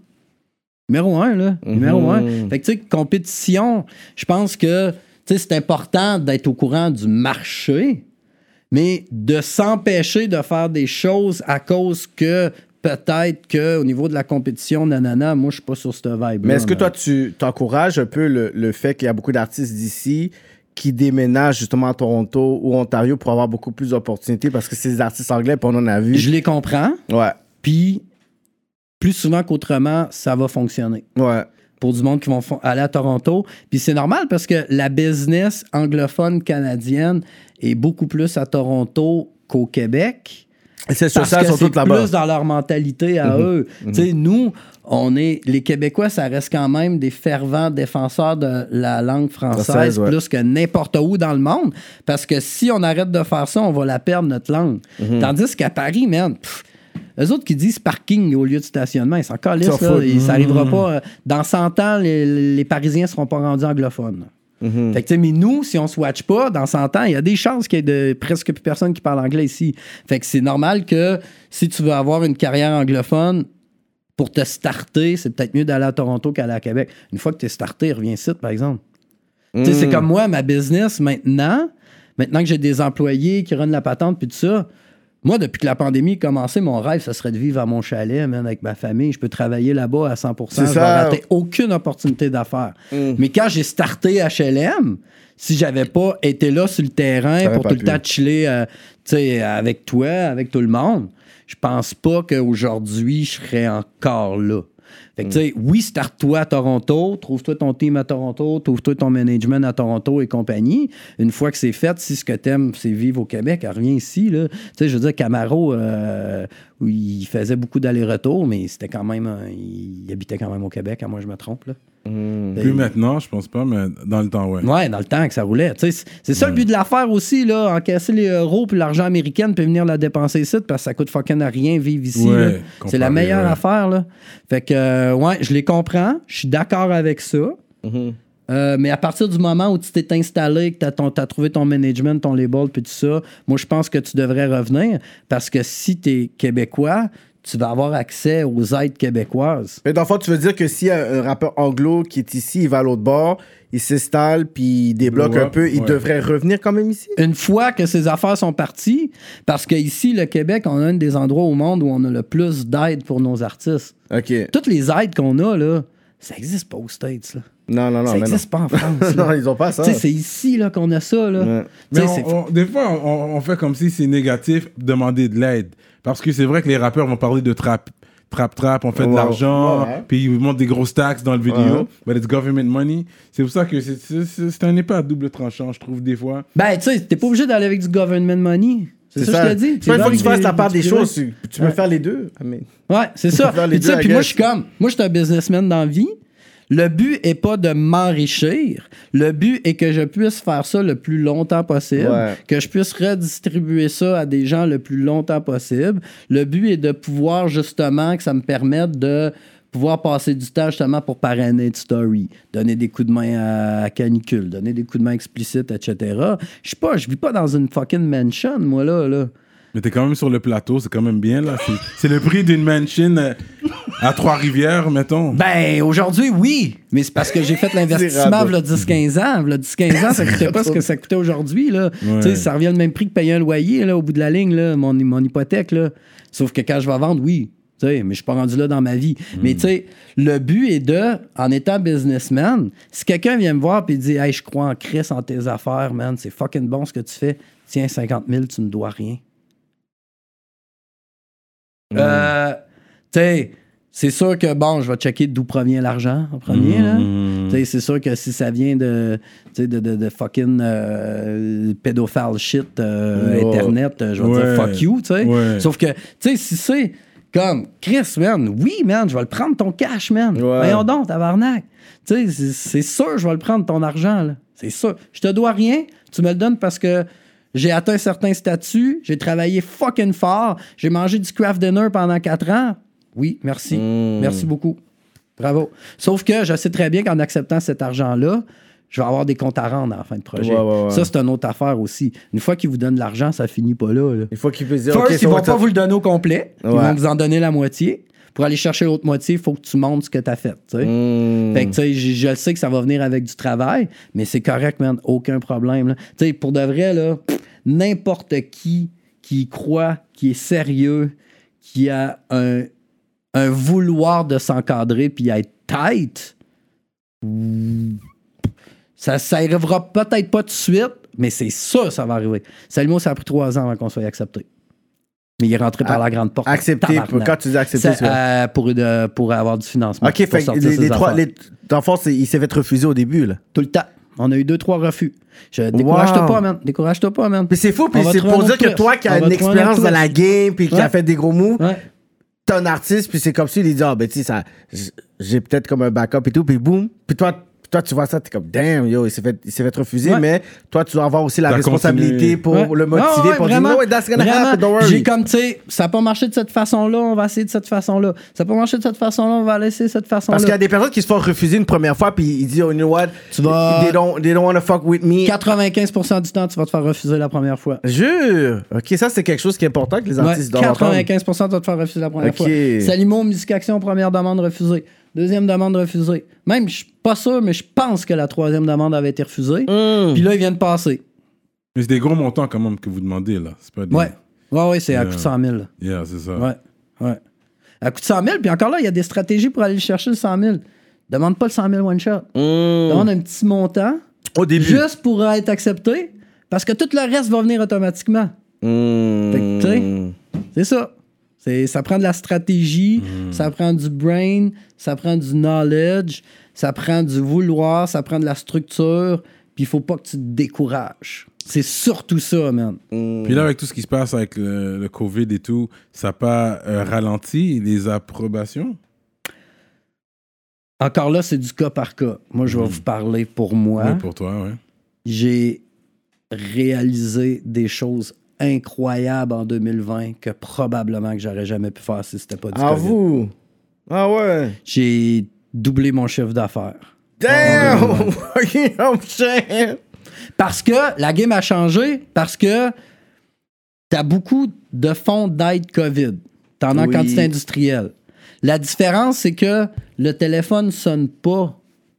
Speaker 3: Numéro un, là. Numéro un. Fait que, tu sais, compétition, je pense que, tu sais, c'est important d'être au courant du marché, mais de s'empêcher de faire des choses à cause que peut-être qu'au niveau de la compétition, nanana, moi, je suis pas sur cette vibe
Speaker 2: Mais est-ce que toi, tu t'encourages un peu le, le fait qu'il y a beaucoup d'artistes d'ici qui déménagent justement à Toronto ou Ontario pour avoir beaucoup plus d'opportunités parce que c'est des artistes anglais, puis on en a vu?
Speaker 3: Je les comprends,
Speaker 2: Ouais,
Speaker 3: puis plus souvent qu'autrement, ça va fonctionner.
Speaker 2: ouais.
Speaker 3: Pour du monde qui vont aller à Toronto. Puis c'est normal parce que la business anglophone canadienne est beaucoup plus à Toronto qu'au Québec.
Speaker 2: C'est social,
Speaker 3: que
Speaker 2: sont
Speaker 3: c'est
Speaker 2: toutes là-bas.
Speaker 3: plus dans leur mentalité à eux. Tu sais, nous, on est les Québécois, ça reste quand même des fervents défenseurs de la langue française
Speaker 2: Française, ouais.
Speaker 3: plus que n'importe où dans le monde. Parce que si on arrête de faire ça, on va la perdre notre langue. Tandis qu'à Paris, man, pff, eux autres qui disent parking au lieu de stationnement, ils s'en calissent, ça arrivera pas. euh, Dans 100 ans, les, les Parisiens seront pas rendus anglophones.
Speaker 2: Mhm.
Speaker 3: Fait que, mais nous, si on se watch pas, dans 100 ans, il y a des chances qu'il y ait de presque plus personne qui parle anglais ici. Fait que c'est normal que si tu veux avoir une carrière anglophone, pour te starter, c'est peut-être mieux d'aller à Toronto qu'aller à Québec. Une fois que tu es starté, reviens ici, par exemple.
Speaker 2: Mm.
Speaker 3: c'est comme moi, ma business maintenant, maintenant que j'ai des employés qui runnent la patente puis tout ça, moi, depuis que la pandémie a commencé, mon rêve, ça serait de vivre à mon chalet, man, avec ma famille. Je peux travailler là-bas à 100
Speaker 2: C'est
Speaker 3: Je vais rater aucune opportunité d'affaires.
Speaker 2: Mm.
Speaker 3: Mais quand j'ai starté HLM, si j'avais pas été là sur le terrain pour tout le temps chiller euh, avec toi, avec tout le monde, je pense pas qu'aujourd'hui, je serais encore là. Fait que, tu sais, oui, start-toi à Toronto, trouve-toi ton team à Toronto, trouve-toi ton management à Toronto et compagnie. Une fois que c'est fait, si ce que t'aimes, c'est vivre au Québec, reviens ici, là. Tu sais, je veux dire, Camaro, euh, il faisait beaucoup d'allers-retours, mais c'était quand même, un- il habitait quand même au Québec, à moi je me trompe, là.
Speaker 1: Plus maintenant, je pense pas, mais dans le temps, ouais.
Speaker 3: Ouais, dans le temps que ça roulait. C'est ça le but de l'affaire aussi, là. Encaisser les euros puis l'argent américain puis venir la dépenser ici parce que ça coûte fucking à rien vivre ici.
Speaker 1: Ouais.
Speaker 3: C'est la meilleure
Speaker 1: ouais.
Speaker 3: affaire, là. Fait que, euh, ouais, je les comprends. Je suis d'accord avec ça.
Speaker 2: Mhm.
Speaker 3: Euh, mais à partir du moment où tu t'es installé, que tu as, trouvé ton management, ton label, puis tout ça, moi, je pense que tu devrais revenir parce que si tu es québécois, tu vas avoir accès aux aides québécoises.
Speaker 2: Mais dans le fond, tu veux dire que si un, un rappeur anglo qui est ici, il va à l'autre bord, il s'installe, puis il débloque un peu, il
Speaker 1: ouais.
Speaker 2: devrait revenir quand même ici?
Speaker 3: une fois que ces affaires sont parties, parce qu'ici, le Québec, on a un des endroits au monde où on a le plus d'aide pour nos artistes.
Speaker 2: OK.
Speaker 3: Toutes les aides qu'on a, là, ça n'existe pas aux States. Là.
Speaker 2: Non, non, non.
Speaker 3: ça n'existe pas en <laughs> France. là.
Speaker 2: non, ils ont pas ça.
Speaker 3: C'est ici là, qu'on a ça. Là.
Speaker 2: Ouais.
Speaker 1: Mais on- on- des fois, on, on fait comme si c'est négatif demander de l'aide. Parce que c'est vrai que les rappeurs vont parler de trap. Trap, trap, on fait de
Speaker 2: Ouais,
Speaker 1: l'argent,
Speaker 2: ouais.
Speaker 1: puis ils montent des grosses taxes dans le vidéo,
Speaker 2: Ouais.
Speaker 1: but it's government money. C'est pour ça que c'est- c'est c'est- c'est un épée à double tranchant, je trouve, des fois.
Speaker 3: Ben, tu sais, t'es pas obligé d'aller avec du government money. C'est ça, que je te dis.
Speaker 2: C'est pas une fois que tu fasses la part des
Speaker 3: choses.
Speaker 2: choses. Tu, tu peux faire les deux. Mais-
Speaker 3: Ouais, c'est ça.
Speaker 2: les
Speaker 3: Puis,
Speaker 2: I
Speaker 3: moi, je suis comme, moi, je suis un businessman dans la vie. Le but est pas de m'enrichir. Le but est que je puisse faire ça le plus longtemps possible,
Speaker 2: Ouais.
Speaker 3: que je puisse redistribuer ça à des gens le plus longtemps possible. Le but est de pouvoir justement que ça me permette de pouvoir passer du temps justement pour parrainer de story, donner des coups de main à, à canicule, donner des coups de main explicites, etc. Je sais pas, je vis pas dans une fucking mansion, moi, là. là.
Speaker 1: Mais t'es quand même sur le plateau, c'est quand même bien, là. C'est- le prix d'une mansion euh, à Trois-Rivières, mettons.
Speaker 3: Ben, aujourd'hui, oui. Mais c'est parce que j'ai fait l'investissement v'là 10-15 ans. V'là 10-15 ans, ça coûtait pas ce que ça coûtait aujourd'hui, là.
Speaker 1: Ouais.
Speaker 3: Tu sais, ça revient le même prix que payer un loyer, là, au bout de la ligne, là, mon, mon hypothèque, là. Sauf que quand je vais vendre, oui. Tu sais, mais je suis pas rendu là dans ma vie. Mais tu sais, le but est de, en étant businessman, si quelqu'un vient me voir et dit Hey, je crois en Chris, en tes affaires, man, c'est fucking bon ce que tu fais, tiens, 50 000, tu me dois rien. Euh, tu sais, c'est sûr que, bon, je vais checker d'où provient l'argent en premier.
Speaker 1: Mm.
Speaker 3: Tu sais, c'est sûr que si ça vient de, de, de, de fucking euh, pédophile shit euh. Internet, je vais
Speaker 1: Ouais.
Speaker 3: dire fuck you, tu sais.
Speaker 1: Ouais.
Speaker 3: Sauf que, tu sais, si c'est comme Chris, man, oui, man, je vais le prendre ton cash, man.
Speaker 2: Ouais.
Speaker 3: Voyons donc, tabarnak. Tu sais, c'est sûr, je vais le prendre ton argent, là. C'est sûr. Je te dois rien, tu me le donnes parce que j'ai atteint certains statuts, j'ai travaillé fucking fort, j'ai mangé du craft dinner pendant quatre ans. Oui, merci.
Speaker 2: Mm.
Speaker 3: Merci beaucoup. Bravo. Sauf que je sais très bien qu'en acceptant cet argent-là, je vais avoir des comptes à rendre à la fin de projet.
Speaker 2: Ouais, ouais, ouais.
Speaker 3: Ça, c'est une autre affaire aussi. Une fois qu'ils vous donnent l'argent, ça finit pas là. là.
Speaker 2: Il faut qu'il puisse dire,
Speaker 3: First,
Speaker 2: OK,
Speaker 3: ils vont pas vous le donner au complet. Ils vont vous en donner la moitié. Pour aller chercher l'autre moitié, il faut que tu montres ce que tu as fait. tu sais.
Speaker 2: Mm.
Speaker 3: Fait que, tu sais, je, sais que ça va venir avec du travail, mais c'est correct, man. Aucun problème. là. Tu sais, pour de vrai, là, n'importe qui qui croit, qui est sérieux, qui a un, un vouloir de s'encadrer puis être tight, ça, ça arrivera peut-être pas tout de suite, mais c'est ça, ça va arriver. Salimo, ça a pris trois ans avant qu'on soit accepté. Mais il est rentré par
Speaker 2: A-
Speaker 3: la grande porte.
Speaker 2: Accepté. Pour- Quand tu dis accepté,
Speaker 3: Ça,
Speaker 2: c'est
Speaker 3: euh, pour, de- pour avoir du financement.
Speaker 2: OK, fait les, les trois. Les, dans le fond, c'est- il s'est fait refuser au début, là.
Speaker 3: Tout le temps. On a eu deux, trois refus. Je, décourage-toi
Speaker 2: Wow.
Speaker 3: pas, man. Décourage-toi pas, man.
Speaker 2: Puis c'est fou, puis c'est pour dire que toi qui as une expérience dans la game, puis qui a fait des gros moves,
Speaker 3: Ouais.
Speaker 2: t'es un artiste, puis c'est comme si il dit, ah, ben, tu sais, ça, j'ai peut-être comme un backup et tout, puis boum. Puis toi, toi, tu vois ça, t'es comme, damn, yo, il s'est fait, il s'est fait refuser,
Speaker 3: Ouais.
Speaker 2: mais toi, tu dois avoir aussi la responsabilité pour
Speaker 3: Ouais.
Speaker 2: le motiver,
Speaker 3: Ouais, ouais,
Speaker 2: pour
Speaker 3: vraiment,
Speaker 2: dire, no, that's gonna
Speaker 3: vraiment.
Speaker 2: happen, don't
Speaker 3: J'ai
Speaker 2: worry.
Speaker 3: comme, tu sais, ça n'a pas marché de cette façon-là, on va essayer de cette façon-là. Ça n'a pas marché de cette façon-là, on va laisser cette façon-là.
Speaker 2: Parce qu'il y a des personnes qui se font refuser une première fois, puis ils disent, oh, you know what,
Speaker 3: Tu vas-
Speaker 2: they don't, they don't want to fuck with me.
Speaker 3: 95% du temps, tu vas te faire refuser la première fois.
Speaker 2: Jure. Ok, ça, c'est quelque chose qui est important que les
Speaker 3: Ouais,
Speaker 2: artistes doivent entendre.
Speaker 3: 95% tu vas te faire refuser la première
Speaker 2: Ok.
Speaker 3: fois. Salimo, Musique Action, première demande refusée. Deuxième demande refusée. Même, je suis pas sûr, mais je pense que la troisième demande avait été refusée.
Speaker 2: Mm.
Speaker 3: Puis là, il vient de passer.
Speaker 1: Mais c'est des gros montants quand même que vous demandez, là. C'est pas des...
Speaker 3: Ouais. Ouais, ouais, c'est à coup de 100 000.
Speaker 1: Yeah, c'est ça.
Speaker 3: Ouais, ouais. À coût de 100 000, puis encore là, il y a des stratégies pour aller chercher le 100 000. Demande pas le 100 000 one shot.
Speaker 2: Mm.
Speaker 3: Demande un petit montant,
Speaker 2: Au début.
Speaker 3: juste pour être accepté, parce que tout le reste va venir automatiquement.
Speaker 2: Mm.
Speaker 3: Fait que, tu sais, C'est ça. Ça prend de la stratégie, ça prend du brain, ça prend du knowledge, ça prend du vouloir, ça prend de la structure, puis il faut pas que tu te décourages. C'est surtout ça, man.
Speaker 1: Puis là, avec tout ce qui se passe avec le, le COVID et tout, ça n'a pas euh, ralenti les approbations?
Speaker 3: Encore là, c'est du cas par cas. Moi, je vais vous parler pour moi.
Speaker 1: Oui, pour toi, ouais.
Speaker 3: j'ai réalisé des choses incroyables en 2020 que probablement que j'aurais jamais pu faire si c'était pas du COVID.
Speaker 2: vous? Ah ouais.
Speaker 3: J'ai doublé mon chiffre d'affaires.
Speaker 2: Damn! <laughs>
Speaker 3: Parce que la game a changé, parce que tu as beaucoup de fonds d'aide COVID. Tu en as en
Speaker 2: Oui.
Speaker 3: quantité industrielle. La différence, c'est que le téléphone sonne pas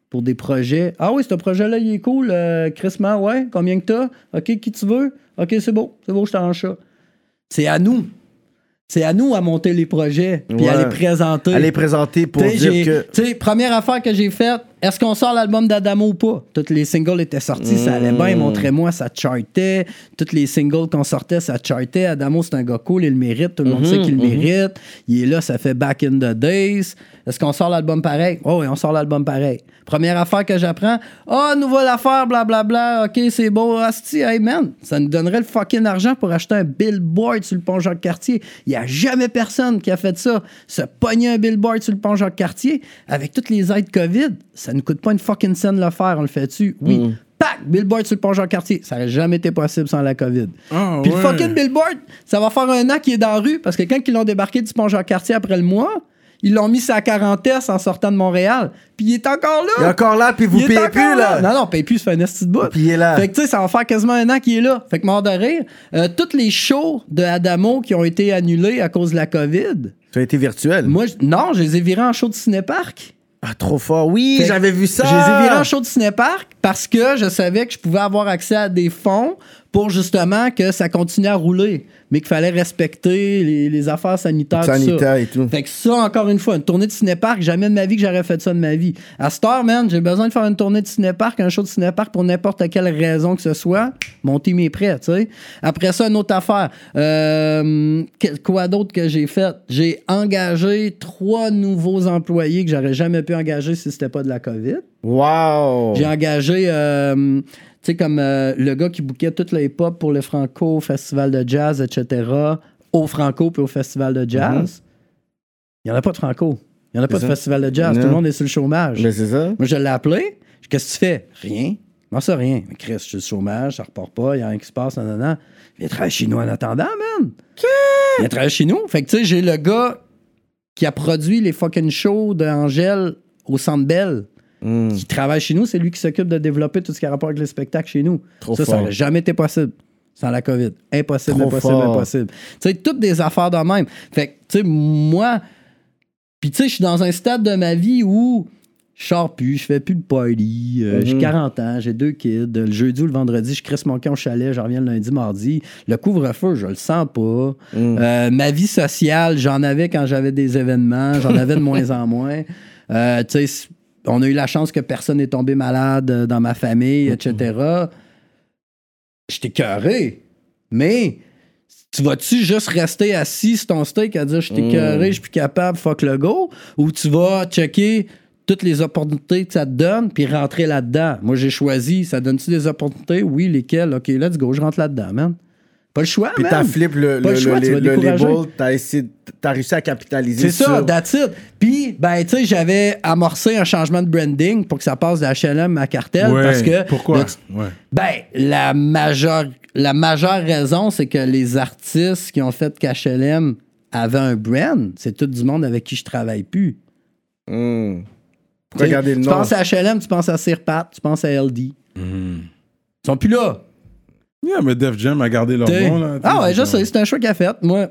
Speaker 3: pour des projets. Ah oui, ce projet-là, il est cool. Euh, Chris Man, ouais, combien que t'as? OK, qui tu veux? OK, c'est beau, c'est beau, je t'arrange ça. C'est à nous. C'est à nous à monter les projets, puis à les présenter.
Speaker 2: Allez présenter pour
Speaker 3: T'sais,
Speaker 2: dire que.
Speaker 3: t'sais, première affaire que j'ai faite, est-ce qu'on sort l'album d'Adamo ou pas? Tous les singles étaient sortis, ça allait bien, montrez-moi, ça chartait. Tous les singles qu'on sortait, ça chartait. Adamo, c'est un gars cool, il le mérite, tout le monde
Speaker 2: Mm-hmm,
Speaker 3: sait qu'il le mérite. Il est là, ça fait back in the days. Est-ce qu'on sort l'album pareil? Oh oui, on sort l'album pareil. Première affaire que j'apprends, ah, nouvelle affaire, blablabla, ok, c'est beau, asti, hey man, ça nous donnerait le fucking argent pour acheter un billboard sur le pont Jacques-Cartier. Il n'y a jamais personne qui a fait ça. Se pogner un billboard sur le pont Jacques-Cartier avec toutes les aides COVID, ça ne coûte pas une fucking scène le faire, on le fait dessus. Oui.
Speaker 2: Mm.
Speaker 3: Pac, billboard sur le pont Jacques-Cartier. Ça n'aurait jamais été possible sans la COVID.
Speaker 1: Ah,
Speaker 3: Puis le
Speaker 1: ouais.
Speaker 3: fucking billboard, ça va faire un an qu'il est dans la rue parce que quand ils l'ont débarqué du pont Jacques-Cartier après le mois, Ils l'ont mis sa quarantaine en sortant de Montréal. Puis il est encore là.
Speaker 2: Il est encore là, puis vous payez plus, là.
Speaker 3: Non, non, paye plus, fait un esti de bout.
Speaker 2: Puis il est là.
Speaker 3: Fait que tu sais, ça va faire quasiment un an qu'il est là. Fait que mort de rire. Euh, toutes les shows de Adamo qui ont été annulés à cause de la COVID.
Speaker 2: Ça a été virtuel.
Speaker 3: Moi, non, je les ai virés en show de cinéparc.
Speaker 2: Ah, trop fort. Oui,
Speaker 3: Fait-
Speaker 2: j'avais vu ça.
Speaker 3: Je les ai virés en show de cinéparc parce que je savais que je pouvais avoir accès à des fonds pour justement que ça continue à rouler, mais qu'il fallait respecter les, les affaires sanitaires. ça.
Speaker 2: Sanitaire et tout.
Speaker 3: Fait que ça, encore une fois, une tournée de cinéparc, jamais de ma vie que j'aurais fait ça de ma vie. À Star, man, j'ai besoin de faire une tournée de cinéparc, un show de cinéparc pour n'importe quelle raison que ce soit. Mon team est prêt, tu sais. Après ça, une autre affaire. Euh, quoi d'autre que j'ai fait? J'ai engagé trois nouveaux employés que j'aurais jamais pu engager si c'était pas de la COVID.
Speaker 2: Wow.
Speaker 3: J'ai engagé, euh, tu sais, comme euh, le gars qui bouquait toute la hip-hop pour le Franco, Festival de jazz, etc., au Franco puis au Festival de jazz. Il n'y en a pas de Franco. Il n'y en a pas de festival de jazz.
Speaker 2: Non.
Speaker 3: Tout le monde est sur le chômage.
Speaker 2: Mais c'est ça.
Speaker 3: Moi, je l'ai appelé. Qu'est-ce que tu fais? Rien. Comment ça, rien? Mais Chris, je suis le chômage, ça repart pas, il n'y a rien qui se passe, non, non, non. Viens travailler chez nous en attendant, man. Viens travailler chez nous. Fait que, tu sais, j'ai le gars qui a produit les fucking shows d'Angèle au Centre Bell
Speaker 2: Hmm.
Speaker 3: qui travaille chez nous, c'est lui qui s'occupe de développer tout ce qui a rapport avec les spectacles chez nous.
Speaker 2: Trop
Speaker 3: ça, ça n'aurait jamais été possible sans la COVID. Impossible,
Speaker 2: Trop
Speaker 3: impossible,
Speaker 2: fort.
Speaker 3: impossible. Tu sais, toutes des affaires de même. Fait que, tu sais, moi, puis tu sais, je suis dans un stade de ma vie où je sors plus, je fais plus de party, euh,
Speaker 2: Mhm.
Speaker 3: j'ai 40 ans, j'ai deux kids. Le jeudi ou le vendredi, je crisse mon camp au chalet, je reviens le lundi, mardi. Le couvre-feu, je le sens pas.
Speaker 2: Mhm.
Speaker 3: Euh, ma vie sociale, j'en avais quand j'avais des événements, j'en avais de moins en <laughs> moins. Euh, tu sais, on a eu la chance que personne n'est tombé malade euh, dans ma famille, etc. J'étais cœuré. Mais tu vas-tu juste rester assis sur ton steak à dire je t'ai cœuré, je suis plus capable, fuck le go? Ou tu vas checker toutes les opportunités que ça te donne puis rentrer là-dedans? Moi, j'ai choisi, ça donne-tu des opportunités? Oui, lesquelles? OK, let's go, je rentre là-dedans, man. Pas le choix,
Speaker 2: Puis t'as flip le,
Speaker 3: Pas
Speaker 2: le,
Speaker 3: le choix,
Speaker 2: le-
Speaker 3: tu vas
Speaker 2: le
Speaker 3: décourager.
Speaker 2: label, t'as essayé, t'as réussi à capitaliser
Speaker 3: C'est ça, that's it. Puis, ben, tu sais, j'avais amorcé un changement de branding pour que ça passe de HLM à Cartel
Speaker 1: Ouais,
Speaker 3: parce que.
Speaker 1: Pourquoi?
Speaker 3: le-
Speaker 1: Ouais.
Speaker 3: ben, la majeure, la majeure raison, c'est que les artistes qui ont fait qu'HLM avaient un brand, c'est tout du monde avec qui je travaille plus.
Speaker 2: Hmm. Garder le
Speaker 3: tu
Speaker 2: nom?
Speaker 3: penses à HLM, tu penses à Sirpat, tu penses à LD.
Speaker 1: Mhm.
Speaker 3: Ils sont plus là.
Speaker 1: Yeah, mais Def Jam a gardé leur nom. Là,
Speaker 3: ah ouais, sais, c'est un choix qu'il a fait. Moi,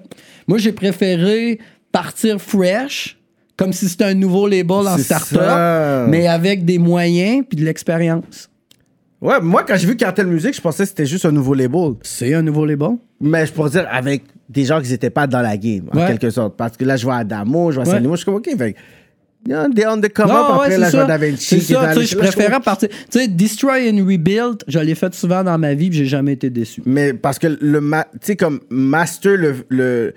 Speaker 3: moi j'ai préféré partir fresh, comme si c'était un nouveau label en start-up, mais avec des moyens puis de l'expérience.
Speaker 2: Ouais, moi, quand j'ai vu Cartel Music, je pensais que c'était juste un nouveau label.
Speaker 3: C'est un nouveau label.
Speaker 2: Mais je pourrais dire avec des gens qui n'étaient pas dans la game, en
Speaker 3: Ouais.
Speaker 2: quelque sorte. Parce que là, je vois Adamo, je vois
Speaker 3: Ouais.
Speaker 2: Salimo, je suis comme, OK, fait que, yeah, des on the come
Speaker 3: Non,
Speaker 2: up.
Speaker 3: ouais,
Speaker 2: Après, je vois
Speaker 3: ça.
Speaker 2: Da Vinci
Speaker 3: C'est ça, je préférais partir. Tu sais, Destroy and Rebuild, je l'ai fait souvent dans ma vie, puis j'ai jamais été déçu.
Speaker 2: Mais parce que le, ma- tu sais, comme master, le, le,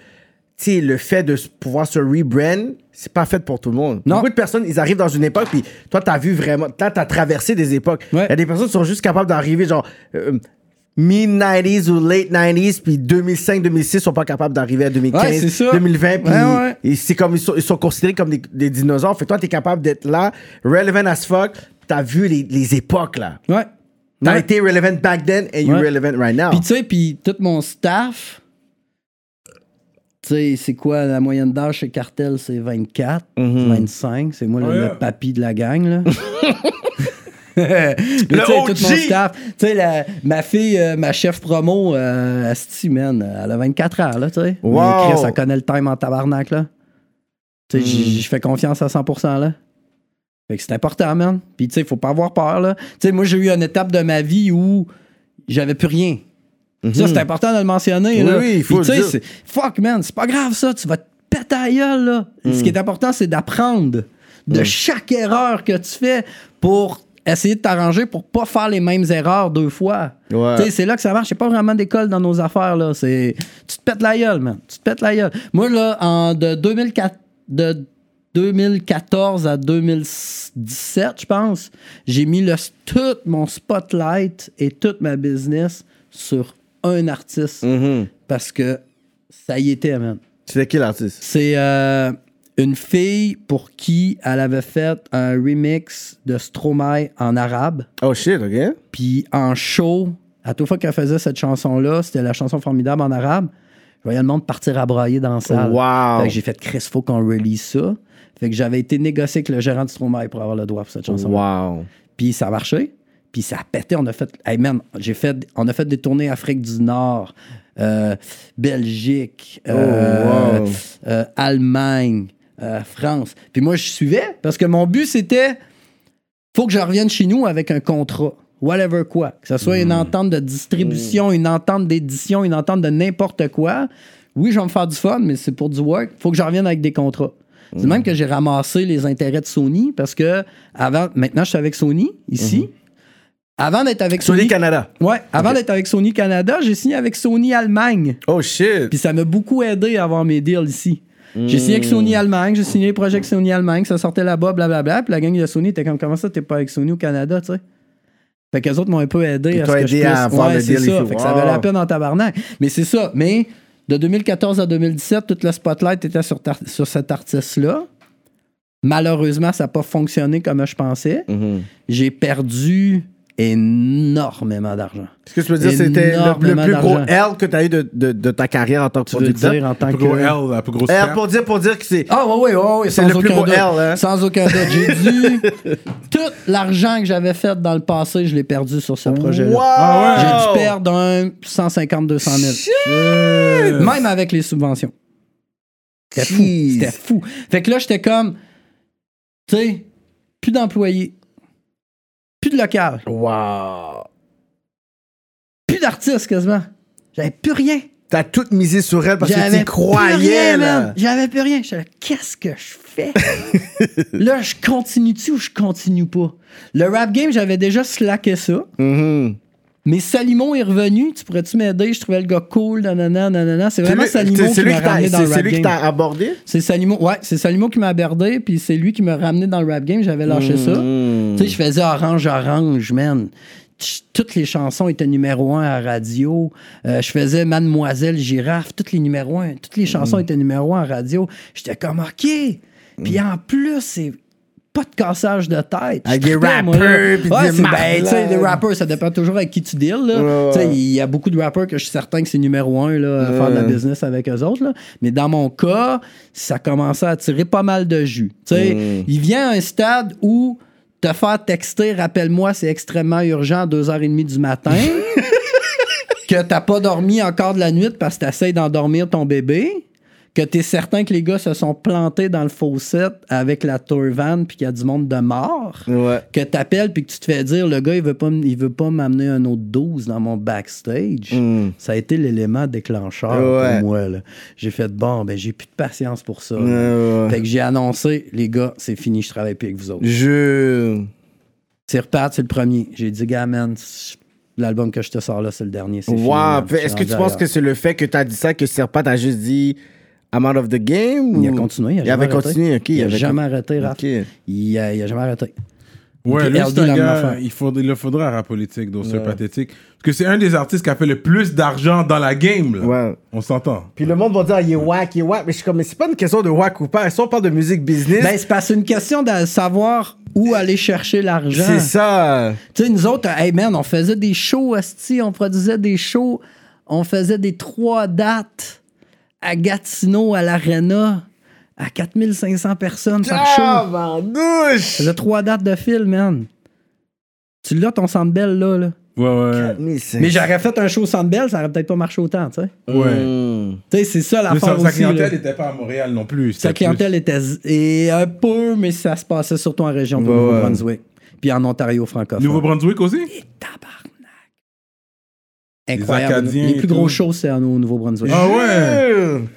Speaker 2: tu sais, le fait de pouvoir se rebrand, c'est pas fait pour tout le monde.
Speaker 3: Non.
Speaker 2: Beaucoup de personnes, ils arrivent dans une époque, puis toi, t'as vu vraiment, là, t'as traversé des époques. Il
Speaker 3: Ouais.
Speaker 2: y a des personnes qui sont juste capables d'arriver, genre, euh, mid-90s ou late 90s, puis 2005-2006 sont pas capables d'arriver à 2015,
Speaker 3: Ouais, c'est ça.
Speaker 2: 2020, puis
Speaker 3: Ouais, ouais.
Speaker 2: et c'est comme, ils sont, ils sont considérés comme des, des dinosaures. Fait que toi, t'es capable d'être là, relevant as fuck, t'as vu les, les époques, là.
Speaker 3: Ouais.
Speaker 2: T'as
Speaker 3: Ouais.
Speaker 2: été relevant back then, and you're
Speaker 3: Ouais.
Speaker 2: relevant right now.
Speaker 3: Puis tu sais, puis tout mon staff, tu sais, c'est quoi la moyenne d'âge chez Cartel? C'est 24,
Speaker 2: Mhm.
Speaker 3: 25. C'est moi le, le papy de la gang, là. <laughs> <laughs>
Speaker 2: OG.
Speaker 3: tout mon staff. Tu sais, la- ma fille, euh, ma chef promo, euh, Asti, man, elle a 24 ans, là, tu sais.
Speaker 2: Wow.
Speaker 3: Chris, elle connaît le time en tabarnak, là. Tu sais,
Speaker 2: Hmm.
Speaker 3: je fais confiance à 100%, là. Fait que c'est important, man. Puis, tu sais, il faut pas avoir peur, là. Tu sais, moi, j'ai eu une étape de ma vie où j'avais plus rien. Ça, c'est important de le mentionner,
Speaker 2: Mhm. Oui,
Speaker 3: là.
Speaker 2: oui, il faut
Speaker 3: Puis, tu
Speaker 2: le dire.
Speaker 3: Fuck, man, c'est pas grave, ça. Tu vas te péter à gueule, là.
Speaker 2: Mhm.
Speaker 3: Ce qui est important, c'est d'apprendre de chaque erreur que tu fais pour essayer de t'arranger pour pas faire les mêmes erreurs deux fois.
Speaker 2: Ouais.
Speaker 3: C'est là que ça marche. C'est pas vraiment d'école dans nos affaires, là. C'est... Tu te pètes la gueule, man. Tu te pètes la gueule. Moi, là, en de 2004... De 2014 à 2017, je pense, j'ai mis le, tout mon spotlight et toute ma business sur un artiste
Speaker 2: Mhm.
Speaker 3: parce que ça y était, man.
Speaker 2: C'était qui l'artiste?
Speaker 3: C'est euh, une fille pour qui elle avait fait un remix de Stromae en arabe.
Speaker 2: Oh shit, ok.
Speaker 3: Puis en show, à toute fois qu'elle faisait cette chanson-là, c'était la chanson formidable en arabe. Je voyais le monde partir à brailler dans la salle.
Speaker 2: Wow.
Speaker 3: Fait que j'ai fait Chris, faut qu'on release ça. Fait que j'avais été négocié avec le gérant du Stromae pour avoir le droit pour cette chanson.
Speaker 2: Wow.
Speaker 3: Puis ça a marché. Puis ça a pété. On a fait. Hey man, j'ai fait. On a fait des tournées Afrique du Nord, euh, Belgique, euh,
Speaker 2: Oh, wow.
Speaker 3: euh, Allemagne, euh, France. Puis moi, je suivais parce que mon but, c'était faut que je revienne chez nous avec un contrat. Whatever quoi. Que ce soit une entente de distribution, une entente d'édition, une entente de n'importe quoi. Oui, je vais me faire du fun, mais c'est pour du work. faut que je revienne avec des contrats. C'est même que j'ai ramassé les intérêts de Sony parce que avant, maintenant, je suis avec Sony ici. Avant d'être avec Sony.
Speaker 2: Sony Canada.
Speaker 3: Ouais, avant d'être avec Sony Canada, j'ai signé avec Sony Allemagne.
Speaker 2: Oh shit.
Speaker 3: Puis ça m'a beaucoup aidé à avoir mes deals ici. J'ai signé avec Sony Allemagne, j'ai signé les projets avec Sony Allemagne, ça sortait là-bas, blablabla. Puis la gang de Sony était comme, comment ça, t'es pas avec Sony au Canada, tu sais? Fait qu'eux autres m'ont un peu aidé à ce que je puisse.
Speaker 2: à avoir
Speaker 3: ouais,
Speaker 2: le
Speaker 3: c'est
Speaker 2: deal
Speaker 3: ça. Fait que ça valait la peine en tabarnak. Mais c'est ça. Mais de 2014 à 2017, tout le spotlight était sur, sur cet artiste-là. Malheureusement, ça n'a pas fonctionné comme je pensais.
Speaker 2: Mhm.
Speaker 3: J'ai perdu énormément d'argent.
Speaker 2: Est-ce que tu veux dire que c'était le, le plus gros. L que tu as eu de, de, de ta carrière en tant que
Speaker 3: Tu veux
Speaker 2: producteur?
Speaker 3: dire en tant
Speaker 1: Plus
Speaker 3: que.
Speaker 1: gros L, la plus grosse
Speaker 2: L pour dire, pour dire que c'est.
Speaker 3: Ah, oui, oui, oui, oui.
Speaker 2: C'est le plus gros
Speaker 3: doute.
Speaker 2: L, hein?
Speaker 3: Sans aucun doute. J'ai <laughs> dû. Tout l'argent que j'avais fait dans le passé, je l'ai perdu sur ce projet-là.
Speaker 2: Wow!
Speaker 1: Ah ouais?
Speaker 3: J'ai dû perdre un 150, 200 000. Même avec les subventions. C'était fou. C'était fou. Fait que là, j'étais comme. Tu sais, plus d'employés. Plus de local.
Speaker 2: Wow!
Speaker 3: Plus d'artistes quasiment. J'avais plus rien.
Speaker 2: T'as tout misé sur elle parce que tu croyais,
Speaker 3: rien,
Speaker 2: là.
Speaker 3: J'avais plus rien. J'étais là, qu'est-ce que je fais? <laughs> là, je continue-tu ou je continue pas? Le rap game, j'avais déjà slacké ça.
Speaker 2: Mhm.
Speaker 3: Mais Salimon est revenu. Tu pourrais-tu m'aider? Je trouvais le gars cool. Nanana, nanana. C'est vraiment Salimon
Speaker 2: c'est
Speaker 3: qui
Speaker 2: lui
Speaker 3: m'a
Speaker 2: qui t'a-
Speaker 3: ramené dans
Speaker 2: c'est-
Speaker 3: le
Speaker 2: C'est
Speaker 3: rap
Speaker 2: lui qui
Speaker 3: game.
Speaker 2: t'a abordé?
Speaker 3: C'est Salimon, ouais, c'est Salimon qui m'a abordé, puis c'est lui qui m'a ramené dans le rap game. J'avais lâché ça.
Speaker 2: Mhm.
Speaker 3: Tu sais, je faisais Orange Orange, man. Toutes les chansons étaient numéro un à radio. Euh, je faisais Mademoiselle Girafe, toutes les numéros un. Toutes les chansons étaient numéro un à radio. J'étais comme, OK. Puis en plus, c'est pas de cassage de tête.
Speaker 2: Avec des
Speaker 3: Ouais,
Speaker 2: des
Speaker 3: ben, tu sais, des rappers, ça dépend toujours avec qui tu deals. là.
Speaker 2: Ouais.
Speaker 3: Il y a beaucoup de rappeurs que je suis certain que c'est numéro un là, à faire de la business avec eux autres. là. Mais dans mon cas, ça commençait à tirer pas mal de jus. Tu sais,
Speaker 2: Mm.
Speaker 3: Il vient à un stade où te faire texter, rappelle-moi, c'est extrêmement urgent à 2h30 du matin. <laughs> que t'as pas dormi encore de la nuit parce que t'essayes d'endormir ton bébé. Que t'es certain que les gars se sont plantés dans le fossette avec la tour van puis qu'il y a du monde de mort
Speaker 2: Ouais.
Speaker 3: que t'appelles puis que tu te fais dire le gars il veut pas il veut pas m'amener un autre 12 dans mon backstage
Speaker 2: Mm.
Speaker 3: ça a été l'élément déclencheur
Speaker 2: Ouais.
Speaker 3: pour moi là. j'ai fait bon ben j'ai plus de patience pour ça.
Speaker 2: Ouais,
Speaker 3: fait que j'ai annoncé les gars c'est fini je travaille plus avec vous autres
Speaker 2: Je.
Speaker 3: c'est reparti c'est le premier j'ai dit gars man l'album que je te sors là c'est le dernier fini,
Speaker 2: Wow. Est-ce que tu penses que c'est le fait que t'as dit ça que Serpa t'a juste dit I'm out of the game?
Speaker 3: il a continué il a
Speaker 2: Il avait
Speaker 3: arrêté.
Speaker 2: continué, ok.
Speaker 3: il a
Speaker 2: avait
Speaker 3: jamais arrêté Raph.
Speaker 2: Ok.
Speaker 3: il, a, il a jamais arrêté
Speaker 1: Ouais, lui, c'est un
Speaker 3: la
Speaker 1: gars, il, faudrait, il le faudrait à rap politique, donc c'est pathétique. Parce que c'est un des artistes qui a fait le plus d'argent dans la game, là.
Speaker 2: Ouais.
Speaker 1: On s'entend.
Speaker 2: Puis le monde va dire, il est whack, il est whack. Mais je suis comme, mais c'est pas une question de whack ou pas. Si on parle de musique business,
Speaker 3: ben c'est parce que c'est une question de savoir où aller chercher l'argent
Speaker 2: c'est ça.
Speaker 3: Tu sais, nous autres, hey man, on faisait des shows, asti, on produisait des shows, on faisait des trois dates à Gatineau, à l'Arena, à 4500 personnes par show.
Speaker 2: Ah, douche!
Speaker 3: faisait trois dates de fil, man. Tu l'as, ton Centre Bell, là, là.
Speaker 1: Ouais, ouais.
Speaker 2: Mais,
Speaker 3: j'aurais fait un show au Centre Bell, ça aurait peut-être pas marché autant, tu sais.
Speaker 1: Ouais.
Speaker 2: Mm.
Speaker 3: Tu sais, c'est ça
Speaker 1: Mais
Speaker 3: l'affaire
Speaker 1: sa, sa
Speaker 3: aussi,
Speaker 1: clientèle n'était pas à Montréal non plus.
Speaker 3: Sa clientèle était et un peu, mais ça se passait surtout en région du
Speaker 2: Ouais, ouais.
Speaker 3: Nouveau-Brunswick. Puis en Ontario francophone.
Speaker 1: Nouveau-Brunswick aussi?
Speaker 3: Tabarnak. Incroyable.
Speaker 1: Acadiens
Speaker 3: Les plus gros shows, c'est au Nouveau-Brunswick.
Speaker 1: Ah ouais? <laughs>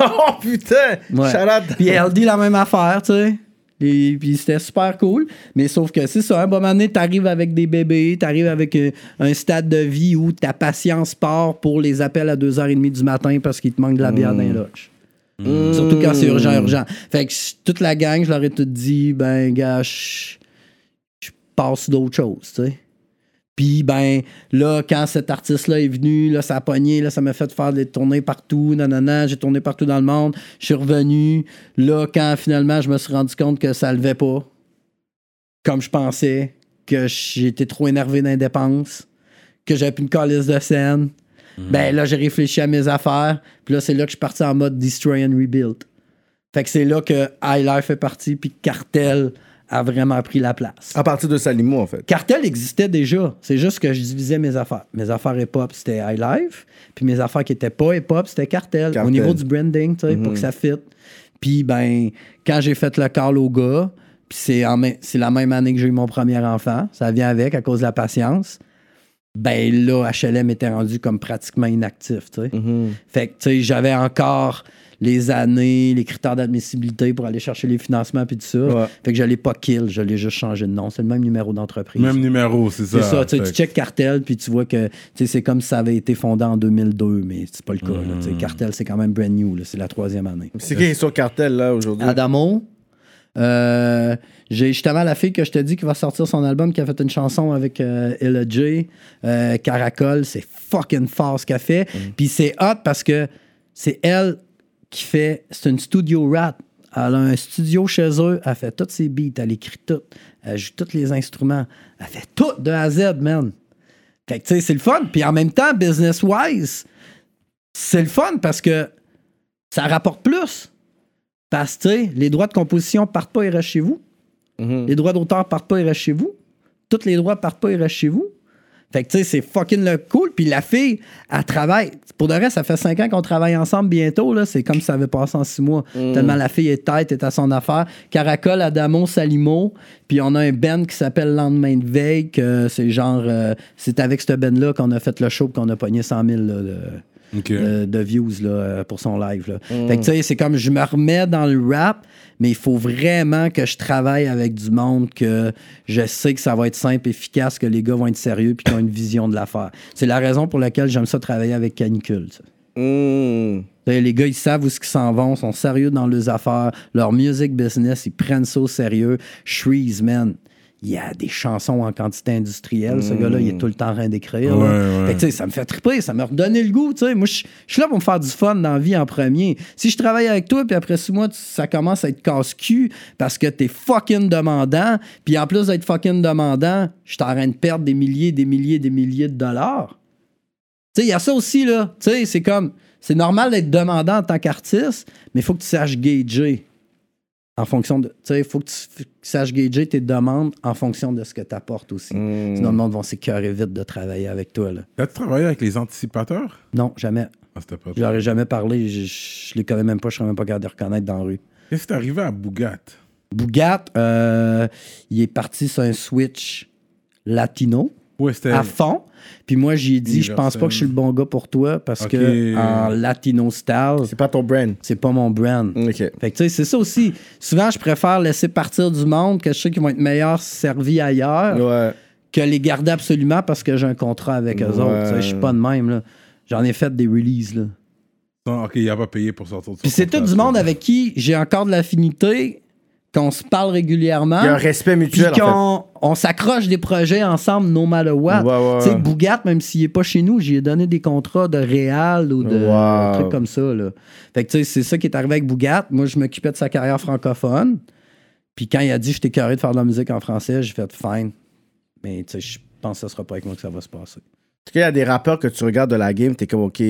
Speaker 2: Oh putain!
Speaker 3: Ouais.
Speaker 2: Out.
Speaker 3: Puis LD, la même affaire, tu sais. Et puis c'était super cool. Mais sauf que c'est ça, un bon moment donné, t'arrives avec des bébés, t'arrives avec euh, un stade de vie où ta patience part pour les appels à 2h30 du matin parce qu'il te manque de la bière dans les loges. Surtout quand c'est urgent, urgent. Fait que toute la gang, je leur ai tout dit, ben, gars, je je passe d'autres choses, tu sais. Puis, ben, là, quand cet artiste-là est venu, là, ça a pogné, là, ça m'a fait faire des tournées partout, nanana, j'ai tourné partout dans le monde. Je suis revenu. Là, quand finalement, je me suis rendu compte que ça levait pas, comme je pensais, que j'étais trop énervé dans les dépenses, que j'avais plus une calice de scène, Ben là, j'ai réfléchi à mes affaires. Puis là, c'est là que je suis parti en mode Destroy and Rebuild. Fait que c'est là que High Life est parti, puis Cartel a vraiment pris la place.
Speaker 2: À partir de Salimo, en fait.
Speaker 3: Cartel existait déjà. C'est juste que je divisais mes affaires. Mes affaires hip-hop, c'était High Life. Puis mes affaires qui n'étaient pas hip-hop, c'était Cartel.
Speaker 2: Cartel.
Speaker 3: Au niveau du branding, tu sais, pour que ça fit. Puis, ben, quand j'ai fait le call au gars, puis c'est, en même- c'est la même année que j'ai eu mon premier enfant, ça vient avec à cause de la patience. Ben là, HLM était rendu comme pratiquement inactif, tu sais. Fait que, tu sais, j'avais encore les années, les critères d'admissibilité pour aller chercher les financements puis tout ça.
Speaker 2: Ouais.
Speaker 3: Fait que je l'ai pas kill, je l'ai juste changé de nom. C'est le même numéro d'entreprise.
Speaker 1: Même numéro, c'est ça.
Speaker 3: C'est ça, tu sais,
Speaker 1: Fait
Speaker 3: tu check Cartel, puis tu vois que c'est comme si ça avait été fondé en 2002, mais c'est pas le cas. là, sais. Cartel, c'est quand même brand new, c'est la troisième année.
Speaker 2: C'est qui est sur cartel, là, aujourd'hui?
Speaker 3: Adamo, euh, j'ai justement la fille que je te dis qui va sortir son album, qui a fait une chanson avec euh, Ella J, euh, Caracol, c'est fucking fort ce qu'elle fait. Puis c'est hot parce que c'est elle qui fait, c'est une studio rap. Elle a un studio chez eux, elle fait tous ses beats, elle écrit tout, elle joue tous les instruments, elle fait tout de A à Z, man. Fait que, tu sais, c'est le fun. Puis en même temps, business-wise, c'est le fun parce que ça rapporte plus. Parce que, tu sais, les droits de composition partent pas et restent chez vous.
Speaker 2: Mhm.
Speaker 3: Les droits d'auteur partent pas et restent chez vous. Tous les droits partent pas et restent chez vous. Fait que, tu sais, c'est fucking le cool. Puis la fille, elle travaille. Pour de vrai, ça fait cinq ans qu'on travaille ensemble bientôt. Là. C'est comme si ça avait passé en six mois. Tellement la fille est tête, est à son affaire. Caracol, Adamo, Salimo. Puis on a un band qui s'appelle Lendemain de veille. que c'est genre... euh, c'est avec ce band-là qu'on a fait le show qu'on a pogné 100 000 là, de- De, de views là, euh, pour son live. Là. Fait que tu sais, c'est comme je me remets dans le rap, mais il faut vraiment que je travaille avec du monde que je sais que ça va être simple, efficace, que les gars vont être sérieux puis qu'ils ont une vision de l'affaire. C'est la raison pour laquelle j'aime ça travailler avec Canicule. ça.
Speaker 2: Mm.
Speaker 3: Les gars, ils savent où ils s'en vont, sont sérieux dans leurs affaires, leur music business, ils prennent ça au sérieux. Shreeze, man, il y a des chansons en quantité industrielle. Ce gars-là, il est tout le temps en train d'écrire. là.
Speaker 1: Ouais, ouais.
Speaker 3: Fait que, tu sais, ça me fait triper, ça me redonne le goût. Moi, je suis là pour me faire du fun dans la vie en premier. Si je travaille avec toi, puis après six mois, ça commence à être casse-cul parce que t'es fucking demandant, puis en plus d'être fucking demandant, je suis en train de perdre des milliers, des milliers, des milliers de dollars. Tu sais, il y a ça aussi, là. Tu sais, c'est comme. C'est normal d'être demandant en tant qu'artiste, mais il faut que tu saches gager en fonction de. Tu sais, il faut que tu saches gager tes demandes en fonction de ce que tu apportes aussi. Sinon, le monde va s'écœurer vite de travailler avec toi.
Speaker 1: As-tu travaillé avec les anticipateurs?
Speaker 3: Non, jamais.
Speaker 1: Ah, pas
Speaker 3: Je leur ai jamais parlé. Je, je les connais même pas. Je serais même pas capable de reconnaître dans la rue.
Speaker 1: Qu'est-ce qui est arrivé à Bougat?
Speaker 3: Bougat, euh, il est parti sur un switch latino.
Speaker 1: Ouais,
Speaker 3: à fond. Puis moi, j'ai dit, je pense pas que je suis le bon gars pour toi parce que en latino style,
Speaker 2: C'est pas ton brand.
Speaker 3: c'est pas mon brand.
Speaker 2: OK.
Speaker 3: Fait que tu sais, c'est ça aussi. Souvent, je préfère laisser partir du monde que je sais qu'ils vont être meilleurs servis ailleurs
Speaker 2: Ouais.
Speaker 3: que les garder absolument parce que j'ai un contrat avec eux
Speaker 2: Ouais.
Speaker 3: autres. Je suis pas de même. là. J'en ai fait des releases. Là.
Speaker 1: Non, ok, il a pas payé pour sortir de
Speaker 3: Puis c'est tout du monde avec qui j'ai encore de l'affinité, qu'on se parle régulièrement.
Speaker 2: Il y a un respect
Speaker 3: Puis
Speaker 2: mutuel, en fait.
Speaker 3: qu'on on s'accroche des projets ensemble, no matter what. Tu sais. Bougat, même s'il est pas chez nous, j'ai donné des contrats de Réal ou de
Speaker 2: Wow.
Speaker 3: trucs comme ça. Là. Fait que tu sais, c'est ça qui est arrivé avec Bougat. Moi, je m'occupais de sa carrière francophone. Puis quand il a dit je t'ai carré de faire de la musique en français, j'ai fait fine. Mais tu sais, je pense que ce sera pas avec moi que ça va se passer.
Speaker 2: Est-ce qu'il y a des rappeurs que tu regardes de la game, t'es comme, OK,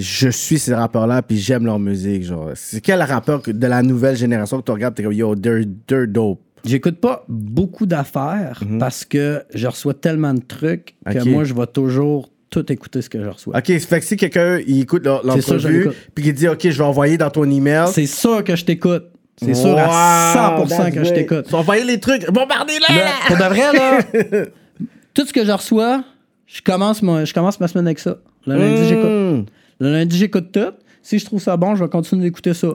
Speaker 2: je suis ces rappeurs-là, puis j'aime leur musique. Genre, c'est quel rappeur de la nouvelle génération que tu regardes, t'es comme, yo, they're, they're dope.
Speaker 3: J'écoute pas beaucoup d'affaires parce que je reçois tellement de trucs que
Speaker 2: Mhm.
Speaker 3: Moi, je vais toujours tout écouter ce que je reçois.
Speaker 2: OK, fait que si quelqu'un, il écoute l'entrevue, puis qu'il dit, OK, je vais envoyer dans ton email.
Speaker 3: C'est sûr que je t'écoute. C'est sûr à 100% que je t'écoute.
Speaker 2: Tu vas envoyer les trucs. Bombardez-les!
Speaker 3: Là, pour de vrai, là, <laughs> tout ce que je reçois, je commence, ma- je commence ma semaine avec ça. Le lundi, j'écoute. Le lundi, j'écoute tout. Si je trouve ça bon, je vais continuer d'écouter ça.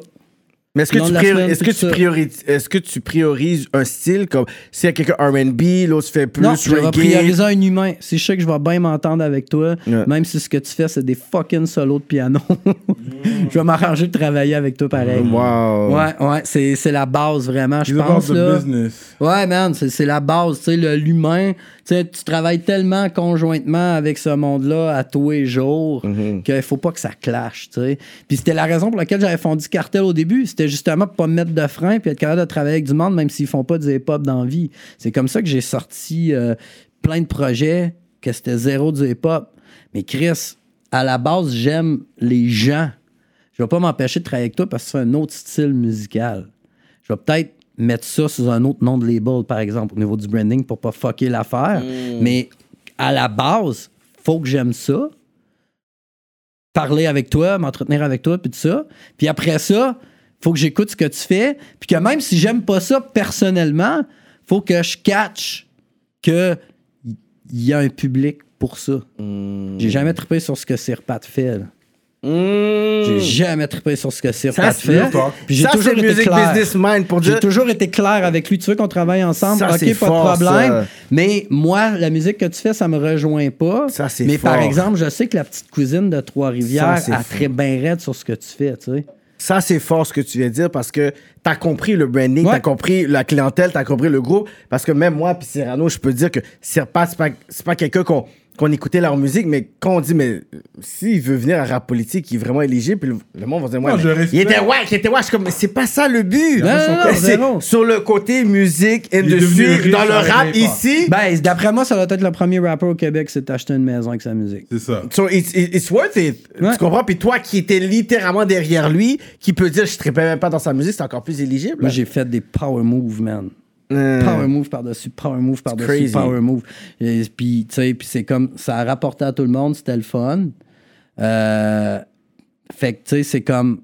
Speaker 2: Mais est-ce que, tu priori- est-ce, que priorises, est-ce que tu priorises un style comme s'il y a quelqu'un R&B, l'autre fait plus
Speaker 3: non, je vais prioriser un humain. Si je sais que je vais bien m'entendre avec toi,
Speaker 2: Ouais.
Speaker 3: même si ce que tu fais, c'est des fucking solos de piano, <laughs> je vais m'arranger de travailler avec toi pareil.
Speaker 2: Wow.
Speaker 3: Ouais, ouais, c'est, c'est la base vraiment, je pense. Là.
Speaker 1: business.
Speaker 3: Ouais, man, c'est, c'est la base. Tu sais, le- l'humain, tu sais, tu travailles tellement conjointement avec ce monde-là à tous les jours qu'il faut pas que ça clash, tu sais. Puis c'était la raison pour laquelle j'avais fondu Cartel au début. C'était justement pour pas me mettre de frein puis être capable de travailler avec du monde, même s'ils font pas du hip-hop dans la vie. C'est comme ça que j'ai sorti euh, plein de projets que c'était zéro du hip-hop. Mais Chris, à la base, j'aime les gens. Je vais pas m'empêcher de travailler avec toi parce que c'est un autre style musical. Je vais peut-être mettre ça sous un autre nom de label, par exemple, au niveau du branding pour pas fucker l'affaire. Mais à la base, faut que j'aime ça. Parler avec toi, m'entretenir avec toi, puis tout ça. Puis après ça, faut que j'écoute ce que tu fais. Puis que même si j'aime pas ça personnellement, faut que je catch que il y a un public pour ça. J'ai jamais trippé sur ce que Sirpat fait. là. J'ai jamais trippé sur ce que Sirpat fait. Puis j'ai
Speaker 2: Ça,
Speaker 3: toujours
Speaker 2: c'est
Speaker 3: été clair.
Speaker 2: business mind pour
Speaker 3: J'ai
Speaker 2: dire.
Speaker 3: toujours été clair avec lui. Tu veux qu'on travaille ensemble?
Speaker 2: Ça,
Speaker 3: ok, pas
Speaker 2: fort,
Speaker 3: de problème.
Speaker 2: ça.
Speaker 3: Mais moi, la musique que tu fais, ça me rejoint pas.
Speaker 2: Ça, c'est
Speaker 3: Mais par
Speaker 2: fort.
Speaker 3: exemple, je sais que la petite cousine de Trois-Rivières a très bien raide sur ce que tu fais, tu sais.
Speaker 2: Ça, c'est fort ce que tu viens de dire parce que t'as compris le branding,
Speaker 3: Ouais.
Speaker 2: t'as compris la clientèle, t'as compris le groupe. Parce que même moi, puis Cyrano, je peux dire que c'est pas, c'est pas quelqu'un qu'on qu'on écoutait leur musique, mais quand on dit, mais s'il veut venir à rap politique, il est vraiment éligible, puis le, monde va dire, ouais,
Speaker 1: Non,
Speaker 2: mais
Speaker 1: je
Speaker 2: il était wack, il était wack. Je suis comme, mais c'est pas ça le but.
Speaker 3: Non, non, non,
Speaker 2: c'est
Speaker 3: zéro.
Speaker 2: sur le côté musique,
Speaker 1: est devenu
Speaker 2: industrie,
Speaker 1: riche
Speaker 2: dans le rap ici.
Speaker 3: Ben, d'après moi, ça doit être le premier rappeur au Québec qui s'est acheté une maison avec sa musique.
Speaker 1: C'est ça.
Speaker 2: So it's, it- it's worth it.
Speaker 3: Ouais.
Speaker 2: Tu comprends? Puis toi qui étais littéralement derrière lui, qui peut dire je ne même pas dans sa musique, c'est encore plus éligible.
Speaker 3: Moi, j'ai fait des power moves, man.
Speaker 2: Euh,
Speaker 3: Power move par-dessus, power move par-dessus, power move. Et Puis, tu sais, puis c'est comme, ça a rapporté à tout le monde, c'était le fun. Euh, fait que, tu sais, c'est comme,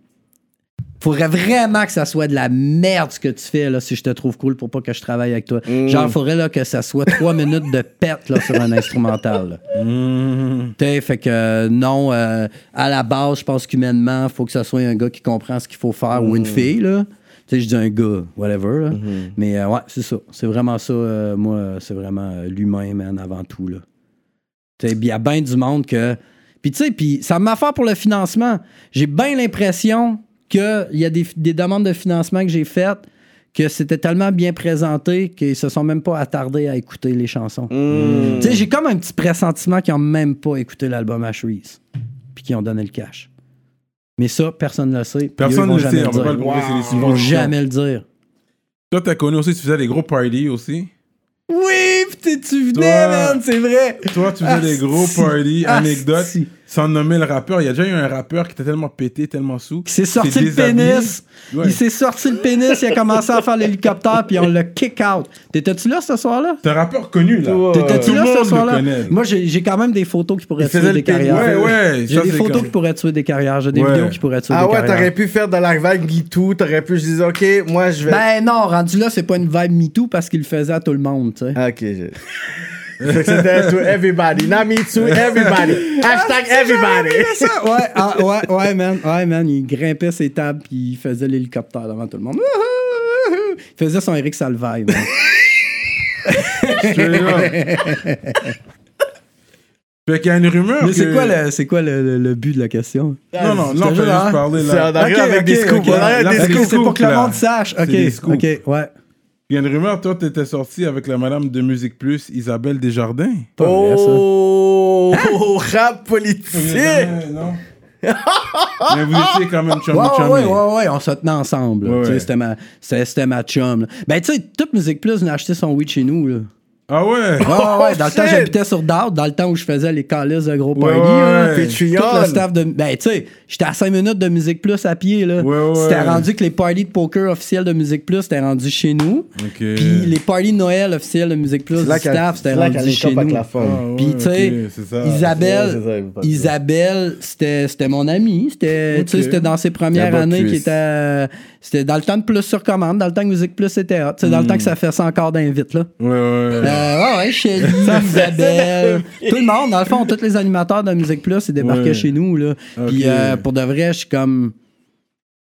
Speaker 3: faudrait vraiment que ça soit de la merde ce que tu fais, là, si je te trouve cool pour pas que je travaille avec toi.
Speaker 2: Mm.
Speaker 3: Genre, faudrait, là, que ça soit trois <laughs> minutes de pète, là, sur un instrumental, là.
Speaker 1: Mm.
Speaker 3: Tu sais, fait que non, euh, à la base, je pense qu'humainement, il faut que ce soit un gars qui comprend ce qu'il faut faire ou une fille, là. Tu sais, je dis un gars, whatever, là. Mais euh, ouais, c'est ça. C'est vraiment ça, euh, moi, c'est vraiment euh, l'humain, man, avant tout, là. Tu sais, puis il y a bien du monde que... Puis tu sais, puis ça m'a fait pour le financement. J'ai bien l'impression qu'il y a des, des demandes de financement que j'ai faites que c'était tellement bien présenté qu'ils se sont même pas attardés à écouter les chansons. Tu sais, j'ai comme un petit pressentiment qu'ils ont même pas écouté l'album Ashreese puis qu'ils ont donné le cash. Mais ça, personne ne le sait.
Speaker 1: Personne ne le sait. On peut
Speaker 3: dire.
Speaker 1: pas le prouver, c'est des
Speaker 3: Ils vont jamais le dire.
Speaker 1: Toi, t'as connu aussi, tu faisais des gros parties aussi?
Speaker 3: Oui, tu
Speaker 1: Toi-
Speaker 3: venais, man, c'est vrai.
Speaker 1: Toi, tu faisais
Speaker 3: Ah,
Speaker 1: des gros
Speaker 3: si.
Speaker 1: parties,
Speaker 3: Ah,
Speaker 1: anecdotes,
Speaker 3: si.
Speaker 1: sans nommer le rappeur. Il y a déjà eu un rappeur qui était tellement pété, tellement sous.
Speaker 3: Il s'est sorti le pénis.
Speaker 1: Ouais.
Speaker 3: Il s'est sorti le pénis, il a commencé à faire l'hélicoptère, puis on l'a kick out. T'étais-tu là ce soir-là?
Speaker 1: C'est un rappeur connu, là.
Speaker 3: T'étais-tu
Speaker 1: Tout
Speaker 3: là
Speaker 1: le
Speaker 3: ce
Speaker 1: monde le
Speaker 3: soir-là?
Speaker 1: connaît.
Speaker 3: Moi, j'ai j'ai quand même des photos qui pourraient tuer des carrières.
Speaker 1: Ouais, ouais.
Speaker 3: J'ai des photos qui pourraient tuer des carrières. J'ai des vidéos qui pourraient tuer
Speaker 2: Ah
Speaker 3: des
Speaker 2: ouais,
Speaker 3: carrières.
Speaker 2: t'aurais pu faire de la vague MeToo, t'aurais pu se dire, OK, moi je vais.
Speaker 3: Ben non, rendu là, c'est pas une vibe MeToo parce qu'il le faisait à tout le monde, tu sais.
Speaker 2: Ah, ok, C'était <laughs> to everybody, not me to everybody. <laughs> Hashtag everybody. <laughs>
Speaker 3: Ouais, ah, ouais, ouais, man. Ouais, man. Il grimpait ses tables puis il faisait l'hélicoptère devant tout le monde. Il faisait son Eric Salvaille, man.
Speaker 1: Fait qu'il y a une rumeur
Speaker 3: Mais
Speaker 1: que...
Speaker 3: c'est quoi, le, c'est quoi le, le- le but de la question?
Speaker 1: Non, non,
Speaker 3: Je
Speaker 1: non, on
Speaker 3: jure,
Speaker 1: peut juste parler,
Speaker 2: C'est
Speaker 1: là.
Speaker 2: en arrière avec des scoops.
Speaker 3: ok.
Speaker 2: on arrive
Speaker 1: Là,
Speaker 2: avec
Speaker 1: c'est
Speaker 2: des
Speaker 1: des
Speaker 3: Ok,
Speaker 2: scoops.
Speaker 3: c'est pour que le monde sache.
Speaker 1: C'est
Speaker 3: Ok, ok, ouais.
Speaker 1: Il y a une rumeur, toi, t'étais sorti avec la madame de Musique Plus, Isabelle Desjardins.
Speaker 3: Pas vrai, ça.
Speaker 2: Oh, <laughs> rap politique.
Speaker 1: non. Mais vous étiez quand même chummy
Speaker 3: Ouais,
Speaker 1: chummy.
Speaker 3: ouais, ouais, ouais, on se tenait ensemble.
Speaker 1: Ouais, ouais.
Speaker 3: C'était ma, c'était, c'était ma chum. là. Ben, tu sais, toute Musique Plus venait acheter son weed chez nous. Là.
Speaker 1: Ah ouais?
Speaker 3: Ouais, ouais, ouais. Dans le temps, j'habitais sur Dowd, dans le temps où je faisais les calices de gros
Speaker 1: Ouais,
Speaker 3: party.
Speaker 1: ouais, ouais.
Speaker 3: Tout le staff de. Ben, tu sais, j'étais à 5 minutes de Musique Plus à pied. là.
Speaker 1: Ouais, ouais.
Speaker 3: C'était rendu que les parties de poker officielles de Musique Plus, c'était rendu chez nous.
Speaker 1: Ok.
Speaker 3: Puis les parties de Noël officielles de Musique Plus du staff, c'était rendu chez nous.
Speaker 1: Ah,
Speaker 3: Puis, tu sais. Isabelle,
Speaker 2: ça.
Speaker 3: Isabelle, c'était, c'était mon amie. C'était, tu sais,
Speaker 1: Ok.
Speaker 3: c'était dans ses premières années qui était. euh, C'était dans le temps de Plus sur commande, dans le temps que Musique Plus était hot. Dans le temps que ça fait ça encore d'invite, là.
Speaker 1: Ouais, ouais.
Speaker 3: Euh, ouais, Isabelle, tout le monde, dans le fond, tous les animateurs de Musique Plus, ils débarquaient
Speaker 1: Ouais.
Speaker 3: chez nous, là. Puis euh, pour de vrai, je suis comme.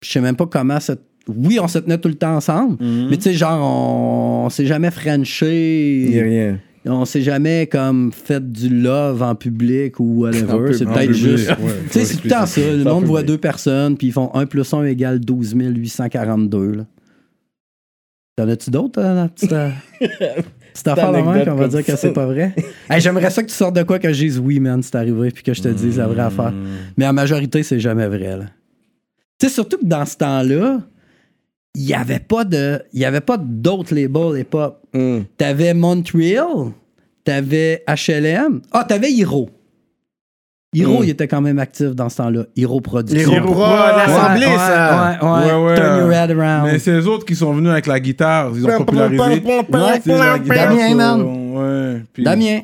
Speaker 3: Je sais même pas comment ça. Oui, on se tenait tout le temps ensemble,
Speaker 1: Mhm.
Speaker 3: mais tu sais, genre, on, on s'est jamais frenché.
Speaker 2: Il y a rien.
Speaker 3: On s'est jamais comme fait du love en public ou whatever. C'est peut-être juste.
Speaker 1: ouais,
Speaker 3: tu sais, c'est tout le temps ça. Le monde voit deux personnes, puis ils font 1 plus 1 égale 12 842. Là. T'en as-tu d'autres, euh, la petite, <laughs> petite affaire de même qu'on va dire que c'est pas vrai? <laughs> Hey, J'aimerais ça que tu sortes de quoi que je dise oui, man, c'est arrivé, puis que je te dise la vraie affaire. Mais en majorité, c'est jamais vrai. là. Tu sais, surtout que dans ce temps-là, il n'y avait pas de. Il y avait pas d'autres labels hip-hop.
Speaker 2: Hmm.
Speaker 3: T'avais Montreal, t'avais HLM. Ah, t'avais Hiro. Hiro,
Speaker 2: Mm.
Speaker 3: il était quand même actif dans ce temps-là. Hiro
Speaker 2: Les
Speaker 3: Production.
Speaker 1: Hiro Pro,
Speaker 2: de l'Assemblée,
Speaker 3: ouais,
Speaker 2: ça.
Speaker 3: Ouais, ouais,
Speaker 1: Ouais, ouais,
Speaker 3: Turn your head around.
Speaker 1: Mais c'est les autres qui sont venus avec la guitare. Ils ont popularisé.
Speaker 2: Ouais.
Speaker 1: Tu sais, la guitare
Speaker 3: Damien, man.
Speaker 1: Ouais. puis-
Speaker 3: Damien.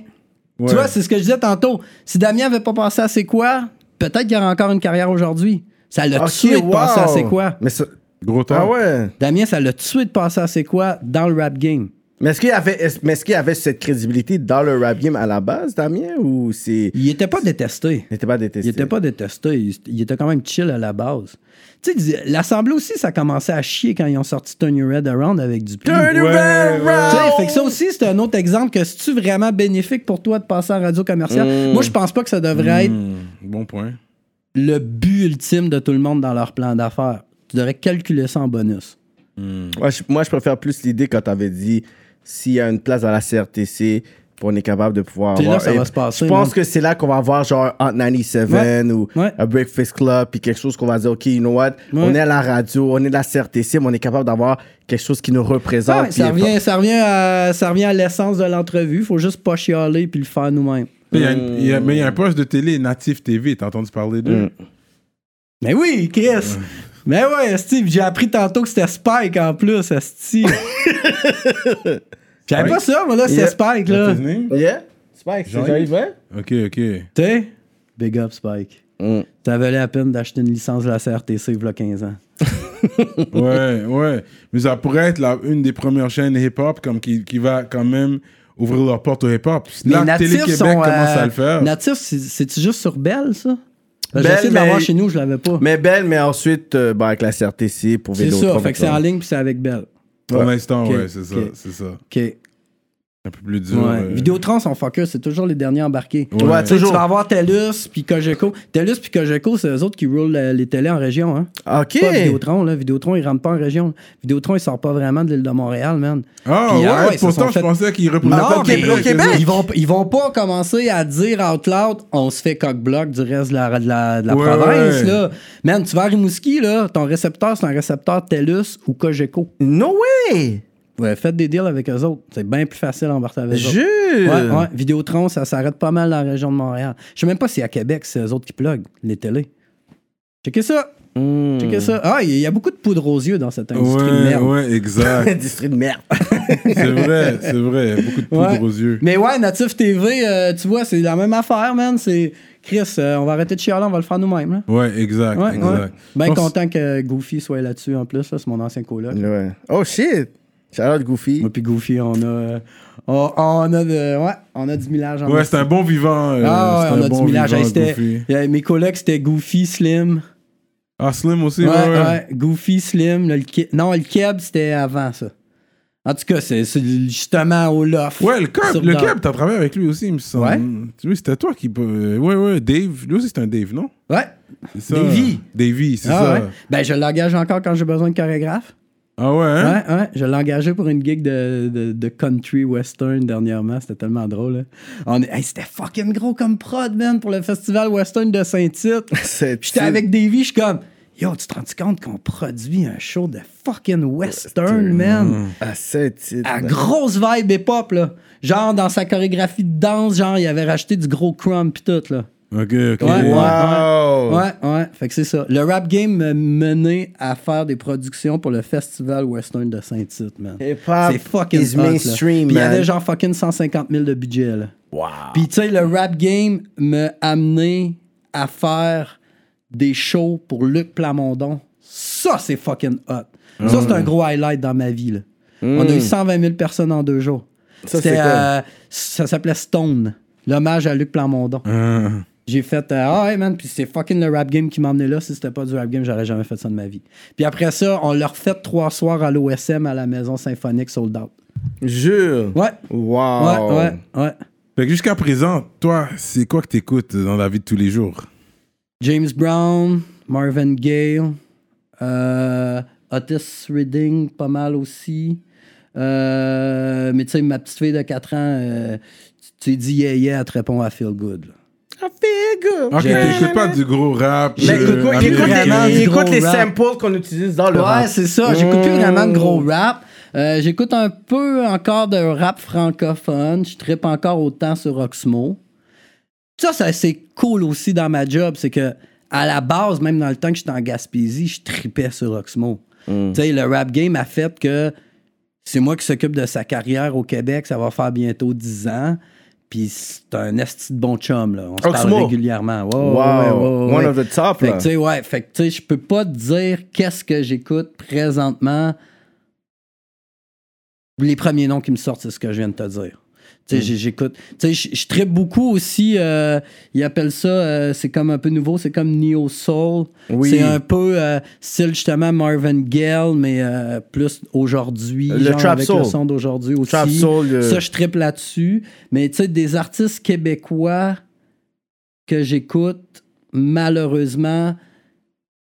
Speaker 1: ouais.
Speaker 3: Tu vois, c'est ce que je disais tantôt. Si Damien avait pas passé à C'est quoi, peut-être qu'il aurait encore une carrière aujourd'hui. Ça l'a
Speaker 2: Ok,
Speaker 3: tué de passer à
Speaker 2: wow.
Speaker 3: C'est quoi.
Speaker 2: Mais ça-
Speaker 1: Gros temps.
Speaker 2: Ah ouais.
Speaker 3: Damien, ça l'a tué de passer à C'est quoi dans le rap game.
Speaker 2: Mais est-ce qu'il avait, est-ce- mais est-ce qu'il avait cette crédibilité dans le rap game à la base, Damien, ou c'est.
Speaker 3: Il était pas détesté.
Speaker 2: Il n'était pas détesté.
Speaker 3: Il était pas détesté. Il, était quand même chill à la base. Tu sais, l'Assemblée aussi, ça commençait à chier quand ils ont sorti Turn Your Head Around avec du.
Speaker 2: Turn
Speaker 3: Tu
Speaker 2: your
Speaker 1: Ouais, ouais.
Speaker 2: around.
Speaker 3: sais, fait que ça aussi, c'est un autre exemple que c'est-tu vraiment bénéfique pour toi de passer en radio commerciale?
Speaker 2: Mm.
Speaker 3: Moi, je pense pas que ça devrait être
Speaker 1: Hmm, bon point.
Speaker 3: le but ultime de tout le monde dans leur plan d'affaires. Tu devrais calculer ça en bonus.
Speaker 2: Moi je, moi, je préfère plus l'idée quand tu avais dit s'il y a une place dans la CRTC, on est capable de pouvoir
Speaker 3: C'est là
Speaker 2: avoir.
Speaker 3: que ça va se passer,
Speaker 2: Je pense que c'est là qu'on va avoir genre Hot 97
Speaker 3: Ouais.
Speaker 2: ou
Speaker 3: Ouais.
Speaker 2: un Breakfast Club, puis quelque chose qu'on va dire, OK, you know what, on est à la radio, on est de la CRTC, mais on est capable d'avoir quelque chose qui nous représente.
Speaker 3: Ça, revient, ça, revient à, ça revient à l'essence de l'entrevue. faut juste pas chialer puis le faire nous-mêmes.
Speaker 1: Il y y mais il y a un poste de télé, Natif TV. T'as entendu parler d'eux?
Speaker 2: Mm.
Speaker 3: Mais oui, Chris! Mais ouais, Steve, j'ai appris tantôt que c'était Spike en plus, Steve. <laughs> J'avais pas ça, moi là, c'est
Speaker 2: Yeah.
Speaker 3: Spike là.
Speaker 2: Yeah? Spike, c'est?
Speaker 1: Jean-Yves,
Speaker 2: ouais?
Speaker 1: Ok, ok.
Speaker 3: T'sais? Big up, Spike.
Speaker 2: Mm.
Speaker 3: Ça valait la peine d'acheter une licence de la CRTC il y a 15 ans. <laughs>
Speaker 1: ouais, ouais. Mais ça pourrait être la, une des premières chaînes hip-hop comme qui, qui va quand même ouvrir leurs portes au hip-hop. Là, Télé-Québec
Speaker 3: sont,
Speaker 1: commence
Speaker 3: euh,
Speaker 1: à le faire.
Speaker 3: Natif, c'est- c'est-tu juste sur Belle, ça? J'ai
Speaker 2: Belle,
Speaker 3: essayé de l'avoir
Speaker 2: mais-
Speaker 3: chez nous, je l'avais pas.
Speaker 2: Mais belle, mais ensuite, euh, ben, avec la CRTC pour
Speaker 3: C'est
Speaker 2: Vidéotron.
Speaker 3: ça, fait que c'est en ligne puis c'est avec Belle.
Speaker 1: Pour l'instant,
Speaker 3: Ok,
Speaker 1: ouais, c'est ça,
Speaker 3: ok.
Speaker 1: c'est ça.
Speaker 3: OK.
Speaker 1: Un peu plus dur.
Speaker 3: Ouais.
Speaker 1: euh.
Speaker 3: Vidéotron, son focus, c'est toujours les derniers embarqués.
Speaker 1: Ouais.
Speaker 2: Ouais, toujours.
Speaker 3: Tu vas avoir TELUS puis Cogeco. TELUS puis Cogeco, c'est eux autres qui roulent euh, les télés en région. Hein.
Speaker 2: OK.
Speaker 3: Pas Vidéotron. Là. Vidéotron, ils rentrent pas en région. Vidéotron, il sort pas vraiment de l'île de Montréal, man.
Speaker 1: Ah ouais,
Speaker 3: ah ouais, ils se
Speaker 1: pourtant
Speaker 3: sont
Speaker 1: je pensais qu'il
Speaker 3: Non,
Speaker 1: représentait
Speaker 3: mais
Speaker 1: le Québec.
Speaker 3: Ils vont, ils vont pas commencer à dire out loud on se fait coq-bloc du reste de la, de la, de la
Speaker 1: Ouais,
Speaker 3: province.
Speaker 1: ouais.
Speaker 3: Là. Man, tu vas à Rimouski, là, ton récepteur, c'est un récepteur TELUS ou Cogeco.
Speaker 2: No way!
Speaker 3: Ouais, faites des deals avec eux autres. C'est bien plus facile en avec eux.
Speaker 2: Jure!
Speaker 3: Ouais, ouais. Vidéotron, ça s'arrête pas mal dans la région de Montréal. Je sais même pas si à Québec, c'est eux autres qui plug les télés. Checkez ça.
Speaker 2: Mm.
Speaker 3: Checkez ça. Ah, il y a beaucoup de poudre aux yeux dans cette industrie de merde.
Speaker 1: ouais, exact. <laughs>
Speaker 2: District de merde.
Speaker 1: c'est vrai, c'est vrai. Beaucoup de poudre
Speaker 3: Ouais.
Speaker 1: aux yeux.
Speaker 3: Mais ouais, Natif TV, euh, tu vois, c'est la même affaire, man. C'est Chris, euh, on va arrêter de chialer, on va le faire nous-mêmes.
Speaker 1: Ouais, exact,
Speaker 3: Ouais,
Speaker 1: exact.
Speaker 3: ouais. Bien content que Goofy soit là-dessus en plus. là. C'est mon ancien coloc.
Speaker 2: Ouais. Oh shit! Out Goofy.
Speaker 3: Moi puis Goofy, on a, euh, on, on a, de, ouais, on a du millage en
Speaker 1: Ouais, c'est un bon vivant. euh,
Speaker 3: Ah ouais, on a
Speaker 1: bon
Speaker 3: du millage.
Speaker 1: vivant,
Speaker 3: Hey, c'était-
Speaker 1: Goofy.
Speaker 3: il y a- mes colocs, c'était Goofy, Slim.
Speaker 1: Ah, Slim aussi,
Speaker 3: Ouais,
Speaker 1: ouais, ouais.
Speaker 3: Goofy, Slim. le non, le Keb, c'était avant ça. En tout cas, c'est justement au loft.
Speaker 1: Ouais, le Keb, le Keb, t'as travaillé avec lui aussi, il me semble.
Speaker 3: Ouais.
Speaker 1: Tu vois, c'était toi qui. euh, Ouais, ouais, Dave. Lui aussi, c'est un Dave, non?
Speaker 3: Ouais.
Speaker 1: C'est ça.
Speaker 3: Davey.
Speaker 1: Davey, c'est
Speaker 3: Ah
Speaker 1: ça.
Speaker 3: ouais. Ben, je l'engage encore quand j'ai besoin de chorégraphe.
Speaker 1: Ah ouais, hein?
Speaker 3: Ouais, ouais. Je l'ai engagé pour une gig de, de, de country western dernièrement. C'était tellement drôle. hein. On est- hey, c'était fucking gros comme prod, man, pour le festival western de Saint-Tite. <laughs> J'étais avec Davy, je suis comme, yo, tu te rends compte qu'on produit un show de fucking western, man?
Speaker 2: À titre.
Speaker 3: À grosse vibe hip-hop, là. Genre, dans sa chorégraphie de danse, genre, il avait racheté du gros crumb pis tout, là.
Speaker 1: Ok, ok.
Speaker 3: Ouais,
Speaker 2: Wow!
Speaker 3: Ouais, ouais. Fait que c'est ça. Le rap game m'a mené à faire des productions pour le festival western de Saint-Tite, man. C'est fucking hot,
Speaker 2: mainstream,
Speaker 3: Puis il y avait genre fucking 150 000 de budget, là.
Speaker 2: Wow!
Speaker 3: Puis tu sais, le rap game m'a amené à faire des shows pour Luc Plamondon. Ça, c'est fucking hot. Ça, c'est un gros highlight dans ma vie, là. On a eu 120 000 personnes en deux jours.
Speaker 2: Ça,
Speaker 3: euh, ça s'appelait Stone. L'hommage à Luc Plamondon.
Speaker 1: Ah.
Speaker 3: J'ai fait euh, Ah ouais, man, puis c'est fucking le rap game qui m'a emmené là. Si c'était pas du rap game, j'aurais jamais fait ça de ma vie. Puis après ça, on leur fait trois soirs à l'OSM à la maison symphonique sold out.
Speaker 2: Jure!
Speaker 3: Ouais.
Speaker 2: Wow!
Speaker 3: Ouais, ouais, ouais.
Speaker 1: Fait que jusqu'à présent, toi, c'est quoi que t'écoutes dans la vie de tous les jours?
Speaker 3: James Brown, Marvin Gaye, euh, Otis Redding, pas mal aussi. Euh, mais tu sais, ma petite fille de 4 ans, euh, tu tu dis yeah yeah, elle te répond à Feel Good. là.
Speaker 1: Ok, t'écoutes pas du gros rap.
Speaker 2: Mais
Speaker 1: euh,
Speaker 2: écoute, il écoute
Speaker 3: vraiment
Speaker 2: les, écoute samples qu'on utilise dans le
Speaker 3: Ouais,
Speaker 2: rap.
Speaker 3: c'est ça. J'écoute plus vraiment de gros rap. Euh, J'écoute un peu encore de rap francophone. Je trippe encore autant sur Oxmo. Ça, ça c'est cool aussi dans ma job, c'est que à la base, même dans le temps que j'étais en Gaspésie, je tripais sur Oxmo.
Speaker 2: Mm.
Speaker 3: Tu sais, le rap game a fait que c'est moi qui s'occupe de sa carrière au Québec, ça va faire bientôt 10 ans. Puis c'est un esti de bon chum, là. On se parle
Speaker 2: Oxmo.
Speaker 3: régulièrement. Ouais, ouais,
Speaker 2: Wow.
Speaker 3: ouais, ouais, ouais.
Speaker 2: One of the top,
Speaker 3: Fait
Speaker 2: là.
Speaker 3: tu sais, ouais, fait que, tu sais, je peux pas te dire qu'est-ce que j'écoute présentement. Les premiers noms qui me sortent, c'est ce que je viens de te dire. J'ai- j'écoute. Je- trippe beaucoup aussi. euh, ils appellent ça, euh, c'est comme un peu nouveau, c'est comme Neo Soul.
Speaker 2: Oui.
Speaker 3: C'est un peu euh, style justement Marvin Gaye, mais plus aujourd'hui.
Speaker 2: Le
Speaker 3: genre
Speaker 2: trap
Speaker 3: avec
Speaker 2: soul.
Speaker 3: le son d'aujourd'hui aussi.
Speaker 2: Trap soul,
Speaker 3: Ça, je trippe là-dessus. Mais tu sais, des artistes québécois que j'écoute, malheureusement,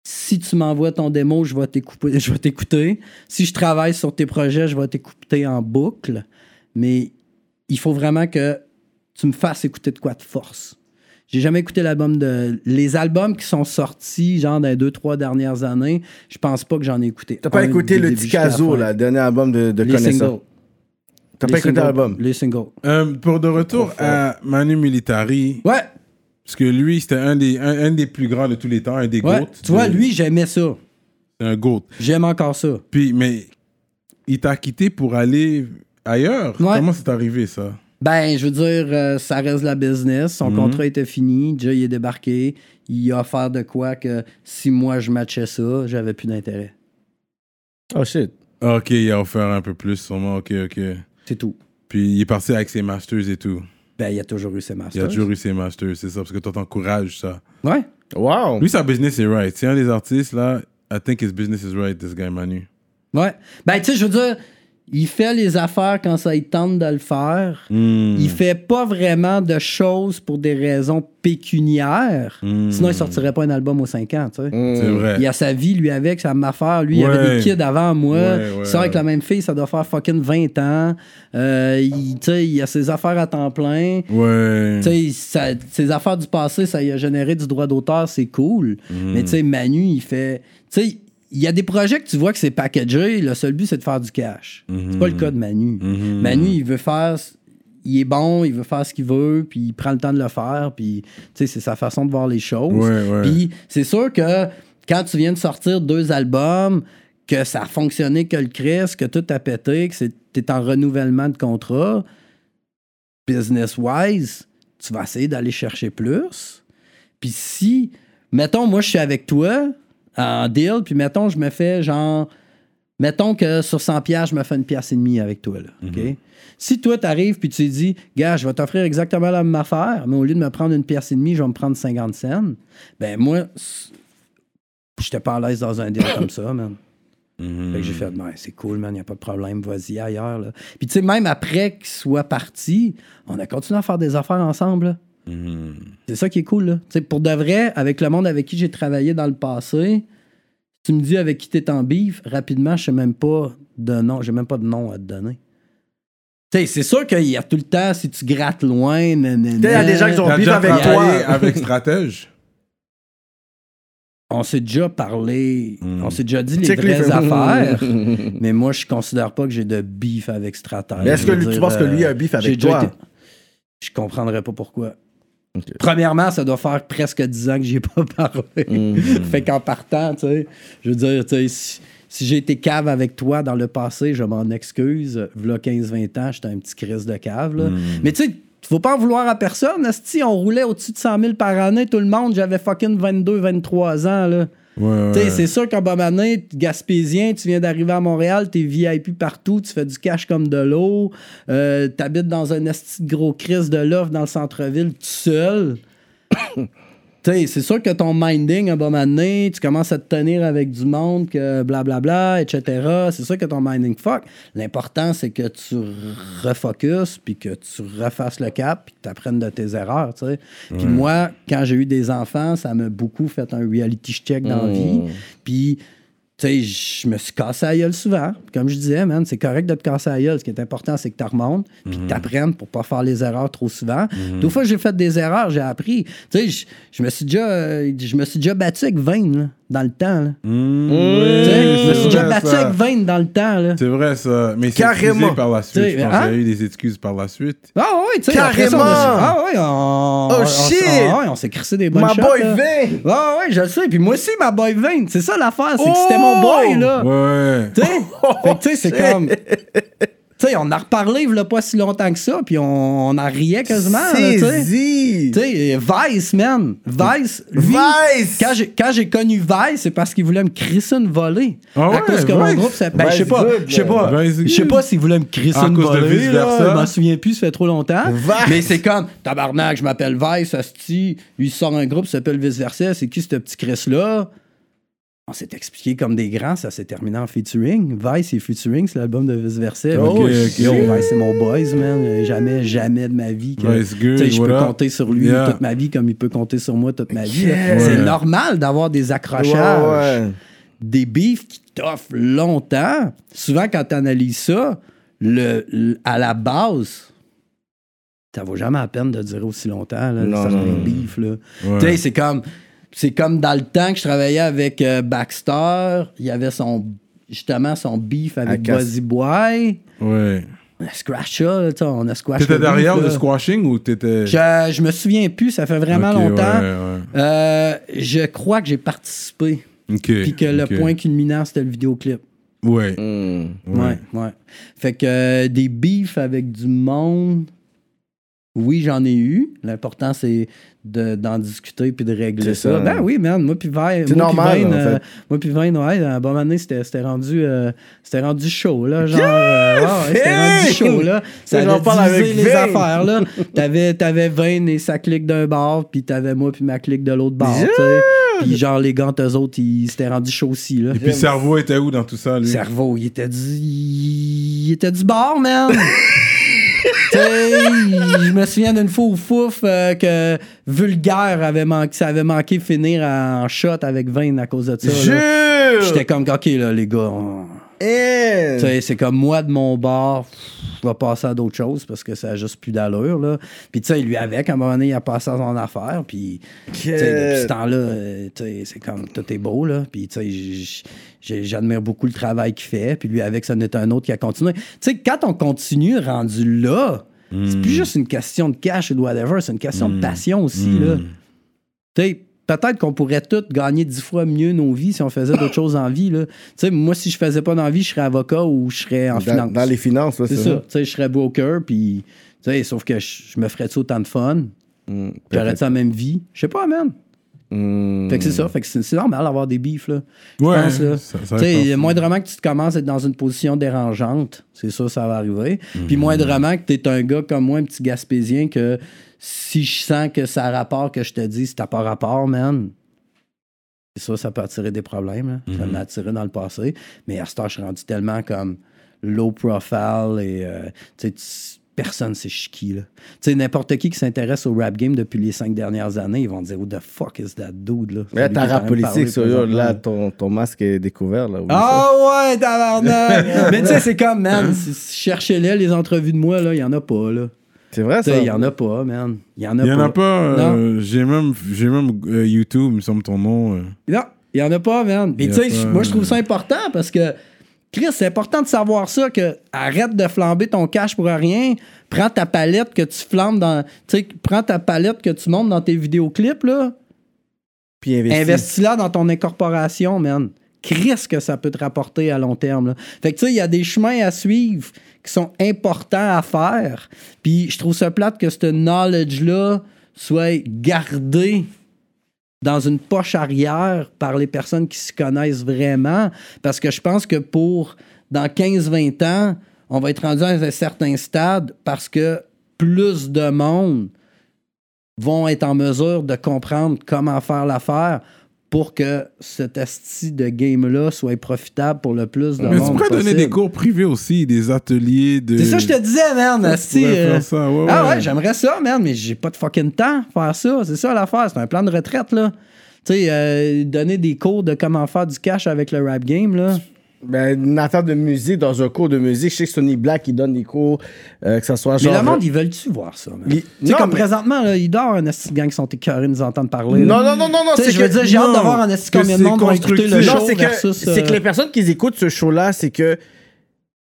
Speaker 3: si tu m'envoies ton démo, je vais t'écouter. <laughs> Je vais t'écouter. Si je travaille sur tes projets, je vais t'écouter en boucle. Mais il faut vraiment que tu me fasses écouter de quoi de force. J'ai jamais écouté l'album de. Les albums qui sont sortis, genre dans les deux, trois dernières années, je pense pas que j'en ai écouté.
Speaker 2: T'as pas
Speaker 3: un
Speaker 2: écouté le Ticazo, là, le dernier album de, de
Speaker 3: Les
Speaker 2: connaissant.
Speaker 3: singles.
Speaker 2: T'as pas écouté l'album?
Speaker 3: Les singles.
Speaker 1: Euh, pour de retour à Manu Militari,
Speaker 3: Ouais,
Speaker 1: parce que lui, c'était un des, un, un des plus grands de tous les temps, un des
Speaker 3: ouais.
Speaker 1: GOAT.
Speaker 3: Tu vois,
Speaker 1: de-
Speaker 3: lui, j'aimais ça.
Speaker 1: C'est un GOAT.
Speaker 3: J'aime encore ça.
Speaker 1: Puis, mais il t'a quitté pour aller ailleurs?
Speaker 3: Ouais.
Speaker 1: Comment c'est arrivé, ça?
Speaker 3: Ben, je veux dire, euh, ça reste la business. Son
Speaker 1: Mhm.
Speaker 3: contrat était fini. Déjà, il est débarqué. Il a offert de quoi que si moi je matchais ça, j'avais plus d'intérêt.
Speaker 2: Oh shit.
Speaker 1: Ok, il a offert un peu plus, sûrement. Ok, ok.
Speaker 3: C'est tout.
Speaker 1: Puis il est parti avec ses masters et tout.
Speaker 3: Ben, il a toujours eu ses
Speaker 1: Il
Speaker 3: masters.
Speaker 1: a toujours eu ses masters, c'est ça, parce que toi t'encourages ça.
Speaker 3: Ouais.
Speaker 2: Wow.
Speaker 1: Lui, sa business est right. C'est un des artistes, là. I think his business is right, this guy Manu.
Speaker 3: Ouais. Ben, tu sais, je veux dire, il fait les affaires quand ça il tente de le faire.
Speaker 1: Hmm.
Speaker 3: Il fait pas vraiment de choses pour des raisons pécuniaires.
Speaker 1: Hmm.
Speaker 3: Sinon, il sortirait pas un album aux 5 ans, tu sais.
Speaker 1: C'est vrai.
Speaker 3: Il a sa vie, lui, avec, sa affaire. Lui, il avait des kids avant moi.
Speaker 1: Ouais, ouais,
Speaker 3: il sort avec la même fille, ça doit faire fucking 20 ans. Euh, il, tu sais, il a ses affaires à temps plein.
Speaker 1: Ouais.
Speaker 3: Tu sais, ça- ses affaires du passé, ça lui a généré du droit d'auteur, c'est cool.
Speaker 1: Mhm.
Speaker 3: Mais tu sais, Manu, il fait. Tu sais, il y a des projets que tu vois que c'est packagé, le seul but, c'est de faire du cash. C'est pas le cas de Manu.
Speaker 1: Mhm.
Speaker 3: Manu, il veut faire. Il est bon, il veut faire ce qu'il veut, puis il prend le temps de le faire, puis c'est sa façon de voir les choses.
Speaker 1: Ouais, ouais.
Speaker 3: Puis c'est sûr que quand tu viens de sortir deux albums, que ça a fonctionné que le Chris, que tout a pété, que tu es en renouvellement de contrat, business-wise, tu vas essayer d'aller chercher plus. Puis si, mettons, moi, je suis avec toi en deal, puis mettons, je me fais genre. Mettons que sur 100 pièces, je me fais une pièce et demie avec toi. Là, OK? Si toi, t'arrives puis tu dis, gars, je vais t'offrir exactement la même affaire, mais au lieu de me prendre une pièce et demie, je vais me prendre 50 cents, ben moi, j'étais pas à l'aise dans un deal comme ça, <coughs> man.
Speaker 1: Mhm.
Speaker 3: Fait que j'ai fait, ben, c'est cool, man, y a pas de problème, vas-y ailleurs. Là. Puis tu sais, même après qu'il soit parti, on a continué à faire des affaires ensemble. là.
Speaker 1: Mhm.
Speaker 3: C'est ça qui est cool. Là. Pour de vrai, avec le monde avec qui j'ai travaillé dans le passé, tu me dis avec qui t'es en bif, rapidement, je sais même pas de nom, j'ai même pas de nom à te donner. C'est sûr qu'il y a tout le temps, si tu grattes loin,
Speaker 2: Il y a des gens qui sont bif avec toi.
Speaker 1: avec Stratège?
Speaker 3: on s'est déjà parlé,
Speaker 1: Mm.
Speaker 3: on s'est déjà dit les
Speaker 2: les
Speaker 3: vraies
Speaker 2: films.
Speaker 3: affaires, <laughs> mais moi, je considère pas que j'ai de bif avec Stratège.
Speaker 2: Mais est-ce
Speaker 3: Je
Speaker 2: que lui- tu penses que lui
Speaker 3: euh,
Speaker 2: a un beef avec toi?
Speaker 3: été- Je comprendrais pas pourquoi. Premièrement, ça doit faire presque 10 ans que j'y ai pas <laughs> parlé.
Speaker 2: Mm.
Speaker 3: fait qu'en partant, tu sais, je veux dire, tu sais, si, si j'ai été cave avec toi dans le passé, je m'en excuse. V'là 15-20 ans, j'étais un petit crise de cave. là. Mais tu sais, faut pas en vouloir à personne. Si on roulait au-dessus de 100 000 par année, tout le monde, j'avais fucking 22-23 ans. Là.
Speaker 1: Ouais, ouais.
Speaker 3: C'est sûr qu'en bonne année, Gaspésien, tu viens d'arriver à Montréal, t'es VIP partout, tu fais du cash comme de l'eau, euh, t'habites dans un esti de gros crise de l'offre dans le centre-ville tout seul. <coughs> C'est sûr que ton minding, à bonne année, tu commences à te tenir avec du monde, que blablabla, etc. C'est sûr que ton minding fuck. L'important, c'est que tu refocuses, puis que tu refasses le cap, puis que tu apprennes de tes erreurs, tu sais. Puis moi, quand j'ai eu des enfants, ça m'a beaucoup fait un reality check dans la vie. Puis sais, je me suis cassé la gueule souvent. Comme je disais, man, c'est correct de te casser la gueule. Ce qui est important, c'est que tu remontes, puis que tu apprennes pour pas faire les erreurs trop souvent. Deux fois, j'ai fait des erreurs, j'ai appris. Tu sais, je- me suis déjà, euh, je me suis déjà battu avec Vane, là, dans le temps. là.
Speaker 1: Mmh,
Speaker 3: Tu sais,
Speaker 1: ouais,
Speaker 3: je me suis déjà battu
Speaker 1: ça.
Speaker 3: avec Vane dans le temps. Là.
Speaker 1: C'est vrai, ça. Mais c'est
Speaker 2: Carrément.
Speaker 1: par la suite. Je pense
Speaker 3: hein?
Speaker 1: qu'il y a eu des excuses par la suite.
Speaker 3: Ah oui, tu sais. après ça, on
Speaker 2: Carrément!
Speaker 3: Ah oui, on.
Speaker 2: Oh,
Speaker 3: on-
Speaker 2: shit!
Speaker 3: On, ouais, on s'est crissé des bonnes
Speaker 2: Ma
Speaker 3: shots,
Speaker 2: boy
Speaker 3: là.
Speaker 2: Vane!
Speaker 3: Ah ouais, je le sais. Puis moi aussi, ma boy Vane. C'est ça l'affaire, c'est que c'était mon boy, là.
Speaker 1: Ouais.
Speaker 3: Tu sais, <laughs> Fait que, tu sais, c'est comme. Tu sais, on a reparlé il pas si longtemps que ça, puis on, on en riait quasiment. tu sais. Vice, man. Vice. Lui,
Speaker 2: Vice!
Speaker 3: Quand j'ai, quand j'ai connu Vice, c'est parce qu'il voulait me crisser une volée.
Speaker 1: Ah
Speaker 3: à cause que mon groupe s'appelle. Ben, je sais pas.
Speaker 2: good,
Speaker 3: Je sais pas. Je sais pas s'il voulait me crisser
Speaker 1: À
Speaker 3: une
Speaker 1: cause de
Speaker 3: volée.
Speaker 1: Vice
Speaker 3: là.
Speaker 1: Versa.
Speaker 3: Je m'en souviens plus, ça fait trop longtemps.
Speaker 2: Vice.
Speaker 3: Mais c'est comme, tabarnak, je m'appelle Vice, Asti. Lui, il sort un groupe s'appelle Vice Versa. C'est qui ce petit Chris-là? On s'est expliqué comme des grands, ça s'est terminé en featuring. Vice et featuring, c'est l'album de Vice Versa.
Speaker 2: Oh,
Speaker 3: Yo. Vice, c'est mon boys, man. Jamais, jamais de ma vie. que- je peux compter sur lui
Speaker 1: Yeah.
Speaker 3: toute ma vie comme il peut compter sur moi toute ma vie.
Speaker 2: Yeah.
Speaker 3: C'est
Speaker 1: Ouais.
Speaker 3: normal d'avoir des accrochages,
Speaker 2: ouais.
Speaker 3: des beefs qui t'offrent longtemps. Souvent, quand tu analyses ça, le, le- à la base, ça vaut jamais la peine de durer aussi longtemps, là,
Speaker 2: Non,
Speaker 3: certains
Speaker 2: non, non.
Speaker 3: beefs. Là. Tu sais, c'est comme, c'est comme dans le temps que je travaillais avec euh, Baxter, il y avait son, justement son beef avec
Speaker 2: Cass-
Speaker 3: Buzzy Boy.
Speaker 1: Ouais.
Speaker 3: On a squash ça, là, on a squash
Speaker 1: T'étais derrière le squashing ou t'étais.
Speaker 3: Je, je me souviens plus, ça fait vraiment longtemps.
Speaker 1: ouais, ouais.
Speaker 3: Euh, je crois que j'ai participé.
Speaker 1: Ok.
Speaker 3: Puis que le point culminant, c'était le vidéoclip.
Speaker 1: Ouais.
Speaker 2: Hmm.
Speaker 3: Ouais, ouais. Fait que euh, des beefs avec du monde, oui, j'en ai eu. L'important, c'est de- d'en discuter puis de régler
Speaker 2: C'est
Speaker 3: ça.
Speaker 2: ça.
Speaker 3: Ben oui, man. Moi, puis Vine.
Speaker 2: C'est normal,
Speaker 3: Vine,
Speaker 2: en
Speaker 3: euh,
Speaker 2: fait.
Speaker 3: moi, puis Vine, ouais, à un bon moment c'était rendu, euh, rendu chaud, là. Genre, euh, c'était rendu chaud, là. Ça allait diviser les affaires, là. T'avais, t'avais Vine et sa clique d'un bar, puis t'avais moi puis ma clique de l'autre tu sais. Puis genre, les gants, eux autres, ils s'étaient rendus chaud aussi, là.
Speaker 1: Et puis, cerveau était où dans tout ça, lui?
Speaker 3: Cerveau, il était du. Il était du bord, man! <laughs> Je me souviens d'une fois au fouf euh, que Vulgaire avait manqué, ça avait manqué finir en shot avec Vane à cause de ça.
Speaker 2: Jure!
Speaker 3: J'étais comme, OK, là, les gars, on- C'est comme moi de mon bord, je vais passer à d'autres choses parce que ça a juste plus d'allure, là. Puis, tu sais, lui avec, à un moment donné, il a passé à son affaire, puis, depuis ce temps-là, euh, tu sais, c'est comme, tout est beau, là. Puis, tu sais, j'admire beaucoup le travail qu'il fait, puis lui avec, ça n'est un autre qui a continué. Tu sais, quand on continue rendu là, c'est plus juste une question de cash ou de whatever, c'est une question de passion aussi, là. Tu sais, peut-être qu'on pourrait tous gagner dix fois mieux nos vies si on faisait d'autres choses en vie. Là. Tu sais, moi, si je faisais pas dans la vie, je serais avocat ou je serais en
Speaker 2: Dans,
Speaker 3: finance.
Speaker 2: dans les finances, ouais,
Speaker 3: C'est ça. Tu sais, je serais broker, puis... Tu sais, sauf que je, me ferais-tu autant de fun?
Speaker 2: Hmm.
Speaker 3: J'aurais-tu la même vie? Je sais pas, man.
Speaker 2: Hmm.
Speaker 3: Fait que c'est ça. Fait que c'est normal d'avoir des beefs, là.
Speaker 1: Ouais,
Speaker 3: pense, là.
Speaker 1: ça- ça
Speaker 3: moindrement que tu te commences à être dans une position dérangeante, c'est ça, ça va arriver. Puis moindrement que tu es un gars comme moi, un petit gaspésien, que si je sens que ça a rapport que je te dis, si t'as pas rapport, man, ça, ça peut attirer des problèmes. là.
Speaker 1: Mhm.
Speaker 3: Ça m'a attiré dans le passé. Mais à ce temps, je suis rendu tellement comme low profile et euh, tu sais, tu- personne sait je suis qui. là. Tu sais, n'importe qui qui s'intéresse au rap game depuis les cinq dernières années, ils vont dire Who the fuck is that dude? Là,
Speaker 2: ta rap politique, sérieux, là, ton, ton masque est découvert, là. ça.
Speaker 3: Ah ouais, <laughs> tabarnak! Mais tu sais, c'est comme, man, cherchez-les, les entrevues de moi, là, il y en a pas, là.
Speaker 2: C'est vrai, ça?
Speaker 3: il y en a pas, man. Il y en a
Speaker 1: Il y en
Speaker 3: pas.
Speaker 1: a pas. euh, J'ai même, j'ai même euh, YouTube, il me semble ton nom. euh.
Speaker 3: Non, il y en a pas, man. Mais
Speaker 1: Il
Speaker 3: tu sais,
Speaker 1: pas,
Speaker 3: moi, je trouve ça important parce que, Chris, c'est important de savoir ça, que arrête de flamber ton cash pour rien. Prends ta palette que tu flambes dans... Tu sais, prends ta palette que tu montes dans tes vidéoclips, là.
Speaker 2: Puis investis.
Speaker 3: Investis-la dans ton incorporation, man. Chris que ça peut te rapporter à long terme. Fait que tu sais, il y a des chemins à suivre qui sont importants à faire. Puis je trouve ça plate que ce knowledge-là soit gardé dans une poche arrière par les personnes qui se connaissent vraiment. Parce que je pense que pour dans 15-20 ans, on va être rendu à un certain stade parce que plus de monde vont être en mesure de comprendre comment faire l'affaire pour que cet esti de game-là soit profitable pour le plus de
Speaker 1: Mais tu
Speaker 3: monde
Speaker 1: pourrais donner des cours privés aussi, des ateliers de.
Speaker 3: C'est ça que je te disais.
Speaker 1: Tu pourrais
Speaker 3: euh,
Speaker 1: ouais,
Speaker 3: Ah
Speaker 1: ouais.
Speaker 3: ouais, j'aimerais ça, man, mais j'ai pas de fucking temps à faire ça. C'est ça l'affaire. C'est un plan de retraite, là. Tu sais, euh, donner des cours de comment faire du cash avec le rap game, là.
Speaker 2: Ben, une affaire de musique, dans un cours de musique, je sais que Sony Black, il donne des cours, euh, que ça soit genre.
Speaker 3: Mais le monde, ils veulent-tu voir ça, man? Tu sais,
Speaker 2: Non,
Speaker 3: comme
Speaker 2: mais-
Speaker 3: présentement, là, il dort un esti gang qui sont écœurés de nous entendre parler. là.
Speaker 2: Non, non, non, non, non, c'est
Speaker 3: je veux
Speaker 2: que-
Speaker 3: dire, j'ai hâte
Speaker 1: non,
Speaker 3: de voir un esti
Speaker 1: que
Speaker 3: combien de monde va écouter le show
Speaker 2: Non, c'est que, que
Speaker 3: euh,
Speaker 2: les personnes qui écoutent ce show-là, c'est que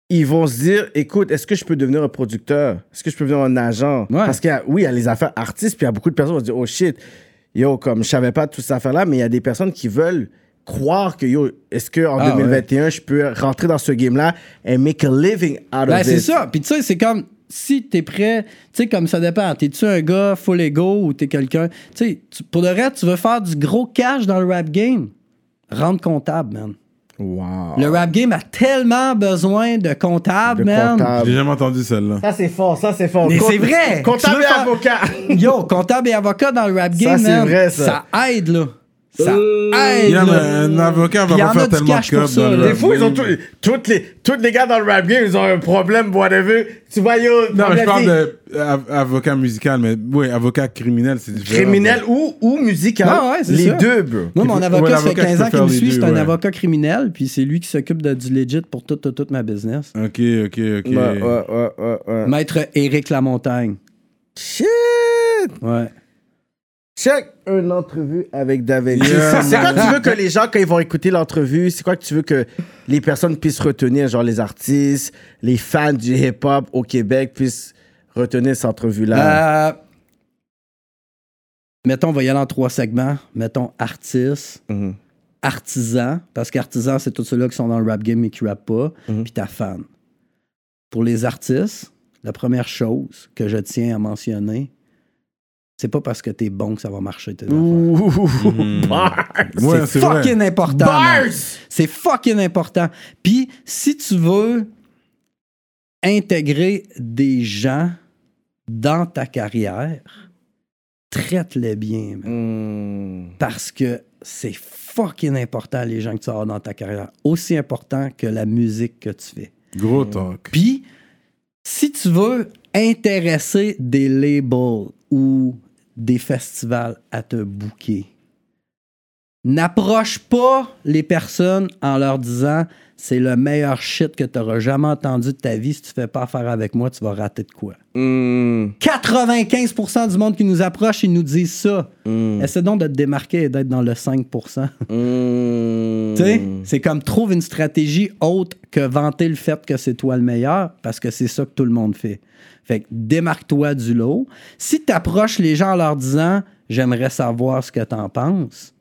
Speaker 2: ils vont se dire, écoute, est-ce que je peux devenir un producteur? Est-ce que je peux devenir un agent?
Speaker 3: Ouais.
Speaker 2: Parce a, oui, il y a les affaires artistes, puis il y a beaucoup de personnes qui vont se dire, oh shit, yo, comme je savais pas de toutes ces affaires-là, mais il y a des personnes qui veulent croire que, yo, est-ce qu'en
Speaker 3: Ah,
Speaker 2: 2021, je peux rentrer dans ce game-là et make a living out
Speaker 3: Ben,
Speaker 2: of
Speaker 3: c'est
Speaker 2: it?
Speaker 3: ça. Puis tu sais, c'est comme si t'es prêt, tu sais, comme ça dépend. T'es-tu un gars full ego ou t'es quelqu'un? Tu sais, tu- pour de vrai, tu veux faire du gros cash dans le rap game? Rendre comptable, man.
Speaker 2: Wow.
Speaker 3: Le rap game a tellement besoin de comptable,
Speaker 2: De
Speaker 3: man.
Speaker 2: comptable.
Speaker 1: J'ai jamais entendu celle-là.
Speaker 2: Ça, c'est fort, ça, c'est fort.
Speaker 3: Mais c'est vrai. Tu
Speaker 2: Comptable et avocat.
Speaker 3: Yo, comptable et avocat dans le rap game,
Speaker 2: c'est
Speaker 3: man.
Speaker 2: vrai, ça.
Speaker 3: Ça aide, là. Ça
Speaker 2: Euh,
Speaker 3: aide.
Speaker 1: Yeah, mais un avocat va
Speaker 3: en
Speaker 1: pas
Speaker 3: a
Speaker 1: faire
Speaker 3: du
Speaker 1: tellement de
Speaker 3: cash pour
Speaker 1: cob
Speaker 3: ça,
Speaker 1: dans le
Speaker 3: là.
Speaker 2: Des fois, ils ont tout, toutes les, tous les gars dans le rap game, ils ont un problème, whatever. Tu vois, yo,
Speaker 1: Non, mais je parle de euh, av- avocat musical, mais oui, avocat criminel, c'est différent.
Speaker 2: criminel ou, ou musical.
Speaker 3: Ah ouais, c'est
Speaker 2: les
Speaker 3: ça.
Speaker 2: deux, bro.
Speaker 3: Moi, mon
Speaker 1: Ouais,
Speaker 3: avocat, ça fait
Speaker 1: l'avocat,
Speaker 3: 15
Speaker 1: je
Speaker 3: ans qu'il
Speaker 1: faire
Speaker 3: me
Speaker 1: les
Speaker 3: suit.
Speaker 1: deux,
Speaker 3: C'est un
Speaker 1: ouais.
Speaker 3: avocat criminel, puis c'est lui qui s'occupe de, du legit pour toute, toute, toute ma business.
Speaker 1: Ok, ok, ok.
Speaker 2: Ouais, ouais, ouais, ouais, ouais.
Speaker 3: Maître Éric Lamontagne.
Speaker 2: Shit!
Speaker 3: Ouais.
Speaker 2: Check une entrevue avec David.
Speaker 1: Yeah,
Speaker 2: c'est quoi tu veux que les gens, quand ils vont écouter l'entrevue, c'est quoi que tu veux que les personnes puissent retenir, genre les artistes, les fans du hip-hop au Québec puissent retenir cette entrevue-là?
Speaker 3: Euh, mettons, on va y aller en trois segments. Mettons artiste,
Speaker 2: Mhm.
Speaker 3: artisan, parce qu'artisan, c'est tous ceux-là qui sont dans le rap game mais qui rappent pas,
Speaker 2: Mhm.
Speaker 3: puis ta fan. Pour les artistes, la première chose que je tiens à mentionner, c'est pas parce que t'es bon que ça va marcher tes affaires.
Speaker 2: Ouh, <laughs> bars!
Speaker 1: Ouais,
Speaker 3: c'est
Speaker 1: c'est vrai.
Speaker 3: fucking important. C'est fucking important. Puis, si tu veux intégrer des gens dans ta carrière, traite-les bien. man.
Speaker 2: Hmm.
Speaker 3: Parce que c'est fucking important, les gens que tu as dans ta carrière. Aussi important que la musique que tu fais.
Speaker 1: Gros talk.
Speaker 3: Puis, si tu veux intéresser des labels ou des festivals à te booker, n'approche pas les personnes en leur disant c'est le meilleur shit que tu auras jamais entendu de ta vie. Si tu fais pas affaire avec moi, tu vas rater de quoi.
Speaker 2: Hmm.
Speaker 3: 95% du monde qui nous approche, ils nous disent ça.
Speaker 2: Hmm.
Speaker 3: Essaie donc de te démarquer et d'être dans le 5%.
Speaker 2: Hmm.
Speaker 3: Tu sais, c'est comme trouve une stratégie autre que vanter le fait que c'est toi le meilleur, parce que c'est ça que tout le monde fait. Fait que démarque-toi du lot. Si tu approches les gens en leur disant J'aimerais savoir ce que tu en penses,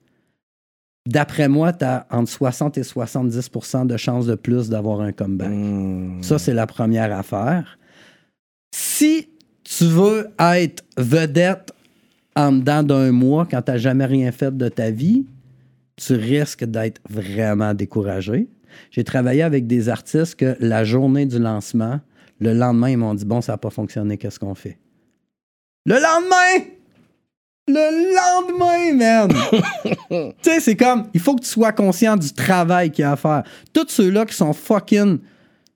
Speaker 3: d'après moi, tu as entre 60 et 70% de chances de plus d'avoir un comeback.
Speaker 2: Hmm.
Speaker 3: Ça, c'est la première affaire. Si tu veux être vedette en dedans d'un mois quand tu n'as jamais rien fait de ta vie, tu risques d'être vraiment découragé. J'ai travaillé avec des artistes que la journée du lancement, le lendemain, ils m'ont dit Bon, ça n'a pas fonctionné, qu'est-ce qu'on fait? Le lendemain Le lendemain, man <coughs> Tu sais, c'est comme il faut que tu sois conscient du travail qu'il y a à faire. Tous ceux-là qui sont fucking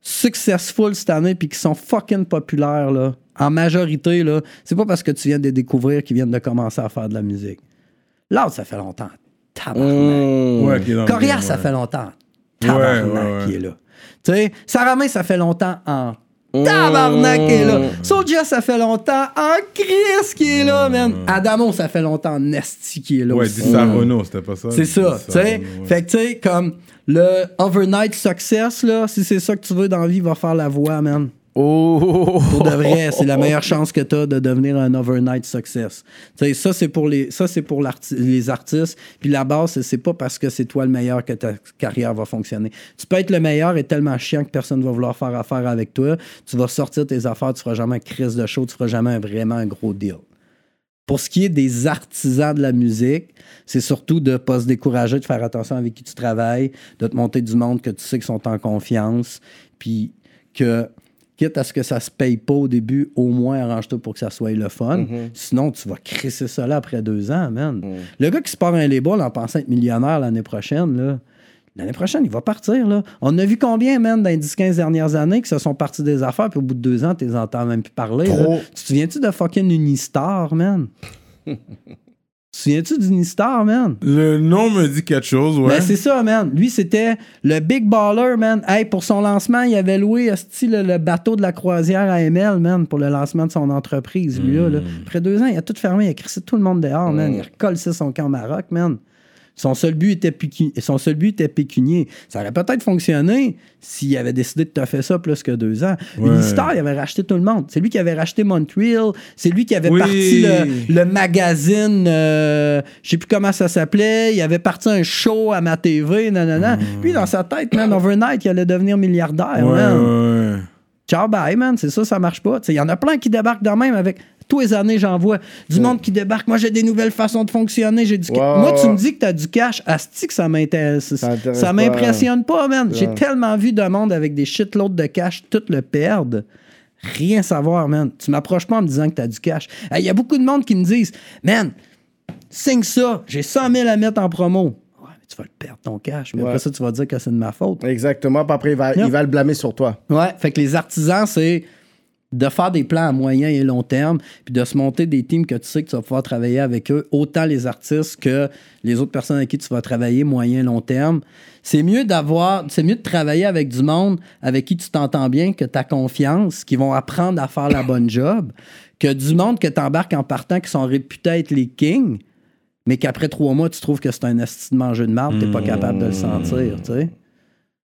Speaker 3: successful cette année puis qui sont fucking populaires, là, en majorité, là, c'est pas parce que tu viens de les découvrir qu'ils viennent de commencer à faire de la musique. L'autre, ça fait longtemps. Tabarnak.
Speaker 1: Ouais,
Speaker 3: Corias,
Speaker 1: game,
Speaker 3: ça
Speaker 1: ouais.
Speaker 3: fait longtemps. Tabarnak
Speaker 1: Ouais, ouais, ouais.
Speaker 3: qui est là. Tu sais, Saramé, ça fait longtemps en tabarnak est là. Soulja, ça fait longtemps en Chris qui est là, man. Adamo, ça fait longtemps en Esti qui est là
Speaker 1: Ouais,
Speaker 3: aussi.
Speaker 1: dis ça Renault, c'était pas ça?
Speaker 3: C'est ça, tu sais. Fait que, tu sais, comme le overnight success, là, si c'est ça que tu veux dans la vie, va faire la voix, man.
Speaker 2: Oh!
Speaker 3: Pour de vrai, c'est la meilleure <laughs> chance que tu as de devenir un overnight success. Tu sais, ça, c'est pour, les, ça, c'est pour les artistes. Puis la base, c'est- pas parce que c'est toi le meilleur que ta carrière va fonctionner. Tu peux être le meilleur et tellement chiant que personne va vouloir faire affaire avec toi. Tu vas sortir tes affaires, tu feras jamais un crise de show, tu feras jamais un- vraiment un gros deal. Pour ce qui est des artisans de la musique, c'est surtout de ne pas se décourager, de faire attention avec qui tu travailles, de te monter du monde que tu sais qu'ils sont en confiance, puis que, quitte à ce que ça se paye pas au début, au moins arrange-toi pour que ça soit le fun. Sinon, tu vas crisser ça là après deux ans, man. Le gars qui se part un label en pensant être millionnaire l'année prochaine, là, L'année prochaine, il va partir. Là. On a vu combien, man, dans les 10-15 dernières années qui se sont partis des affaires, puis au bout de deux ans, tu les entends même plus parler. Tu te souviens-tu de fucking Unistar, man? <laughs> tu Souviens-tu d'Unistar, man?
Speaker 1: Le nom me dit quelque chose, ouais.
Speaker 3: Ben, c'est ça, man. Lui, c'était le big baller, man. Hey, pour son lancement, il avait loué le, le bateau de la croisière à ML, man, pour le lancement de son entreprise, lui-là. là. Après deux ans, il a tout fermé. Il a crissé tout le monde dehors, man. Il a recollé son camp au Maroc, man. Son seul but était, pécu- son seul but était pécunier. Ça aurait peut-être fonctionné s'il avait décidé de te faire ça plus que deux ans.
Speaker 1: Ouais.
Speaker 3: Unistar, il avait racheté tout le monde. C'est lui qui avait racheté Montreal. C'est lui qui avait
Speaker 1: Oui.
Speaker 3: parti le, le magazine, euh, je sais plus comment ça s'appelait. Il avait parti un show à ma TV, nanana. Lui, dans sa tête, man, overnight, il allait devenir milliardaire,
Speaker 1: Hmm. ouais,
Speaker 3: man.
Speaker 1: ouais.
Speaker 3: Ciao, bye, man. C'est ça, ça marche pas. Il y en a plein qui débarquent de même avec. Tous les années, j'en vois du monde qui débarque. Moi, j'ai des nouvelles façons de fonctionner. J'ai du
Speaker 2: Ouais,
Speaker 3: Moi, tu me dis que tu as du cash. Asti que ça m'intéresse.
Speaker 2: Ça intéresse
Speaker 3: Ça
Speaker 2: pas.
Speaker 3: m'impressionne pas, man. J'ai tellement vu de monde avec des shitloads de cash tout le perdre. Rien savoir, man. Tu m'approches pas en me disant que tu as du cash. Il y a beaucoup de monde qui me disent, man, signe ça. J'ai 100 000 à mettre en promo. Ouais, mais tu vas le perdre ton cash. Mais
Speaker 2: Ouais.
Speaker 3: après ça, tu vas dire que c'est de ma faute.
Speaker 2: Exactement. Puis après, il va,
Speaker 3: Non.
Speaker 2: il va le blâmer sur toi.
Speaker 3: Ouais, fait que les artisans, c'est de faire des plans à moyen et long terme, puis de se monter des teams que tu sais que tu vas pouvoir travailler avec eux, autant les artistes que les autres personnes avec qui tu vas travailler moyen et long terme. C'est mieux d'avoir, c'est mieux de travailler avec du monde avec qui tu t'entends bien, que tu as confiance, qui vont apprendre à faire la bonne job, que du monde que tu embarques en partant qui sont réputés être les kings, mais qu'après trois mois, tu trouves que c'est un esti de manger de marde, t'es pas capable de le sentir, tu sais.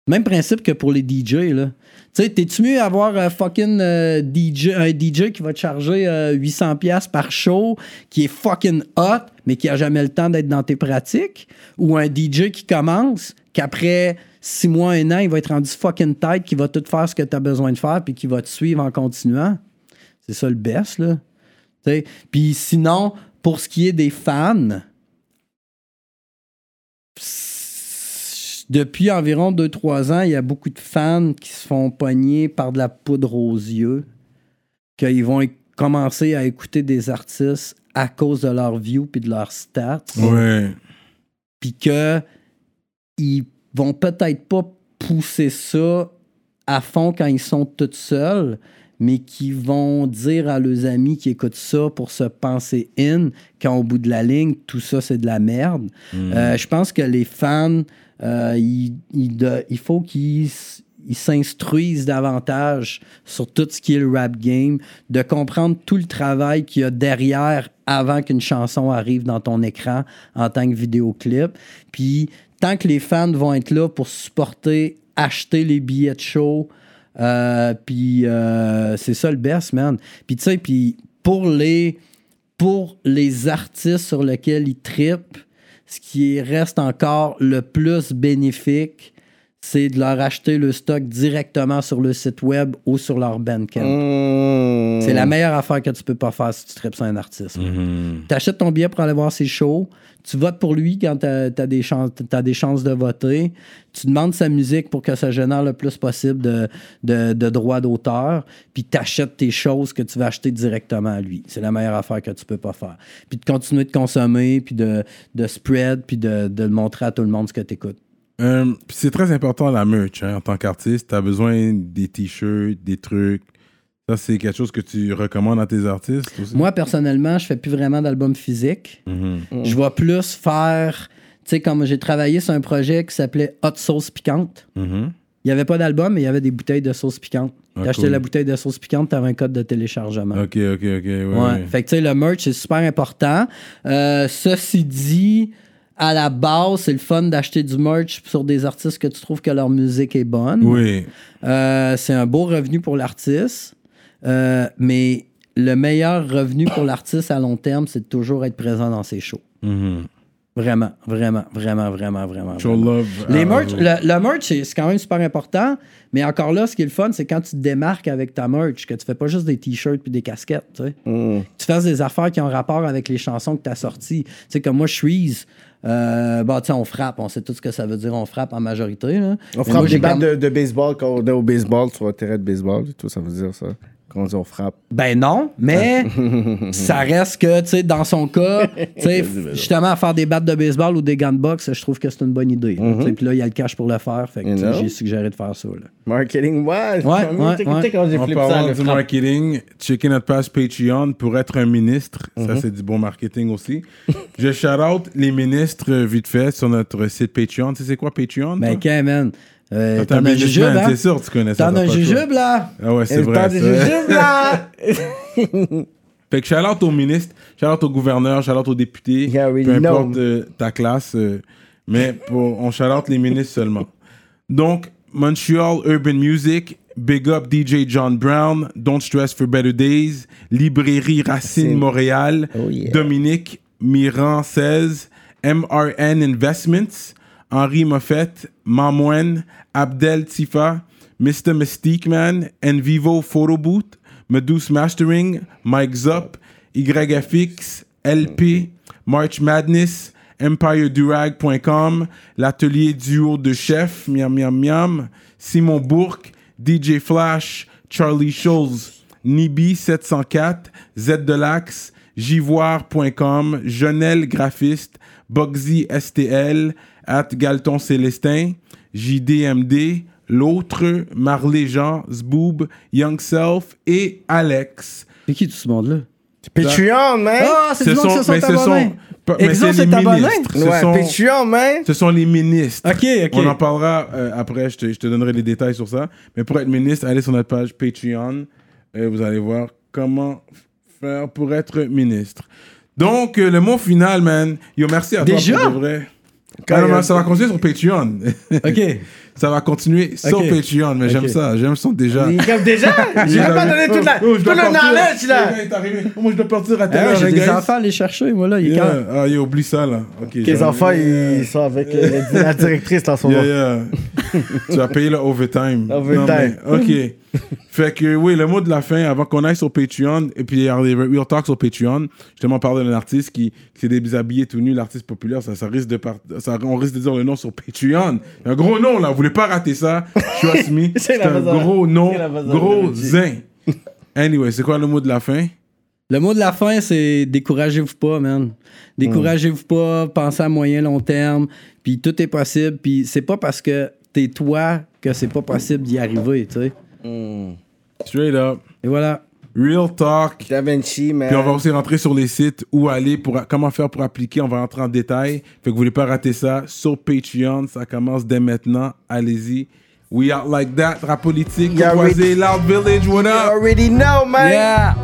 Speaker 3: Même principe que pour les DJ, là. Tu sais, t'es-tu mieux avoir un fucking euh, DJ, un DJ qui va te charger euh, 800$ piastres par show, qui est fucking hot, mais qui a jamais le temps d'être dans tes pratiques, ou un DJ qui commence, qu'après six mois, un an, il va être rendu fucking tight, qui va tout faire ce que t'as besoin de faire, puis qui va te suivre en continuant? C'est ça le best, là. Tu sais, Puis sinon, pour ce qui est des fans, depuis environ 2-3 ans, il y a beaucoup de fans qui se font pogner par de la poudre aux yeux, qu'ils vont commencer à écouter des artistes à cause de leurs views puis de leurs stats,
Speaker 1: Ouais.
Speaker 3: puis que ils vont peut-être pas pousser ça à fond quand ils sont tout seuls, mais qui vont dire à leurs amis qui écoutent ça pour se penser in, quand au bout de la ligne, tout ça c'est de la merde. Euh, je pense que les fans, euh, de- il faut qu'ils ils s'instruisent davantage sur tout ce qui est le rap game, de comprendre tout le travail qu'il y a derrière avant qu'une chanson arrive dans ton écran en tant que vidéoclip. Puis tant que les fans vont être là pour supporter, acheter les billets de show, euh, puis euh, c'est ça le best, man. Puis tu sais, puis pour les, pour les artistes sur lesquels ils trippent, ce qui reste encore le plus bénéfique, c'est de leur acheter le stock directement sur le site web ou sur leur Bandcamp.
Speaker 2: Mmh.
Speaker 3: C'est la meilleure affaire que tu peux pas faire si tu tripes sur un artiste.
Speaker 1: Mhm.
Speaker 3: Tu achètes ton billet pour aller voir ses shows. Tu votes pour lui quand tu as, des chances, des chances de voter. Tu demandes sa musique pour que ça génère le plus possible de, de, droits d'auteur. Puis tu achètes tes choses que tu vas acheter directement à lui. C'est la meilleure affaire que tu peux pas faire. Puis de continuer de consommer, puis de, de spread, puis de, de montrer à tout le monde ce que tu écoutes.
Speaker 1: Euh, c'est très important la merch hein, en tant qu'artiste. T'as besoin des t-shirts, des trucs. Ça, c'est quelque chose que tu recommandes à tes artistes aussi?
Speaker 3: Moi, personnellement, je fais plus vraiment d'albums physiques.
Speaker 1: Mhm.
Speaker 3: Je vais plus faire, tu sais, comme j'ai travaillé sur un projet qui s'appelait Hot Sauce Piquante.
Speaker 1: Mhm.
Speaker 3: Il n'y avait pas d'album, mais il y avait des bouteilles de sauce piquante.
Speaker 1: Ah,
Speaker 3: T'achetais
Speaker 1: cool.
Speaker 3: la bouteille de sauce piquante, t'avais un code de téléchargement.
Speaker 1: Ok, ok, ok. Ouais,
Speaker 3: Ouais.
Speaker 1: ouais.
Speaker 3: Fait que tu sais, le merch, c'est super important. Euh, ceci dit, à la base, c'est le fun d'acheter du merch sur des artistes que tu trouves que leur musique est bonne.
Speaker 1: Oui.
Speaker 3: Euh, c'est un beau revenu pour l'artiste. Euh, mais le meilleur revenu pour l'artiste à long terme, c'est de toujours être présent dans ses shows.
Speaker 1: Mhm.
Speaker 3: Vraiment, vraiment, vraiment, vraiment, vraiment.
Speaker 1: Show
Speaker 3: vraiment.
Speaker 1: love.
Speaker 3: Les
Speaker 1: à-
Speaker 3: merch, le, le merch, c'est quand même super important, mais encore là, ce qui est le fun, c'est quand tu te démarques avec ta merch, que tu fais pas juste des t-shirts puis des casquettes, tu sais. Tu fasses des affaires qui ont rapport avec les chansons que tu as sorties. Tu sais, comme moi, Shreeze, euh, bah, tu sais, on frappe, on sait tout ce que ça veut dire, on frappe en majorité. Là.
Speaker 2: On frappe des battes de baseball quand on est au baseball, sur un terrain de baseball, tout ça veut dire ça. Quand on dit on frappe.
Speaker 3: Ben non, mais <laughs> ça reste que, tu sais, dans son cas, <laughs> tu sais, justement, faire des battes de baseball ou des gants de boxe, je trouve que c'est une bonne idée. sais, Puis là, il y a le cash pour le faire. Fait que, j'ai suggéré de faire ça. Là.
Speaker 2: Marketing, ouais.
Speaker 3: Ouais, ouais,
Speaker 2: quand j'ai flippé ça,
Speaker 1: du marketing, checker notre page Patreon pour être un ministre. Ça,
Speaker 2: Mhm.
Speaker 1: c'est du bon marketing aussi. <laughs> Je shout out les ministres euh, vite fait sur notre site Patreon. Tu sais c'est quoi Patreon?
Speaker 3: Ben,
Speaker 1: toi?
Speaker 3: quand, man? Euh,
Speaker 1: T'es un
Speaker 3: T'en as un jujube, hein?
Speaker 1: C'est sûr tu connais ça.
Speaker 3: T'en
Speaker 1: t'as
Speaker 3: as un jujube, là?
Speaker 1: Ah ouais, c'est vrai.
Speaker 2: temps des
Speaker 1: ça.
Speaker 2: jujubes, là! <laughs>
Speaker 1: Fait que shout out au ministre, shout out au gouverneur, shout out aux députés, peu importe euh, ta classe, euh, mais pour, on shout out les ministres seulement. Donc, Montreal Urban Music, Big Up DJ John Brown, Don't Stress for Better Days, Librairie Racine
Speaker 2: Racine.
Speaker 1: Montréal,
Speaker 2: Oh yeah.
Speaker 1: Dominique Miran 16, MRN Investments, Henri Moffett, Mamoine, Abdel Tifa, Mr. Mystique Man, Envivo Photo Booth, Meduse Mastering, Mike Zop, YFX, LP, March Madness, EmpireDurag.com, l'atelier duo de chef, miam miam miam, Simon Bourque, DJ Flash, Charlie Scholes, Nibi 704, Z de l'Axe, Jivoire.com, Jonel Graphiste, Bugsy STL, at Galton Célestin, JDMD, L'autre, Marley Jean, Zboob, Young Self et Alex.
Speaker 3: C'est qui tout ce monde-là?
Speaker 2: Patreon, man!
Speaker 3: Ah, c'est
Speaker 1: Ce sont,
Speaker 3: se
Speaker 1: mais
Speaker 3: sont
Speaker 1: ce sont, mais c'est les. Ce
Speaker 2: Ouais,
Speaker 1: sont-
Speaker 2: Patreon, man!
Speaker 1: ce sont les ministres.
Speaker 3: Ok, ok.
Speaker 1: On en parlera euh, après, je te, je te donnerai les détails sur ça. Mais pour être ministre, allez sur notre page Patreon et vous allez voir comment faire pour être ministre. Donc, euh, le mot final, man. Yo, merci à
Speaker 3: Déjà?
Speaker 1: toi pour de vrai. Ah non, ça va continuer sur Patreon.
Speaker 3: Ok. <laughs>
Speaker 1: ça va continuer sur
Speaker 3: Ok.
Speaker 1: Patreon, mais j'aime
Speaker 3: Ok.
Speaker 1: ça. J'aime son déjà.
Speaker 2: Il comme déjà? <laughs> J'ai même pas donné toute la,
Speaker 1: Oh,
Speaker 2: tout le knowledge,
Speaker 1: Le
Speaker 2: là!
Speaker 1: arrivé. Oh, moi, je dois partir à
Speaker 3: Ah ouais,
Speaker 1: heure,
Speaker 3: J'ai
Speaker 1: hein,
Speaker 3: des enfants à aller chercher, moi, là. Il est
Speaker 1: Yeah. Ah, yo, oublie ça, là. Ok,
Speaker 2: Les
Speaker 1: j'en-
Speaker 2: enfants, ils sont avec euh, la directrice en ce moment.
Speaker 1: Yeah, yeah. <laughs> <laughs> tu vas payer le overtime.
Speaker 2: Overtime.
Speaker 1: Non, mais, ok. <laughs> fait que oui, le mot de la fin, avant qu'on aille sur Patreon, et puis il y a des Real Talk sur Patreon, justement, on parle d'un artiste qui, qui s'est déshabillé tout nu, l'artiste populaire, ça, ça risque de ça, on risque de dire le nom sur Patreon. Un gros nom, là, vous voulez pas rater ça. Trust me. <laughs>
Speaker 2: C'est
Speaker 1: un
Speaker 2: bazar.
Speaker 1: gros nom, gros zin. Anyway, c'est quoi le mot de la fin?
Speaker 3: Le mot de la fin, c'est découragez-vous pas, man. Découragez-vous pas, pensez à moyen long terme, puis tout est possible, puis c'est pas parce que t'es toi que c'est pas possible d'y arriver, tu sais.
Speaker 1: Straight up.
Speaker 3: Et voilà.
Speaker 1: Real Talk.
Speaker 2: Da Vinci, man.
Speaker 1: Puis on va aussi rentrer sur les sites où aller, pour comment faire pour appliquer. On va rentrer en détail. Fait que vous voulez pas rater ça sur Patreon. Ça commence dès maintenant. Allez-y. We out like that. Rap politique. Courvoisier, Loud Village, what
Speaker 2: You
Speaker 1: up?
Speaker 2: already know, man!
Speaker 3: Yeah!